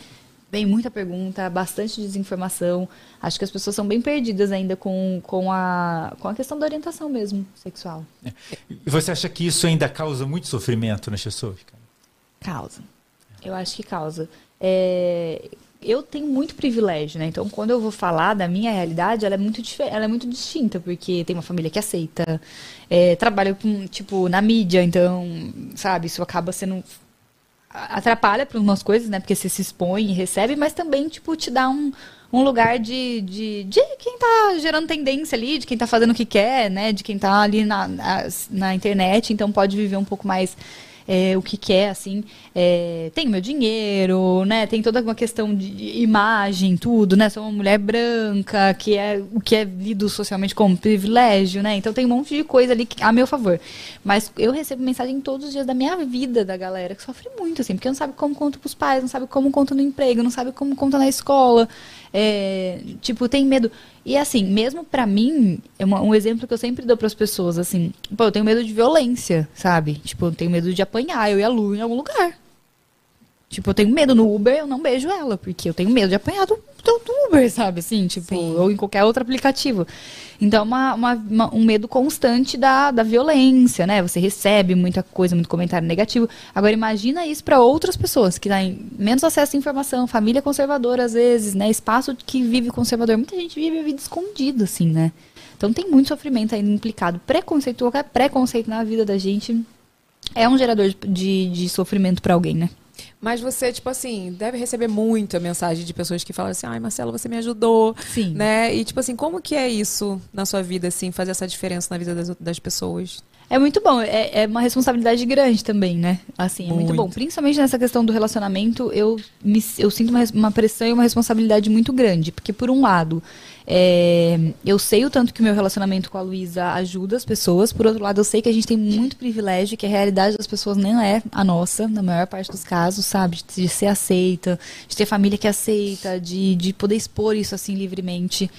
vem muita pergunta, bastante desinformação. Acho que as pessoas são bem perdidas ainda com, com, a, com a questão da orientação mesmo sexual. E você acha que isso ainda causa muito sofrimento nas pessoas? cara? Causa. Eu acho que causa. É, eu tenho muito privilégio, né? Então, quando eu vou falar da minha realidade, ela é muito, ela é muito distinta, porque tem uma família que aceita, é, trabalho com, tipo, na mídia, então, sabe, isso acaba sendo. Atrapalha para umas coisas, né? Porque você se expõe e recebe, mas também, tipo, te dá um, um lugar de, de, de quem tá gerando tendência ali, de quem tá fazendo o que quer, né? De quem tá ali na, na, na internet, então pode viver um pouco mais é, o que quer, assim. é, tenho meu dinheiro, né? Tem toda uma questão de de imagem, tudo, né? Sou uma mulher branca, que é o que é lido socialmente como privilégio, né? Então tem um monte de coisa ali que- a meu favor. Mas eu recebo mensagem todos os dias da minha vida da galera que sofre muito, assim, porque não sabe como conta pros pais, não sabe como conta no emprego, não sabe como conta na escola. É, tipo, tem medo. E assim, mesmo pra mim, é uma- um exemplo que eu sempre dou pras pessoas, assim, pô, eu tenho medo de violência, sabe? Tipo, eu tenho medo de apanhar eu e a Lu em algum lugar. Tipo, eu tenho medo no Uber, eu não beijo ela, porque eu tenho medo de apanhar do, do, do Uber, sabe? Assim, tipo, ou em qualquer outro aplicativo. Então, é uma, uma- uma- um medo constante da, da violência, né? Você recebe muita coisa, muito comentário negativo. Agora, imagina isso para outras pessoas que têm menos acesso à informação, família conservadora, às vezes, né? Espaço que vive conservador. Muita gente vive a vida escondida, assim, né? Então, tem muito sofrimento aí implicado. Preconceito, qualquer preconceito na vida da gente é um gerador de, de, de sofrimento para alguém, né? Mas você, tipo assim, deve receber muita mensagem de pessoas que falam assim, ai, Marcelo, você me ajudou. Sim. Né? E, tipo assim, como que é isso na sua vida, assim, fazer essa diferença na vida das, das pessoas? É muito bom, é, é uma responsabilidade grande também, né? Assim, é muito, Muito. bom. Principalmente nessa questão do relacionamento, eu, me, eu sinto uma, uma pressão e uma responsabilidade muito grande. Porque, por um lado, é, eu sei o tanto que o meu relacionamento com a Luísa ajuda as pessoas. Por outro lado, eu sei que a gente tem muito privilégio, que a realidade das pessoas não é a nossa, na maior parte dos casos, sabe? De, de ser aceita, de ter família que aceita, de, de poder expor isso assim livremente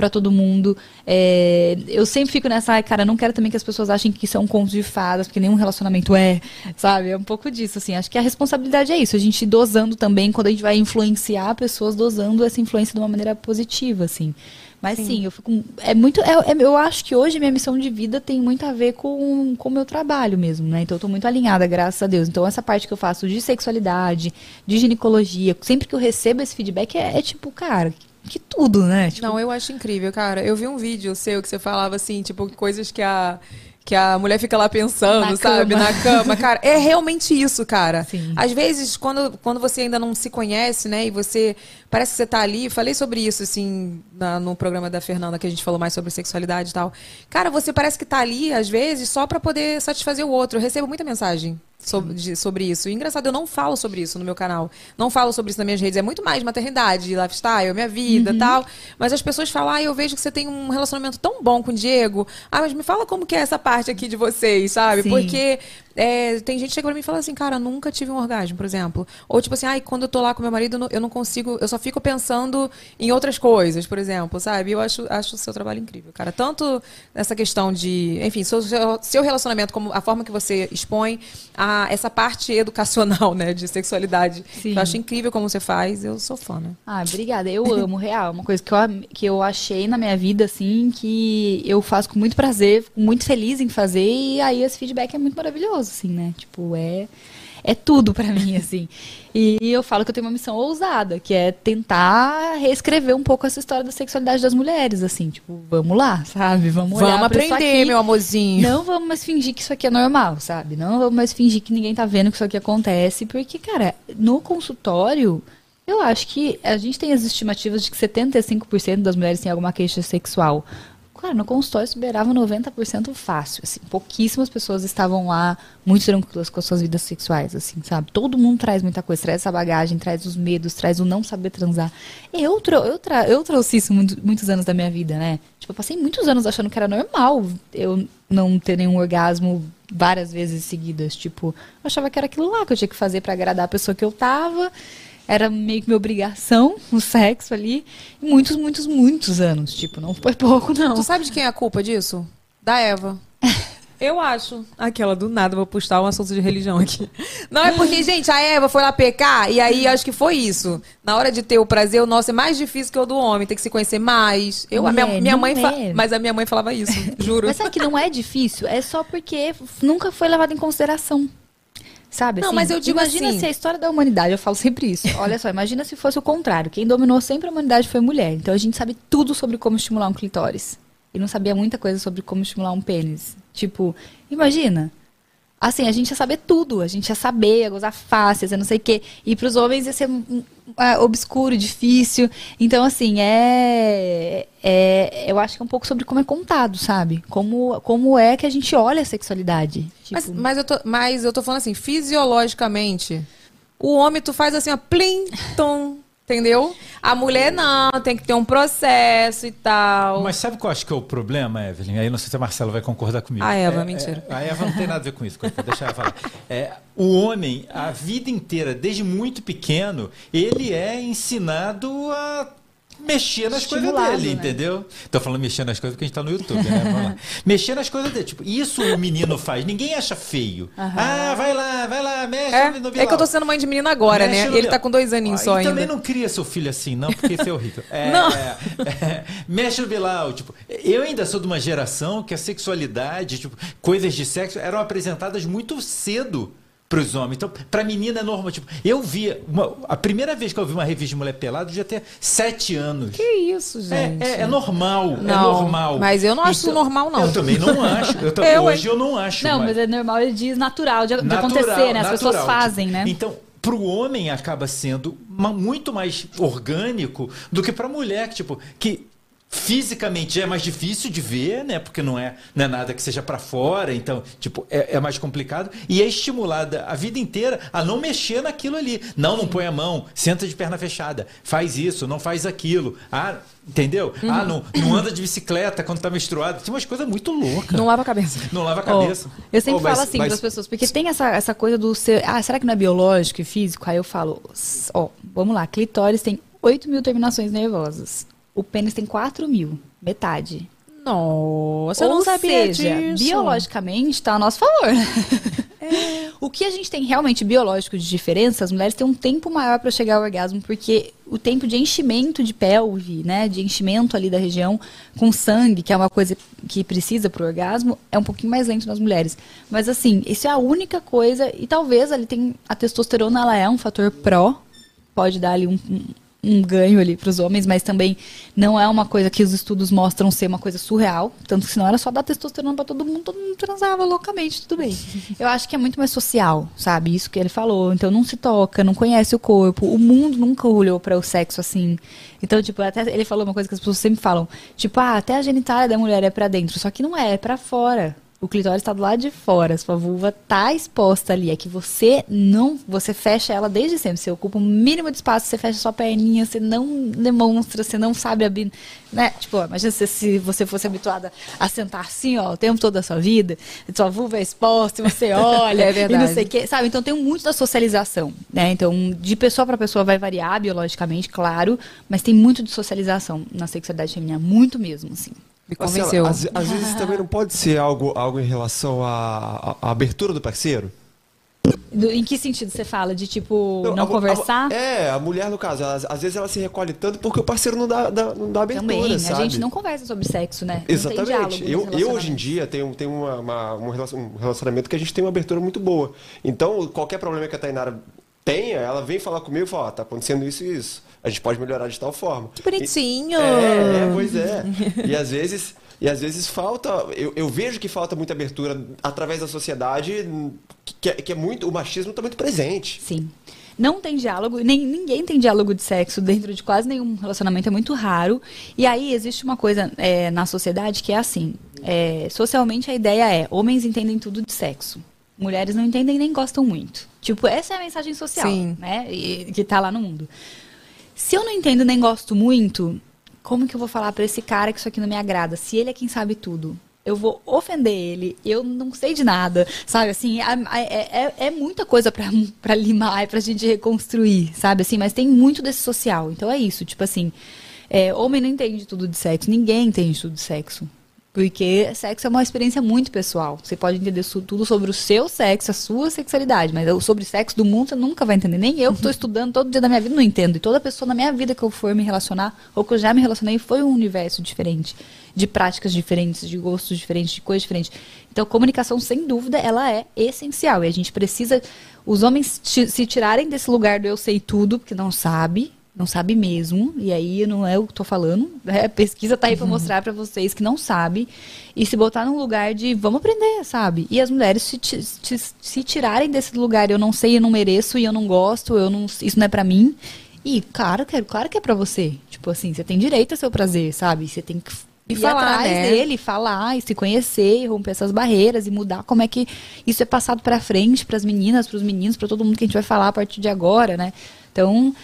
pra todo mundo. É, eu sempre fico nessa, ai, cara, não quero também que as pessoas achem que são contos de fadas, porque nenhum relacionamento é, sabe? É um pouco disso, assim. Acho que a responsabilidade é isso, a gente dosando também, quando a gente vai influenciar pessoas, dosando essa influência de uma maneira positiva, assim. Mas sim, eu fico. É muito. é- é- eu acho que hoje minha missão de vida tem muito a ver com com o meu trabalho mesmo, né? Então eu tô muito alinhada, graças a Deus. Então essa parte que eu faço de sexualidade, de ginecologia, sempre que eu recebo esse feedback é, é tipo, cara, que tudo, né? Tipo, Não, eu acho incrível, cara. Eu vi um vídeo seu que você falava assim, tipo, coisas que a. Que a mulher fica lá pensando, Na sabe? cama. Na cama. Cara, é realmente isso, cara. Sim. Às vezes, quando, quando você ainda não se conhece, né? E você. Parece que você tá ali. Falei sobre isso, assim, na- no programa da Fernanda, que a gente falou mais sobre sexualidade e tal. Cara, você parece que tá ali, às vezes, só pra poder satisfazer o outro. Eu recebo muita mensagem sobre, de- sobre isso. E engraçado, eu não falo sobre isso no meu canal. Não falo sobre isso nas minhas redes. É muito mais maternidade, lifestyle, minha vida tal. Mas as pessoas falam, ah, eu vejo que você tem um relacionamento tão bom com o Diego. Ah, mas me fala como que é essa parte aqui de vocês, sabe? Sim. Porque é, tem gente que chega pra mim e fala assim, cara, nunca tive um orgasmo, por exemplo. Ou tipo assim, ai, quando eu tô lá com meu marido, eu não- consigo, eu só fico pensando em outras coisas, por exemplo, sabe? Eu acho, acho o seu trabalho incrível, cara. Tanto nessa questão de, enfim, seu, seu- relacionamento, como a forma que você expõe, a, essa parte educacional, né, de sexualidade. Sim. Eu acho incrível como você faz, eu sou fã, né? Ah, obrigada. Eu amo, real. Uma coisa que eu, que eu achei na minha vida, assim, que eu faço com muito prazer, muito feliz em fazer, e aí esse feedback é muito maravilhoso, assim, né? Tipo, é, é tudo pra mim, assim. E eu falo que eu tenho uma missão ousada, que é tentar reescrever um pouco essa história da sexualidade das mulheres, assim, tipo, vamos lá, sabe? Vamos olhar Vamos aprender, meu amorzinho. Não vamos mais fingir que isso aqui é normal, sabe? Não vamos mais fingir que ninguém tá vendo que isso aqui acontece, porque, cara, no consultório, eu acho que a gente tem as estimativas de que 75% das mulheres têm alguma queixa sexual. Cara, no consultório isso beirava 90% fácil, assim. Pouquíssimas pessoas estavam lá muito tranquilas com as suas vidas sexuais, assim, sabe? Todo mundo traz muita coisa, traz essa bagagem, traz os medos, traz o não saber transar. Eu, trou eu, tra eu trouxe isso muito- muitos anos da minha vida, né? Tipo, eu passei muitos anos achando que era normal eu não ter nenhum orgasmo várias vezes seguidas. Tipo, eu achava que era aquilo lá que eu tinha que fazer pra agradar a pessoa que eu tava. Era meio que minha obrigação o sexo ali. E muitos, muitos, muitos anos. Tipo, não foi pouco, não. Tu sabe de quem é a culpa disso? Da Eva. Eu acho. Aquela do nada, vou postar um assunto de religião aqui. Não, é porque, gente, a Eva foi lá pecar e aí acho que foi isso. Na hora de ter o prazer, o nosso é mais difícil que o do homem, tem que se conhecer mais. Eu, a minha, É, minha não mãe é. Mas a minha mãe falava isso, juro. Mas sabe que não é difícil? É só porque nunca foi levado em consideração. Sabe? Não, assim? mas eu digo imagina assim- se a história da humanidade, eu falo sempre isso. Olha só, imagina se fosse o contrário. Quem dominou sempre a humanidade foi mulher. Então a gente sabe tudo sobre como estimular um clitóris. E não sabia muita coisa sobre como estimular um pênis. Tipo, imagina. Assim, a gente ia saber tudo. A gente ia saber, ia gozar fácil, ia não sei o quê. E pros homens ia ser é, obscuro, difícil. Então, assim, é, é. Eu acho que é um pouco sobre como é contado, sabe? Como, como é que a gente olha a sexualidade. Tipo, Mas, mas, eu tô, mas eu tô falando assim, fisiologicamente, O homem, tu faz assim, ó, plim, tom, entendeu? A mulher não, tem que ter um processo e tal. Mas sabe qual eu acho que é o problema, Evelyn? Aí não sei se a Marcela vai concordar comigo. A Eva, É, mentira. é, a Eva não tem nada a ver com isso, vou deixar ela falar. É, o homem, a vida inteira, desde muito pequeno, ele é ensinado a mexer nas coisas dele, né? entendeu? Tô falando mexer nas coisas porque a gente tá no YouTube, né? Vamos lá. Mexer nas coisas dele. Tipo, isso o menino faz. Ninguém acha feio. Ah, vai lá, vai lá, mexe É, no é Bilal. que eu tô sendo mãe de menina agora, Mexe né? Ele tá com dois aninhos Ah, só e ainda. também não cria seu filho assim, não, porque isso é horrível. É, Não. é, é, mexe no Bilal. Tipo, eu ainda sou de uma geração que a sexualidade, tipo, coisas de sexo eram apresentadas muito cedo para os homens. Então, para menina é normal. Tipo, eu via. uma- a primeira vez que eu vi uma revista de mulher pelada, eu devia ter sete anos. Que isso, É, gente? é, é normal, é Não, normal. mas eu não acho isso normal, não. Eu também não acho. Eu tam- Eu, hoje eu não acho. Não, mas é normal, ele diz natural de, de acontecer, né? As pessoas natural. fazem, né? Então, para o homem acaba sendo ma- muito mais orgânico do que para a mulher, que tipo, que fisicamente já é mais difícil de ver, né? Porque não é, não é nada que seja para fora, então, tipo, é, é mais complicado e é estimulada a vida inteira a não mexer naquilo ali. Não, não põe a mão, senta de perna fechada, faz isso, não faz aquilo. Ah, entendeu? Uhum. Ah, não, não anda de bicicleta quando tá menstruado. Tem umas coisas muito loucas. Não lava a cabeça. Não lava a cabeça. eu sempre Oh, mas- falo assim mas- para as pessoas, porque tem essa, essa coisa do ser. Ah, será que não é biológico e físico? Aí eu falo, ó, vamos lá, clitóris tem 8 mil terminações nervosas. O pênis tem 4 mil, metade. Nossa, eu Ou não sabia seja, disso. biologicamente está a nosso favor. O que a gente tem realmente biológico de diferença, as mulheres têm um tempo maior para chegar ao orgasmo, porque o tempo de enchimento de pelve, né, de enchimento ali da região com sangue, que é uma coisa que precisa para o orgasmo, é um pouquinho mais lento nas mulheres. Mas assim, isso é a única coisa, e talvez ali tem a testosterona, ela é um fator pró, pode dar ali um, um- um ganho ali para os homens, mas também não é uma coisa que os estudos mostram ser uma coisa surreal. Tanto que senão era só dar testosterona para todo mundo, todo mundo transava loucamente, tudo bem. Eu acho que é muito mais social, sabe? Isso que ele falou. Então não se toca, não conhece o corpo. O mundo nunca olhou para o sexo assim. Então, tipo, até ele falou uma coisa que as pessoas sempre falam, tipo, ah, até a genitália da mulher é para dentro, só que não é, é para fora. O clitóris está do lado de fora, sua vulva tá exposta ali. É que você não. Você fecha ela desde sempre. Você ocupa o mínimo de espaço, você fecha sua perninha, você não demonstra, você não sabe abrir. Né? Tipo, ó, imagina se, se você fosse habituada a sentar assim, ó, o tempo todo da sua vida, sua vulva é exposta, e você olha, É e verdade. não sei o quê. Sabe? Então tem muito da socialização, né? Então, de pessoa para pessoa vai variar biologicamente, claro, mas tem muito de socialização na sexualidade feminina, muito mesmo, assim. Me Marcela, convenceu. às, às vezes também não pode ser algo, algo em relação à, à- abertura do parceiro? Do- em que sentido você fala? De tipo, não, a- a- conversar? é, a mulher, no caso, ela- às vezes ela se recolhe tanto porque o parceiro não dá, dá- não dá abertura, Também, sabe? a gente não conversa sobre sexo, né? Não tem diálogo Exatamente. Eu, eu hoje em dia tenho, tenho uma, uma- um relacion- um relacionamento que a gente tem uma abertura muito boa. Então, qualquer problema que a Tainara tenha, ela vem falar comigo e fala, ó, tá acontecendo isso e isso. A gente pode melhorar de tal forma. Que bonitinho. É, é, pois é. E às vezes, e às vezes falta. Eu, eu vejo que falta muita abertura através da sociedade, que, é- que é muito. O machismo está muito presente. Sim. Não tem diálogo, nem ninguém tem diálogo de sexo dentro de quase nenhum relacionamento, é muito raro. E aí existe uma coisa é, na sociedade que é assim: é, socialmente a ideia é homens entendem tudo de sexo, mulheres não entendem nem gostam muito. Tipo, essa é a mensagem social, Sim. né? e- que tá lá no mundo. Se eu não entendo nem gosto muito, como que eu vou falar pra esse cara que isso aqui não me agrada? Se ele é quem sabe tudo. Eu vou ofender ele, eu não sei de nada, sabe? Assim, é, é- é muita coisa pra, pra limar, é pra gente reconstruir, sabe? Assim, mas tem muito desse social. Então é isso, tipo assim, é, homem não entende tudo de sexo, ninguém entende tudo de sexo. Porque sexo é uma experiência muito pessoal. Você pode entender tudo sobre o seu sexo, a sua sexualidade, mas sobre o sexo do mundo você nunca vai entender. Nem eu que estou estudando todo dia da minha vida não entendo. E toda pessoa na minha vida que eu for me relacionar, ou que eu já me relacionei, foi um universo diferente. De práticas diferentes, de gostos diferentes, de coisas diferentes. Então, comunicação, sem dúvida, ela é essencial. E a gente precisa. Os homens se tirarem desse lugar do eu sei tudo, porque não sabe, não sabe mesmo, e aí não é o que eu tô falando, né? a pesquisa tá aí pra mostrar pra vocês que não sabe, e se botar num lugar de vamos aprender, sabe? E as mulheres se, ti- se tirarem desse lugar, eu não sei, eu não mereço, e eu não gosto, eu não, isso não é pra mim. E claro que, é- claro que é pra você. Tipo assim, você tem direito ao seu prazer, sabe? Você tem que E ir falar, atrás né? dele, falar e se conhecer, e romper essas barreiras e mudar como é que isso é passado pra frente pras meninas, pros meninos, pra todo mundo que a gente vai falar a partir de agora, né? Então,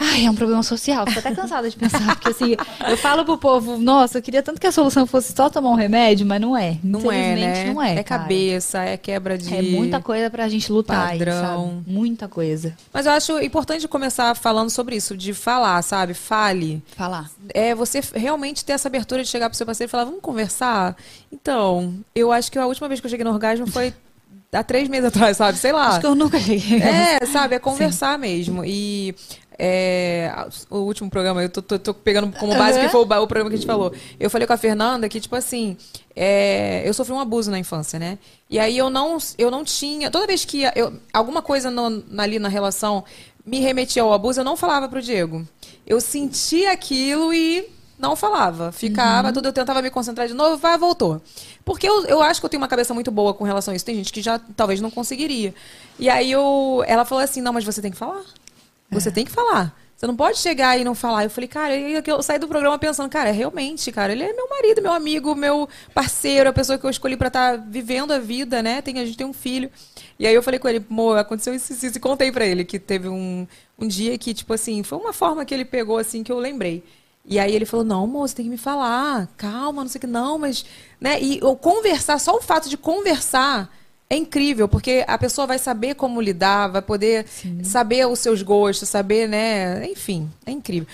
ai, é um problema social. Tô até cansada de pensar, porque assim, eu falo pro povo, nossa, eu queria tanto que a solução fosse só tomar um remédio, mas não é. Não é, Infelizmente, né? não é. É cara. cabeça, é quebra de. É muita coisa pra gente lutar, aí, padrão. sabe? Muita coisa. Mas eu acho importante começar falando sobre isso, de falar, sabe? Fale. Falar. É você realmente ter essa abertura de chegar pro seu parceiro e falar, vamos conversar? Então, eu acho que a última vez que eu cheguei no orgasmo foi há três meses atrás, sabe? Sei lá. Acho que eu nunca cheguei. É, sabe? É conversar mesmo. E é, o último programa, eu tô, tô- tô pegando como base Aham. que foi o, o programa que a gente falou. Eu falei com a Fernanda que, tipo assim, é, eu sofri um abuso na infância, né? E aí eu não, eu não tinha. Toda vez que eu, alguma coisa no- ali na relação me remetia ao abuso, eu não falava pro Diego. Eu sentia aquilo e não falava. Ficava, tudo, eu tentava me concentrar de novo, vai, voltou. Porque eu, eu acho que eu tenho uma cabeça muito boa com relação a isso. Tem gente que já talvez não conseguiria. E aí eu, ela falou assim: não, mas você tem que falar. Você tem que falar. Você não pode chegar e não falar. Eu falei, cara, eu, eu saí do programa pensando, cara, realmente, cara, ele é meu marido, meu amigo, meu parceiro, a pessoa que eu escolhi pra estar vivendo a vida, né? Tem, a gente tem um filho. E aí eu falei com ele, amor, aconteceu isso, isso, isso, e contei pra ele que teve um, um dia que, tipo assim, foi uma forma que ele pegou, assim, que eu lembrei. E aí ele falou, não, moço, tem que me falar, calma, não sei o que, não, mas. Né? E eu conversar, só o fato de conversar é incrível, porque a pessoa vai saber como lidar, vai poder saber os seus gostos, saber, né? Enfim, é incrível.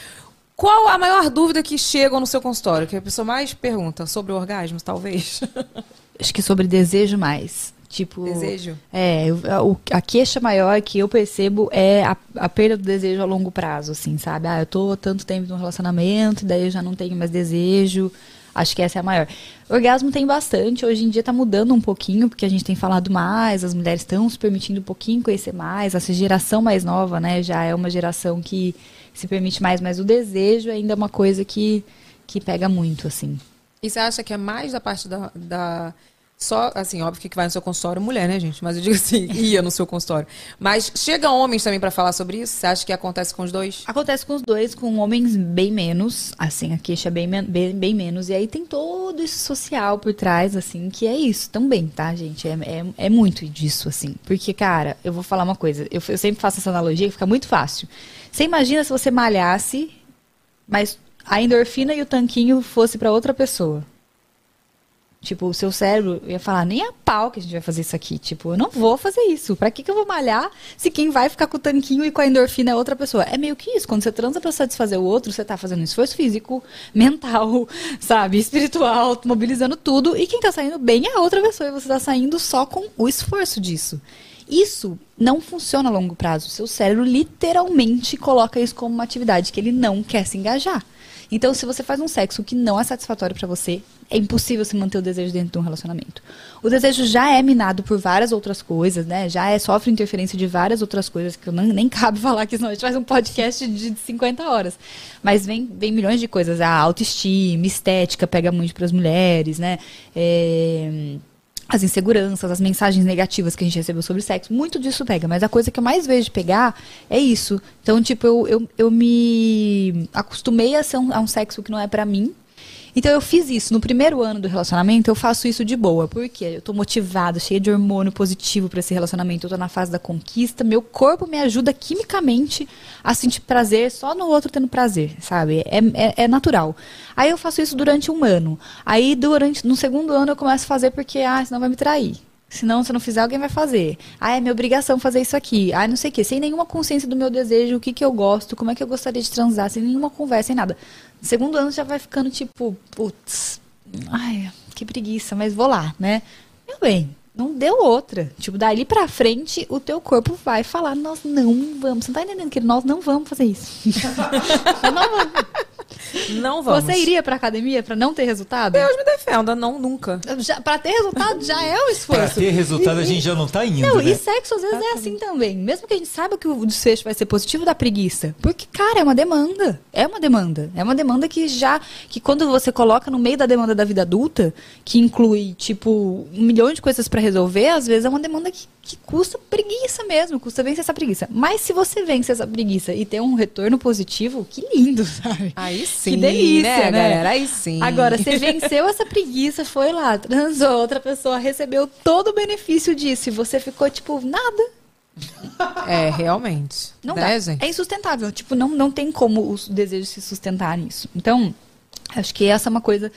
Qual a maior dúvida que chegam no seu consultório? Que a pessoa mais pergunta sobre o orgasmo, talvez? Acho que sobre desejo mais. Tipo. Desejo? É, o- a queixa maior que eu percebo é a, a perda do desejo a longo prazo, assim, sabe? Ah, eu tô há tanto tempo num relacionamento, daí eu já não tenho mais desejo. Acho que essa é a maior. Orgasmo tem bastante, hoje em dia tá mudando um pouquinho, porque a gente tem falado mais, as mulheres estão se permitindo um pouquinho conhecer mais, essa geração mais nova, né, já é uma geração que se permite mais, mas o desejo ainda é uma coisa que, que pega muito, assim. E você acha que é mais da parte da. da- só, assim, óbvio que vai no seu consultório mulher, né, gente? Mas eu digo assim, ia no seu consultório. Mas chegam homens também pra falar sobre isso? Você acha que acontece com os dois? Acontece com os dois, com homens bem menos, assim, a queixa é bem, bem, bem menos. E aí tem todo isso social por trás, assim, que é isso também, tá, gente? É, é, é muito disso, assim. Porque, cara, eu vou falar uma coisa, eu, eu sempre faço essa analogia que fica muito fácil. Você imagina se você malhasse, mas a endorfina e o tanquinho fosse pra outra pessoa. Tipo, o seu cérebro ia falar, nem a pau que a gente vai fazer isso aqui. Tipo, eu não vou fazer isso. Pra que, que eu vou malhar se quem vai ficar com o tanquinho e com a endorfina é outra pessoa? É meio que isso. Quando você transa pra satisfazer o outro, você tá fazendo um esforço físico, mental, sabe, espiritual, mobilizando tudo. E quem tá saindo bem é a outra pessoa. E você tá saindo só com o esforço disso. Isso não funciona a longo prazo. Seu cérebro literalmente coloca isso como uma atividade que ele não quer se engajar. Então, se você faz um sexo que não é satisfatório pra você, é impossível se manter o desejo dentro de um relacionamento. O desejo já é minado por várias outras coisas, né? Já é, sofre interferência de várias outras coisas que eu não, nem cabe falar aqui, senão a gente faz um podcast de 50 horas. Mas vem, vem milhões de coisas. A autoestima, estética pega muito para as mulheres, né? É, as inseguranças, as mensagens negativas que a gente recebeu sobre sexo, muito disso pega. Mas a coisa que eu mais vejo pegar é isso. Então, tipo, eu, eu, eu me acostumei a, ser um, a um sexo que não é pra mim. Então eu fiz isso. No primeiro ano do relacionamento, eu faço isso de boa. Porque eu tô motivada, cheia de hormônio positivo pra esse relacionamento. Eu tô na fase da conquista. Meu corpo me ajuda quimicamente a sentir prazer só no outro tendo prazer, sabe? É, é, é natural. Aí eu faço isso durante um ano. Aí durante no segundo ano eu começo a fazer porque, ah, senão vai me trair. Senão, se não fizer, alguém vai fazer. Ah, é minha obrigação fazer isso aqui. Ah, não sei o quê. Sem nenhuma consciência do meu desejo, o que, que eu gosto, como é que eu gostaria de transar, sem nenhuma conversa, sem nada. Segundo ano já vai ficando tipo, putz, ai, que preguiça, mas vou lá, né? Meu bem, não deu outra. Tipo, dali pra frente, o teu corpo vai falar, nós não vamos. Você não tá entendendo que nós não vamos fazer isso. Não vamos. Não vamos. Você iria pra academia pra não ter resultado? Deus me defenda, não, nunca. Já, pra ter resultado já é um Pra esforço. ter resultado, a gente já não tá indo, Não, né? e sexo às vezes é assim também. Mesmo que a gente saiba que o desfecho vai ser positivo da preguiça. Porque, cara, é uma demanda. É uma demanda. É uma demanda que já. Que quando você coloca no meio da demanda da vida adulta, que inclui, tipo, um milhão de coisas pra resolver, às vezes é uma demanda que, que custa preguiça mesmo. Custa vencer essa preguiça. Mas se você vence essa preguiça e tem um retorno positivo, que lindo, sabe? Aí sim. que delícia, né? galera? Aí sim. Agora, você venceu essa preguiça, foi lá, transou, outra pessoa recebeu todo o benefício disso e você ficou tipo, nada. É, realmente. Não né, dá. gente? É insustentável. Tipo, não, não tem como o desejo se sustentar nisso. Então, acho que essa é uma coisa.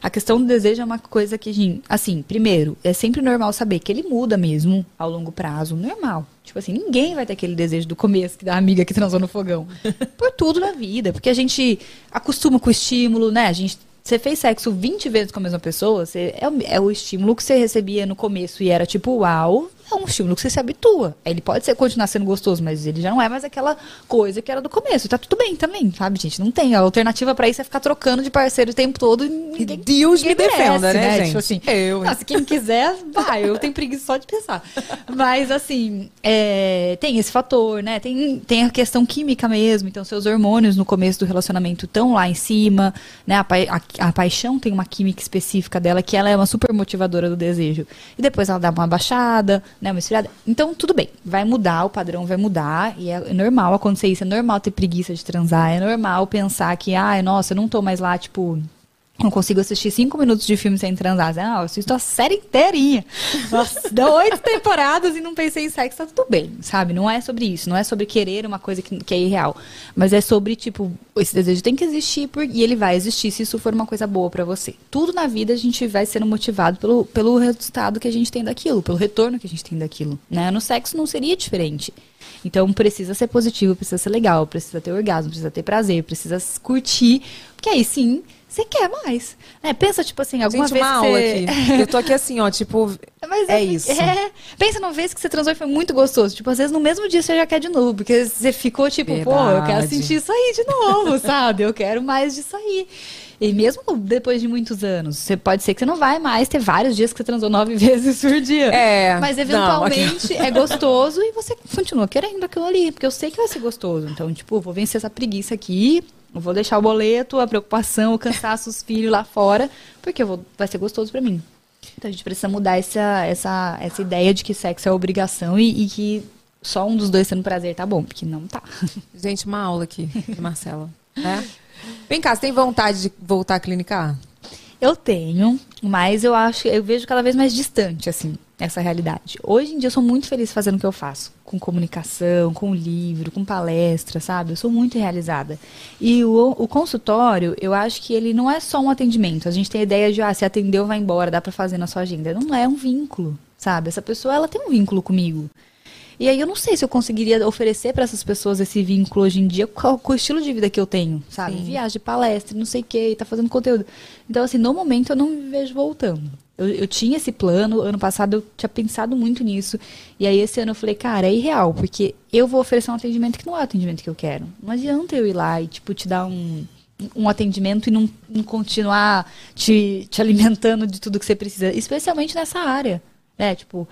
A questão do desejo é uma coisa que, gente, assim, primeiro, é sempre normal saber que ele muda mesmo ao longo prazo. Normal. Tipo assim, ninguém vai ter aquele desejo do começo que da amiga que transou no fogão. Por tudo na vida. Porque a gente acostuma com o estímulo, né? A gente. Você fez sexo 20 vezes com a mesma pessoa, você, é, o- é o estímulo que você recebia no começo e era tipo, uau, é um estímulo que você se habitua. Ele pode ser, continuar sendo gostoso, mas ele já não é mais aquela coisa que era do começo. E tá tudo bem também, sabe, gente? Não tem. A alternativa pra isso é ficar trocando de parceiro o tempo todo e ninguém. Deus me merece, defenda, né, gente? Tipo assim, Eu, nossa, quem quiser, vai. Eu tenho preguiça só de pensar. Mas, assim, é, tem esse fator, né? Tem, tem a questão química mesmo. Então, seus hormônios no começo do relacionamento estão lá em cima, né? A, pai- a- a paixão tem uma química específica dela que ela é uma super motivadora do desejo. E depois ela dá uma baixada, né? Uma esfriada. Então, tudo bem. Vai mudar, o padrão vai mudar. E é normal acontecer isso. É normal ter preguiça de transar. É normal pensar que, ai, nossa, eu não tô mais lá, tipo, não consigo assistir cinco minutos de filme sem transar. Ah, eu assisto a série inteirinha. Nossa, dá oito temporadas e não pensei em sexo, tá tudo bem, sabe? Não é sobre isso. Não é sobre querer uma coisa que, que é irreal. Mas é sobre, tipo, esse desejo tem que existir por, e ele vai existir se isso for uma coisa boa pra você. Tudo na vida a gente vai sendo motivado pelo, pelo resultado que a gente tem daquilo, pelo retorno que a gente tem daquilo. Né? No sexo não seria diferente. Então precisa ser positivo, precisa ser legal, precisa ter orgasmo, precisa ter prazer, precisa curtir, porque aí sim você quer mais. né? pensa, tipo assim, alguma Gente, vez uma que aula você... aqui. Eu tô aqui assim, ó, tipo. Mas É isso. É. Pensa numa vez que você transou e foi muito gostoso. Tipo, às vezes no mesmo dia você já quer de novo. Porque você ficou tipo, pô, eu quero Verdade. sentir isso aí de novo, sabe? Eu quero mais disso aí. E mesmo depois de muitos anos, você pode ser que você não vai mais ter vários dias que você transou nove vezes por dia. É, Mas não, eventualmente é gostoso e você continua querendo aquilo ali. Porque eu sei que vai ser gostoso. Então, tipo, vou vencer essa preguiça aqui. Eu vou deixar o boleto, a preocupação, o cansaço, os filhos lá fora. Porque vou, vai ser gostoso pra mim. Então a gente precisa mudar essa, essa, essa ideia de que sexo é obrigação e, e que só um dos dois tendo prazer tá bom, porque não tá. Gente, uma aula aqui de Marcela. Né? Vem cá, você tem vontade de voltar a clinicar? Eu tenho, mas eu acho, eu vejo cada vez mais distante, assim, essa realidade. Hoje em dia eu sou muito feliz fazendo o que eu faço. Com comunicação, com livro, com palestra, sabe? Eu sou muito realizada. E o, o consultório, eu acho que ele não é só um atendimento. A gente tem a ideia de, ah, se atendeu, vai embora, dá pra fazer na sua agenda. Não é um vínculo, sabe? Essa pessoa, ela tem um vínculo comigo. E aí eu não sei se eu conseguiria oferecer para essas pessoas esse vínculo hoje em dia com, o estilo de vida que eu tenho, sabe? Sim. Viagem, palestra, não sei o que, tá fazendo conteúdo. Então, assim, no momento eu não me vejo voltando. Eu, eu tinha esse plano, ano passado eu tinha pensado muito nisso. E aí esse ano eu falei, cara, é irreal, porque eu vou oferecer um atendimento que não é o atendimento que eu quero. Não adianta eu ir lá e, tipo, te dar um, um atendimento e não, não continuar te, te alimentando de tudo que você precisa, especialmente nessa área. Né? Tipo,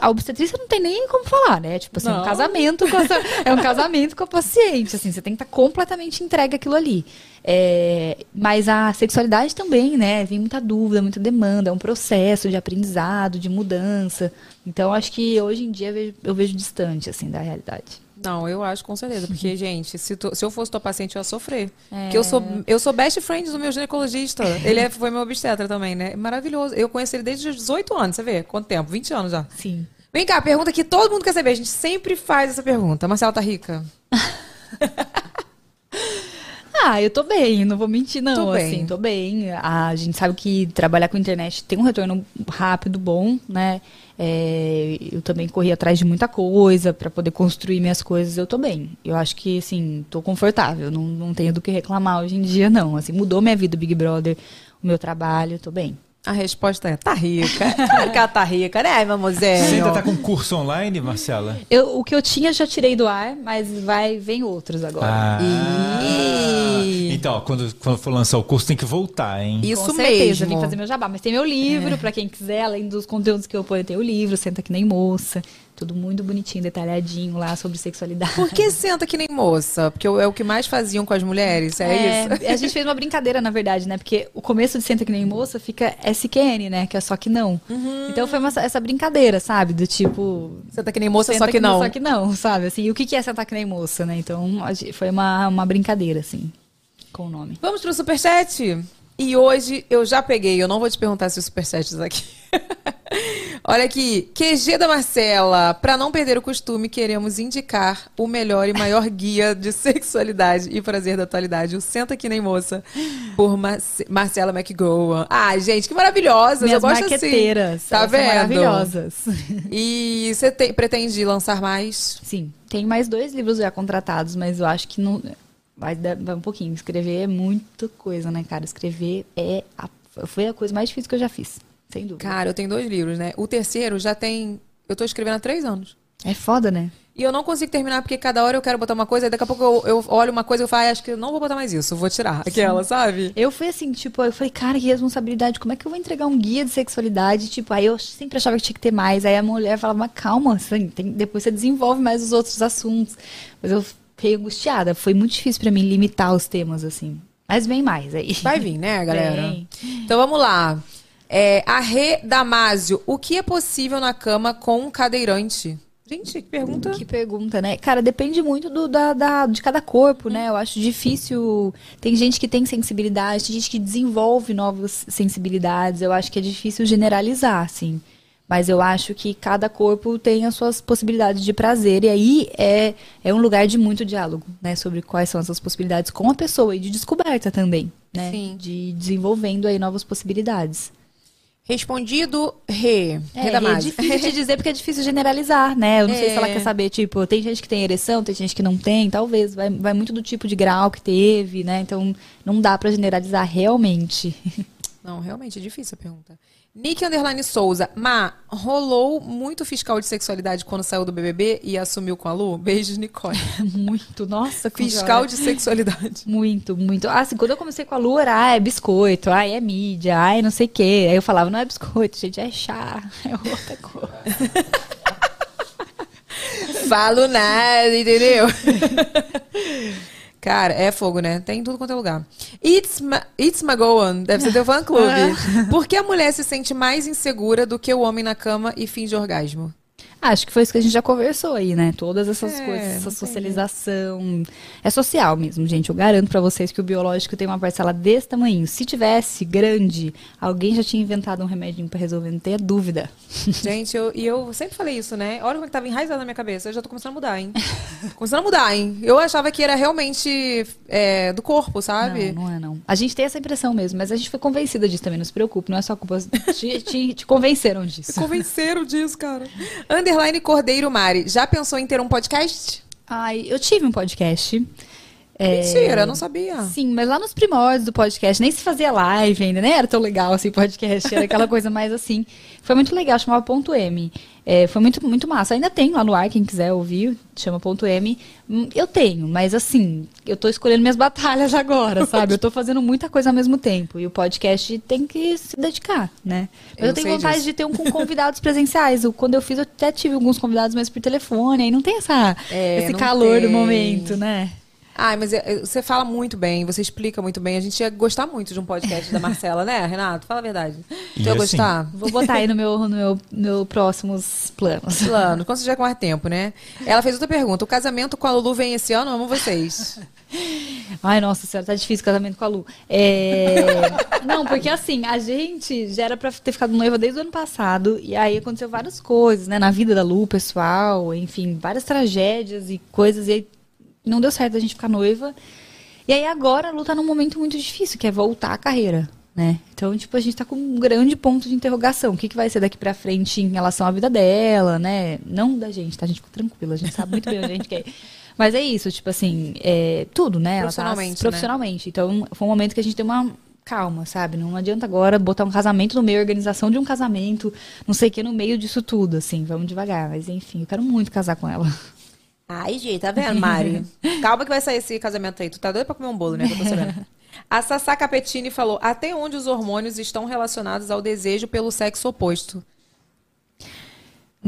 a obstetrícia não tem nem como falar, né? Tipo assim, Não. um casamento com essa- é um casamento com a paciente, assim, você tem que estar completamente entregue àquilo ali. É, mas a sexualidade também, né? Vem muita dúvida, muita demanda, é um processo de aprendizado, de mudança. Então, acho que hoje em dia eu vejo, eu vejo distante, assim, da realidade. Não, eu acho com certeza. Porque, gente, se, tu- se eu fosse tua paciente, eu ia sofrer. É. Porque eu sou, eu sou best friend do meu ginecologista. Ele é- foi meu obstetra também, né? Maravilhoso. Eu conheço ele desde os 18 anos, você vê? Quanto tempo? 20 anos já. Sim. Vem cá, pergunta que todo mundo quer saber. A gente sempre faz essa pergunta. Marcela tá rica? Ah, eu tô bem, não vou mentir, não. Tô bem. assim, tô bem. A gente sabe que trabalhar com internet tem um retorno rápido, bom, né? É, eu também corri atrás de muita coisa pra poder construir minhas coisas. Eu tô bem. Eu acho que, assim, tô confortável. Não, não tenho do que reclamar hoje em dia, não. Assim, mudou minha vida, o Big Brother, o meu trabalho, tô bem. A resposta é: tá rica. Claro que ela tá rica, né, mamozinho? Você ainda tá com curso online, Marcela? Eu, o que eu tinha já tirei do ar, mas vai, vem outros agora. Ah. Ih. Então, ó, quando, quando for lançar o curso, tem que voltar, hein? Isso Com certeza, mesmo. vim fazer meu jabá. Mas tem meu livro, pra quem quiser, além dos conteúdos que eu ponho, tem o livro, Senta Que Nem Moça. Tudo muito bonitinho, detalhadinho lá sobre sexualidade. Por que senta que nem moça? Porque é o que mais faziam com as mulheres, é, isso? A gente fez uma brincadeira, na verdade, né? Porque o começo de Senta Que Nem Moça fica SQN, né? Que é só que não. Uhum. Então foi uma- essa brincadeira, sabe? Do tipo... Senta que nem moça, só que não. Só que não, sabe? Assim, e o que que é sentar que nem moça, né? Então foi uma, uma brincadeira, assim. com o nome. Vamos pro superchat? E hoje eu já peguei, eu não vou te perguntar se o superchat está aqui. Olha aqui, QG da Marcela. Para não perder o costume, queremos indicar o melhor e maior guia de sexualidade e prazer da atualidade, o Senta Que Nem Moça, por Marce- Marcela McGowan. Ah, gente, que maravilhosas. Minhas eu gosto assim. Tá elas são vendo? Maravilhosas. E você pretende lançar mais? Sim, tem mais dois livros já contratados, mas eu acho que não vai dar um pouquinho. Escrever é muita coisa, né, cara? Escrever é a- foi a coisa mais difícil que eu já fiz, sem dúvida. Cara, eu tenho dois livros, né? O terceiro já tem. Eu tô escrevendo há três anos. É foda, né? E eu não consigo terminar porque cada hora eu quero botar uma coisa, e daqui a pouco eu, eu olho uma coisa e eu falo, ah, acho que eu não vou botar mais isso, vou tirar aquela, sabe? Eu fui assim, tipo, eu falei, cara, que responsabilidade, como é que eu vou entregar um guia de sexualidade? Tipo, aí eu sempre achava que tinha que ter mais. Aí a mulher falava, mas calma, assim, tem- depois você desenvolve mais os outros assuntos. Mas eu fiquei angustiada. Foi muito difícil pra mim limitar os temas, assim. Mas vem mais aí. Vai vir, né, galera? Vem. Então vamos lá. É, a Rê Damásio, o que é possível na cama com um cadeirante? Gente, que pergunta. Que pergunta, né? Cara, depende muito do, da, da- de cada corpo, né? Eu acho difícil. Tem gente que tem sensibilidade, tem gente que desenvolve novas sensibilidades. Eu acho que é difícil generalizar, assim. Mas eu acho que cada corpo tem as suas possibilidades de prazer. E aí é, é um lugar de muito diálogo, né? Sobre quais são essas possibilidades com a pessoa e de descoberta também, né? Sim. De desenvolvendo aí novas possibilidades. Respondido. Rê É, é difícil de dizer porque é difícil generalizar, né? Eu não sei se ela É. quer saber, tipo, tem gente que tem ereção, tem gente que não tem, talvez. Vai, vai muito do tipo de grau que teve, né? Então, não dá pra generalizar realmente. Não, realmente é difícil a pergunta. Nick Underline Souza. Ma, rolou muito fiscal de sexualidade quando saiu do BBB e assumiu com a Lu? Beijos, Nicole. muito, nossa, como Fiscal de sexualidade. Muito, muito. Ah, assim, quando eu comecei com a Lu, era, ah, é biscoito, ah, é mídia, ai, não sei o quê. Aí eu falava, não é biscoito, gente, é chá, é outra coisa. Falo nada, entendeu? Cara, é fogo, né? Tem em tudo quanto é lugar. It's, Ma It's Magoan, deve ser teu fã-clube. Por que a mulher se sente mais insegura do que o homem na cama e finge orgasmo? Acho que foi isso que a gente já conversou aí, né? Todas essas É, coisas, essa socialização. É social mesmo, gente. Eu garanto pra vocês que o biológico tem uma parcela desse tamanho. Se tivesse grande, alguém já tinha inventado um remedinho pra resolver, não tenha dúvida. Gente, eu, e eu sempre falei isso, né? Olha como é que tava enraizado na minha cabeça. Eu já tô começando a mudar, hein? começando a mudar, hein? Eu achava que era realmente é, do corpo, sabe? Não, não é não. A gente tem essa impressão mesmo, mas a gente foi convencida disso também, não se preocupe, não é só culpa. Te, te- te convenceram disso. Convenceram disso, cara. Underline Cordeiro Mari. Já pensou em ter um podcast? Ai, eu tive um podcast. É, Mentira, eu não sabia. Sim, mas lá nos primórdios do podcast, nem se fazia live ainda, nem era tão legal assim podcast, era aquela coisa mais assim. Foi muito legal, chamava Ponto M. É, foi muito, muito massa. Ainda tem lá no ar, quem quiser ouvir, chama Ponto M. Hum, Eu tenho, mas assim, eu tô escolhendo minhas batalhas agora, sabe? Eu tô fazendo muita coisa ao mesmo tempo. E o podcast tem que se dedicar, né? Mas eu, Eu tenho vontade disso. de ter um com convidados presenciais. Quando eu fiz, eu até tive alguns convidados, mas por telefone. Aí não tem essa, É, esse calor do tem. momento, né? Ai, mas você fala muito bem, você explica muito bem. A gente ia gostar muito de um podcast da Marcela, né, Renato? Fala a verdade. Tu ia Ia gostar? Vou botar aí no meu, no meu, meu próximos planos. Plano, quando você já com mais tempo, né? Ela fez outra pergunta. O casamento com a Lulu vem esse ano? Amo vocês. Ai, nossa senhora, tá difícil o casamento com a Lu. É... Não, porque assim, a gente já era pra ter ficado noiva desde o ano passado, e aí aconteceu várias coisas, né, na vida da Lu, pessoal, enfim, várias tragédias e coisas, e aí não deu certo a gente ficar noiva. E aí agora a Lu tá num momento muito difícil, que é voltar à carreira, né? Então, tipo, a gente tá com um grande ponto de interrogação. O que, que vai ser daqui pra frente em relação à vida dela, né? Não da gente, tá? A gente fica tranquila, a gente sabe muito bem onde a gente quer. Mas é isso, tipo assim, é, tudo, né? Ela tá Profissionalmente, né? profissionalmente. Então, foi um momento que a gente deu uma calma, sabe? Não adianta agora botar um casamento no meio, organização de um casamento, não sei o que, no meio disso tudo, assim. Vamos devagar. Mas, enfim, eu quero muito casar com ela. Ai, gente, tá vendo, Mari? Calma que vai sair esse casamento aí. Tu tá doido pra comer um bolo, né? Que eu tô sabendo. A Sassá Capetini falou: até onde os hormônios estão relacionados ao desejo pelo sexo oposto?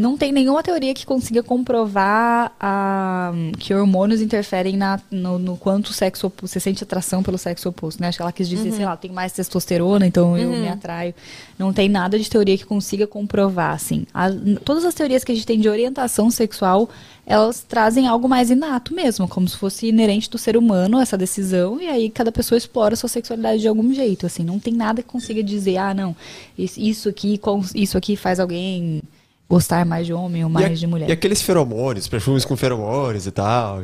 Não tem nenhuma teoria que consiga comprovar a, que hormônios interferem na, no, no quanto o sexo oposto, você sente atração pelo sexo oposto, né? Acho que ela quis dizer, sei lá, tem mais testosterona, então eu me atraio. Não tem nada de teoria que consiga comprovar, assim. A- todas as teorias que a gente tem de orientação sexual, elas trazem algo mais inato mesmo, como se fosse inerente do ser humano essa decisão, e aí cada pessoa explora a sua sexualidade de algum jeito, assim. Não tem nada que consiga dizer, ah, não, isso- aqui, isso aqui faz alguém gostar mais de homem ou mais a- de mulher. e aqueles feromônios, perfumes com feromônios e tal.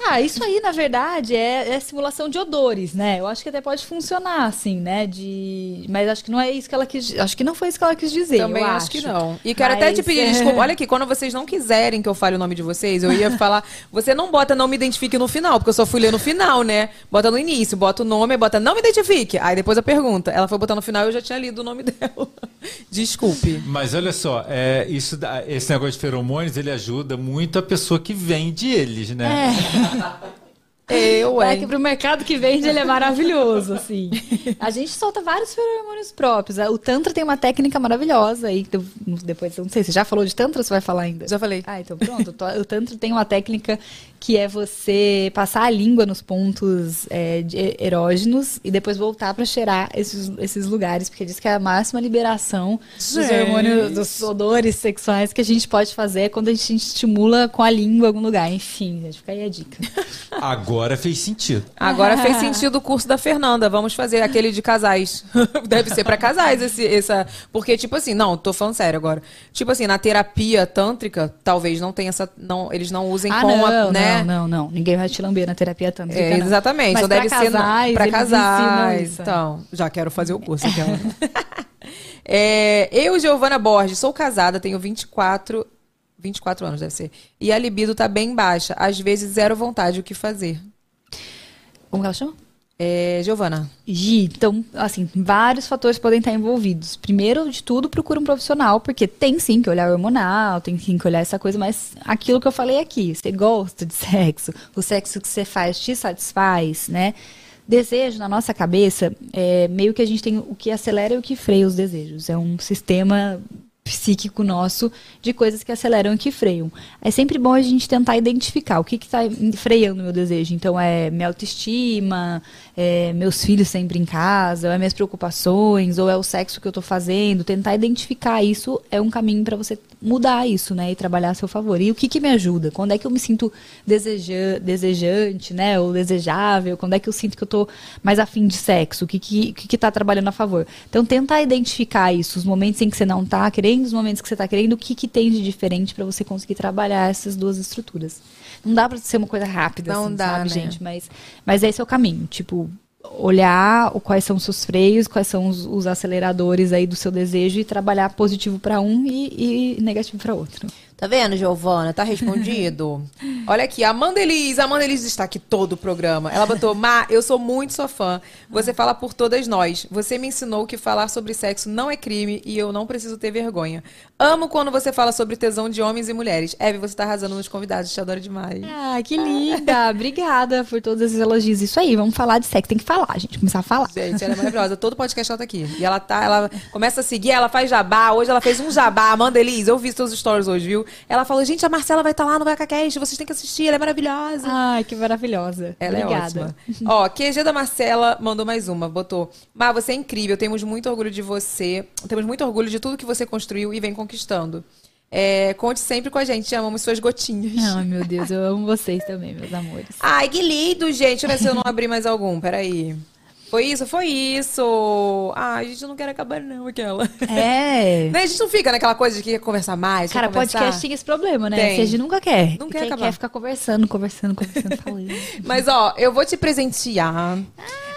Ah, isso aí, na verdade, é, é simulação de odores, né? Eu acho que até pode funcionar, assim, né? De... Mas acho que não é isso que ela quis. Acho que não foi isso que ela quis dizer. Também eu acho, que não. E quero até te Mas, pedir é. desculpa. Olha aqui, quando vocês não quiserem que eu fale o nome de vocês, eu ia falar. Você não bota não me identifique no final, porque eu só fui ler no final, né? Bota no início, bota o nome, bota não me identifique. Aí depois a pergunta. Ela foi botar no final e eu já tinha lido o nome dela. Desculpe. Mas olha só, é, isso, esse negócio de feromônios, ele ajuda muito a pessoa que vende eles, né? Eu, É hein? que pro mercado que vende ele é maravilhoso, assim. A gente solta vários feromônios próprios. O Tantra tem uma técnica maravilhosa aí. Depois, eu não sei, você já falou de Tantra ou você vai falar ainda? Já falei. Ah, então pronto. O Tantra tem uma técnica que é você passar a língua nos pontos é, de- erógenos e depois voltar pra cheirar esses, esses lugares, porque diz que é a máxima liberação dos Gente. hormônios, dos odores sexuais que a gente pode fazer é quando a gente estimula com a língua algum lugar. Enfim, gente, fica aí a dica. Agora fez sentido. Agora fez sentido o curso da Fernanda. Vamos fazer aquele de casais. Deve ser pra casais esse, essa. Porque, tipo assim, não, tô falando sério agora. Tipo assim, na terapia tântrica, talvez não tenha essa. Não, eles não usem Ah, com não, a. Né? Não, não, não. Ninguém vai te lamber na terapia tântrica, É, não. exatamente. Mas então pra deve ser casais, para eles casais. Então, já quero fazer o curso. Aquela. é, eu, Giovana Borges, sou casada, tenho 24, 24 anos, deve ser. E a libido tá bem baixa. Às vezes, zero vontade o que fazer. Como que ela chama? É, Giovana. Gi, então, assim, vários fatores podem estar envolvidos. Primeiro de tudo, procura um profissional, porque tem sim que olhar hormonal, tem sim que olhar essa coisa, mas aquilo que eu falei aqui, você gosta de sexo, o sexo que você faz te satisfaz, né? Desejo na nossa cabeça é meio que a gente tem o que acelera e o que freia os desejos. É um sistema psíquico nosso de coisas que aceleram e que freiam. É sempre bom a gente tentar identificar o que está freando o meu desejo. Então, é minha autoestima, é meus filhos sempre em casa, ou é minhas preocupações, ou é o sexo que eu estou fazendo. Tentar identificar isso é um caminho para você mudar isso, né? E trabalhar a seu favor. E o que, que me ajuda? Quando é que eu me sinto deseja desejante, né? Ou desejável? Quando é que eu sinto que eu estou mais afim de sexo? O que que, que, que tá trabalhando a favor? Então, tentar identificar isso, os momentos em que você não está querendo, os momentos que você está querendo, o que, que tem de diferente para você conseguir trabalhar essas duas estruturas. Não dá para ser uma coisa rápida, Não assim, dá, sabe, né? gente? Mas, mas esse é o caminho. Tipo, olhar o- quais são os seus freios, quais são os, os aceleradores aí do seu desejo e trabalhar positivo para um e, e negativo para outro. Tá vendo, Giovana? Tá respondido. Olha aqui, Amanda Elis. Amanda Elis está aqui todo o programa. Ela botou, Má, eu sou muito sua fã. Você fala por todas nós. Você me ensinou que falar sobre sexo não é crime e eu não preciso ter vergonha. Amo quando você fala sobre tesão de homens e mulheres. Eve, você tá arrasando nos convidados. Te adoro demais. Ah, que linda! Obrigada por todos esses elogios. Isso aí, vamos falar de sexo. Tem que falar, gente. Começar a falar. Gente, ela é maravilhosa. Todo podcast ela tá aqui. E ela tá, ela começa a seguir, ela faz jabá. Hoje ela fez um jabá. Amanda Elis, eu vi seus stories hoje, viu? Ela falou, gente, a Marcela vai estar lá no VacaCast, vocês têm que assistir, ela é maravilhosa. Ai, que maravilhosa. Ela Obrigada. é ótima. Ó, QG da Marcela mandou mais uma, botou. Má, você é incrível, temos muito orgulho de você. Temos muito orgulho de tudo que você construiu e vem conquistando. É, conte sempre com a gente, amamos suas gotinhas. Ai, meu Deus, eu amo vocês também, meus amores. Ai, que lindo, gente. Deixa eu ver se eu não abri mais algum, peraí. Foi isso? Foi isso. Ai, a gente não quer acabar não, aquela. É. Né, A gente não fica naquela coisa de que quer conversar mais, Cara, conversar. podcast tem esse problema, né? Tem. Que a gente nunca quer. Não quer quer, acabar. quer ficar conversando, conversando, conversando, falando. Mas, ó, eu vou te presentear.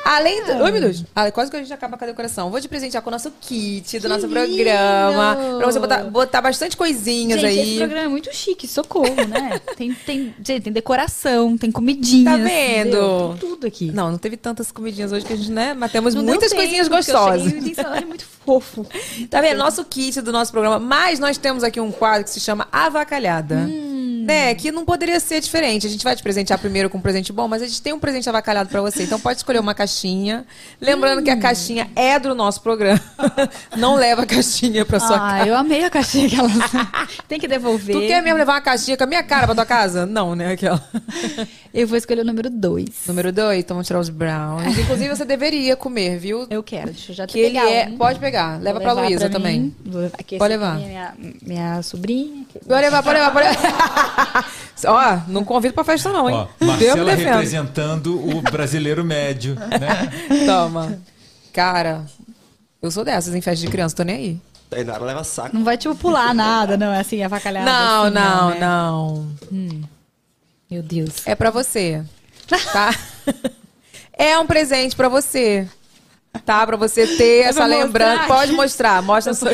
Além do. Oi, meu Deus. Ah, quase que a gente acaba com a decoração. Vou te presentear com o nosso kit do nosso programa. lindo! Pra você botar, botar bastante coisinhas Gente, aí. esse programa é muito chique, socorro, né? tem, tem, gente, tem decoração, tem comidinhas. Tá vendo? Tem tudo aqui. Não, não teve tantas comidinhas hoje que a gente, né? Mas temos Não muitas tempo, coisinhas porque eu gostosas. cheguei é muito fofo. Tá vendo? Nosso kit do nosso programa. Mas nós temos aqui um quadro que se chama Avacalhada. Hum. né, que não poderia ser diferente. A gente vai te presentear primeiro com um presente bom, mas a gente tem um presente avacalhado pra você. Então pode escolher uma caixinha. Lembrando que a caixinha é do nosso programa. Não leva a caixinha pra sua Ah, casa. eu amei a caixinha que ela tem que devolver. Tu quer mesmo levar uma caixinha com a minha cara pra tua casa? Não, né, aquela. Eu vou escolher o número 2. Número dois, então vamos tirar os brownies. Inclusive, você deveria comer, viu? Eu quero, deixa eu já Que ele pegar é. um. Pode pegar. Leva Vou pra Luísa também. Vou- aqui, Pode essa levar. é Minha, minha sobrinha. que- Pode levar, pode levar, pode levar. Ó, não convido pra festa, não, hein? Ó, Marcela representando o brasileiro médio, né? Toma. Cara, eu sou dessas em festa de criança, tô nem aí. Tainara leva saco. Não vai, tipo, pular nada, não. É assim, avacalhada. Não, assim, não, né? não. Meu Deus. É pra você. Tá? é um presente pra você. Tá? Pra você ter essa pra lembrança. Pode mostrar, mostra sua.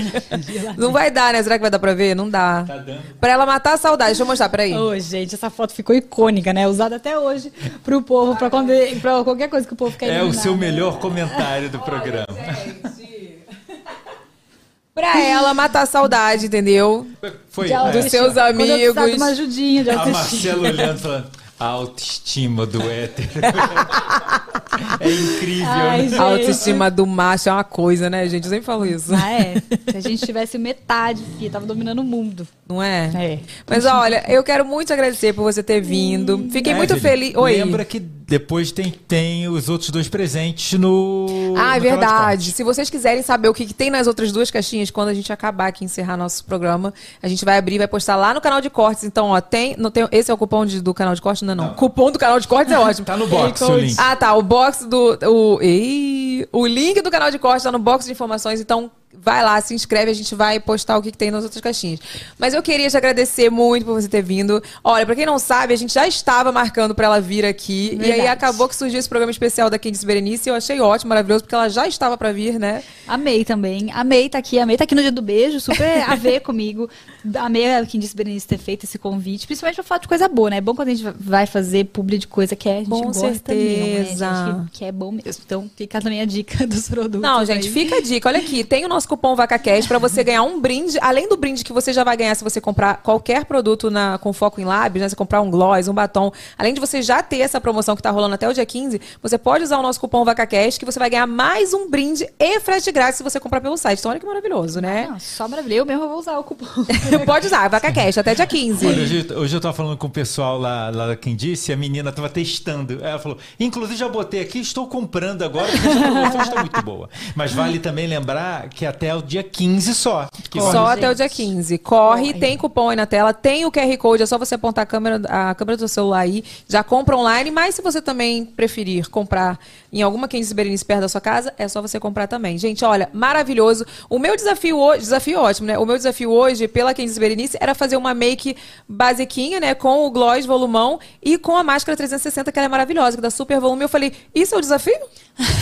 Não vai dar, né? Será que vai dar pra ver? Não dá. Tá dando. Pra ela matar a saudade. Deixa eu mostrar, peraí. Ô, gente, essa foto ficou icônica, né? Usada até hoje pro povo, pra, quando, pra qualquer coisa que o povo quer É o eliminar, seu né? melhor comentário do programa. Pra ela matar a saudade, entendeu? Foi De é, Dos seus Quando precisar de amigos. uma ajudinha de a autoestima. Marcela olhando falando. A autoestima do hétero. é incrível, Ai, né? A autoestima do macho é uma coisa, né, gente? Eu sempre falo isso. Ah, é. Se a gente tivesse metade, filha, tava dominando o mundo. Não é? É. Mas olha, eu quero muito agradecer por você ter vindo. Fiquei muito Evelyn, feliz. Oi. Lembra que depois tem, tem os outros dois presentes no. Ah, é no verdade. Se vocês quiserem saber o que, que tem nas outras duas caixinhas, quando a gente acabar aqui encerrar nosso programa, a gente vai abrir e vai postar lá no canal de cortes. Então, ó, tem. Não tem esse é o cupom de- do canal de cortes? Não, não. Cupom do canal de cortes é ótimo. Tá no box o link. Ah, tá. O box do. O, Ih, o link do canal de cortes tá no box de informações. Então, vai lá, se inscreve. A gente vai postar o que, que tem nas outras caixinhas. Mas eu queria te agradecer muito por você ter vindo. Olha, pra quem não sabe, a gente já estava marcando pra ela vir aqui. E aí Verdade. acabou que surgiu esse programa especial da Candice Berenice. E eu achei ótimo, maravilhoso, porque ela já estava pra vir, né? Amei também. Amei tá aqui. Amei tá aqui no dia do beijo. Super a ver comigo. Amei a disse Berenice ter feito esse convite. Principalmente pra falar de coisa boa, né? É bom quando a gente vai fazer publi de coisa que é, a gente Com gosta certeza. mesmo, né? Que, que é bom mesmo. Então fica também a dica dos produtos. Não, gente, aí. fica a dica. Olha aqui, tem o nosso cupom VacaCast pra você ganhar um brinde. Além do brinde que você já vai ganhar se você comprar qualquer produto na, com foco em lábios, né? Se comprar um gloss, um batom. Além de você já ter essa promoção que tá rolando até o dia 15, você pode usar o nosso cupom VacaCast que você vai ganhar mais um brinde e frete grátis se você comprar pelo site. Então olha que maravilhoso, né? Não, só maravilha. Eu mesmo vou usar o cupom. pode usar, VacaCast, até dia 15. Olha, hoje, hoje eu tava falando com o pessoal lá, lá quem disse, a menina tava testando. Ela falou, inclusive já botei aqui, estou comprando agora, porque essa promoção está muito boa. Mas vale também lembrar que até o dia 15 só. Que Só corre- até o dia 15. Corre, tem cupom aí na tela, tem o QR Code, é só você apontar a câmera, a câmera do celular aí, já compra online, mas se você também preferir comprar em alguma Candice Berenice perto da sua casa, é só você comprar também. Gente, olha, maravilhoso. O meu desafio hoje, desafio ótimo, né? O meu desafio hoje, pela Candice Berenice, era fazer uma make basiquinha, né? Com o gloss volumão e com a máscara 360, que ela é maravilhosa, que dá super volume. Eu falei, isso é o desafio?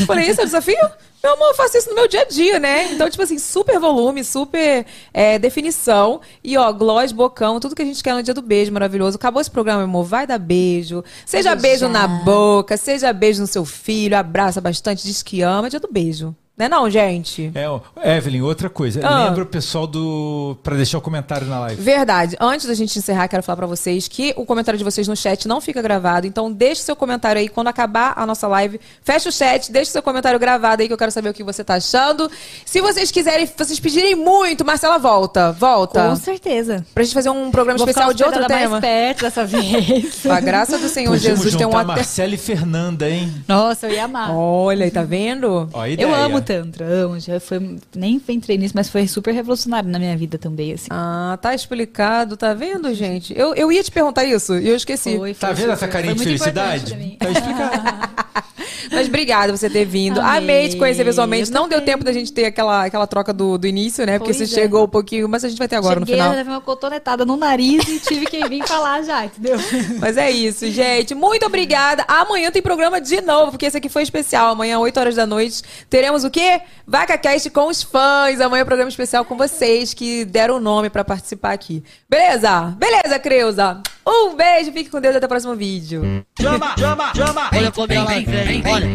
Falei, isso é o desafio? Meu amor, eu faço isso no meu dia a dia, né? Então, tipo assim, super volume, super é, definição. E, ó, gloss, bocão, tudo que a gente quer no dia do beijo maravilhoso. Acabou esse programa, meu amor. Vai dar beijo. Seja beijo na boca, seja beijo no seu filho, abraça bastante, diz que ama. É dia do beijo. Né não, gente? É, Evelyn, outra coisa. Ah. Lembra o pessoal do. Pra deixar o comentário na live. Verdade. Antes da gente encerrar, quero falar pra vocês que o comentário de vocês no chat não fica gravado. Então, deixe seu comentário aí quando acabar a nossa live. Fecha o chat, deixe seu comentário gravado aí que eu quero saber o que você tá achando. Se vocês quiserem, vocês pedirem muito, Marcela volta. Volta. Com certeza. Pra gente fazer um programa Vou especial ficar de outro tema. mais perto dessa vez. A graça do Senhor Podíamos Jesus tem um hotel. Marcela e Fernanda, hein? Nossa, eu ia amar. Olha, aí, tá vendo? Ó, Eu amo Tantra, amo. Já foi, nem entrei nisso, mas foi super revolucionário na minha vida também, assim. Ah, tá explicado, tá vendo, gente? Eu, eu ia te perguntar isso e eu esqueci. Foi, Tá foi vendo essa carinha de felicidade? Tá explicado. Mas obrigada por você ter vindo. Amei. Amei te conhecer pessoalmente. Eu Não deu tempo da gente ter aquela, aquela troca do, do início, né? Porque Pois você é. chegou um pouquinho, mas a gente vai ter agora Cheguei, no final. levei uma cotonetada no nariz e tive que vir falar já, entendeu? Mas é isso, gente. Muito obrigada. Amanhã tem programa de novo, porque esse aqui foi especial. Amanhã, 8 horas da noite, teremos o quê? VacaCast com os fãs. Amanhã é programa especial com vocês que deram o nome pra participar aqui. Beleza? Beleza, Creuza? Um beijo, fique com Deus até o próximo vídeo. Chama, chama, chama. Olha como ela vem, olha.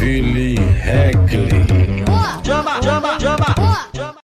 Evelyn Regli. Chama, chama, chama. chama.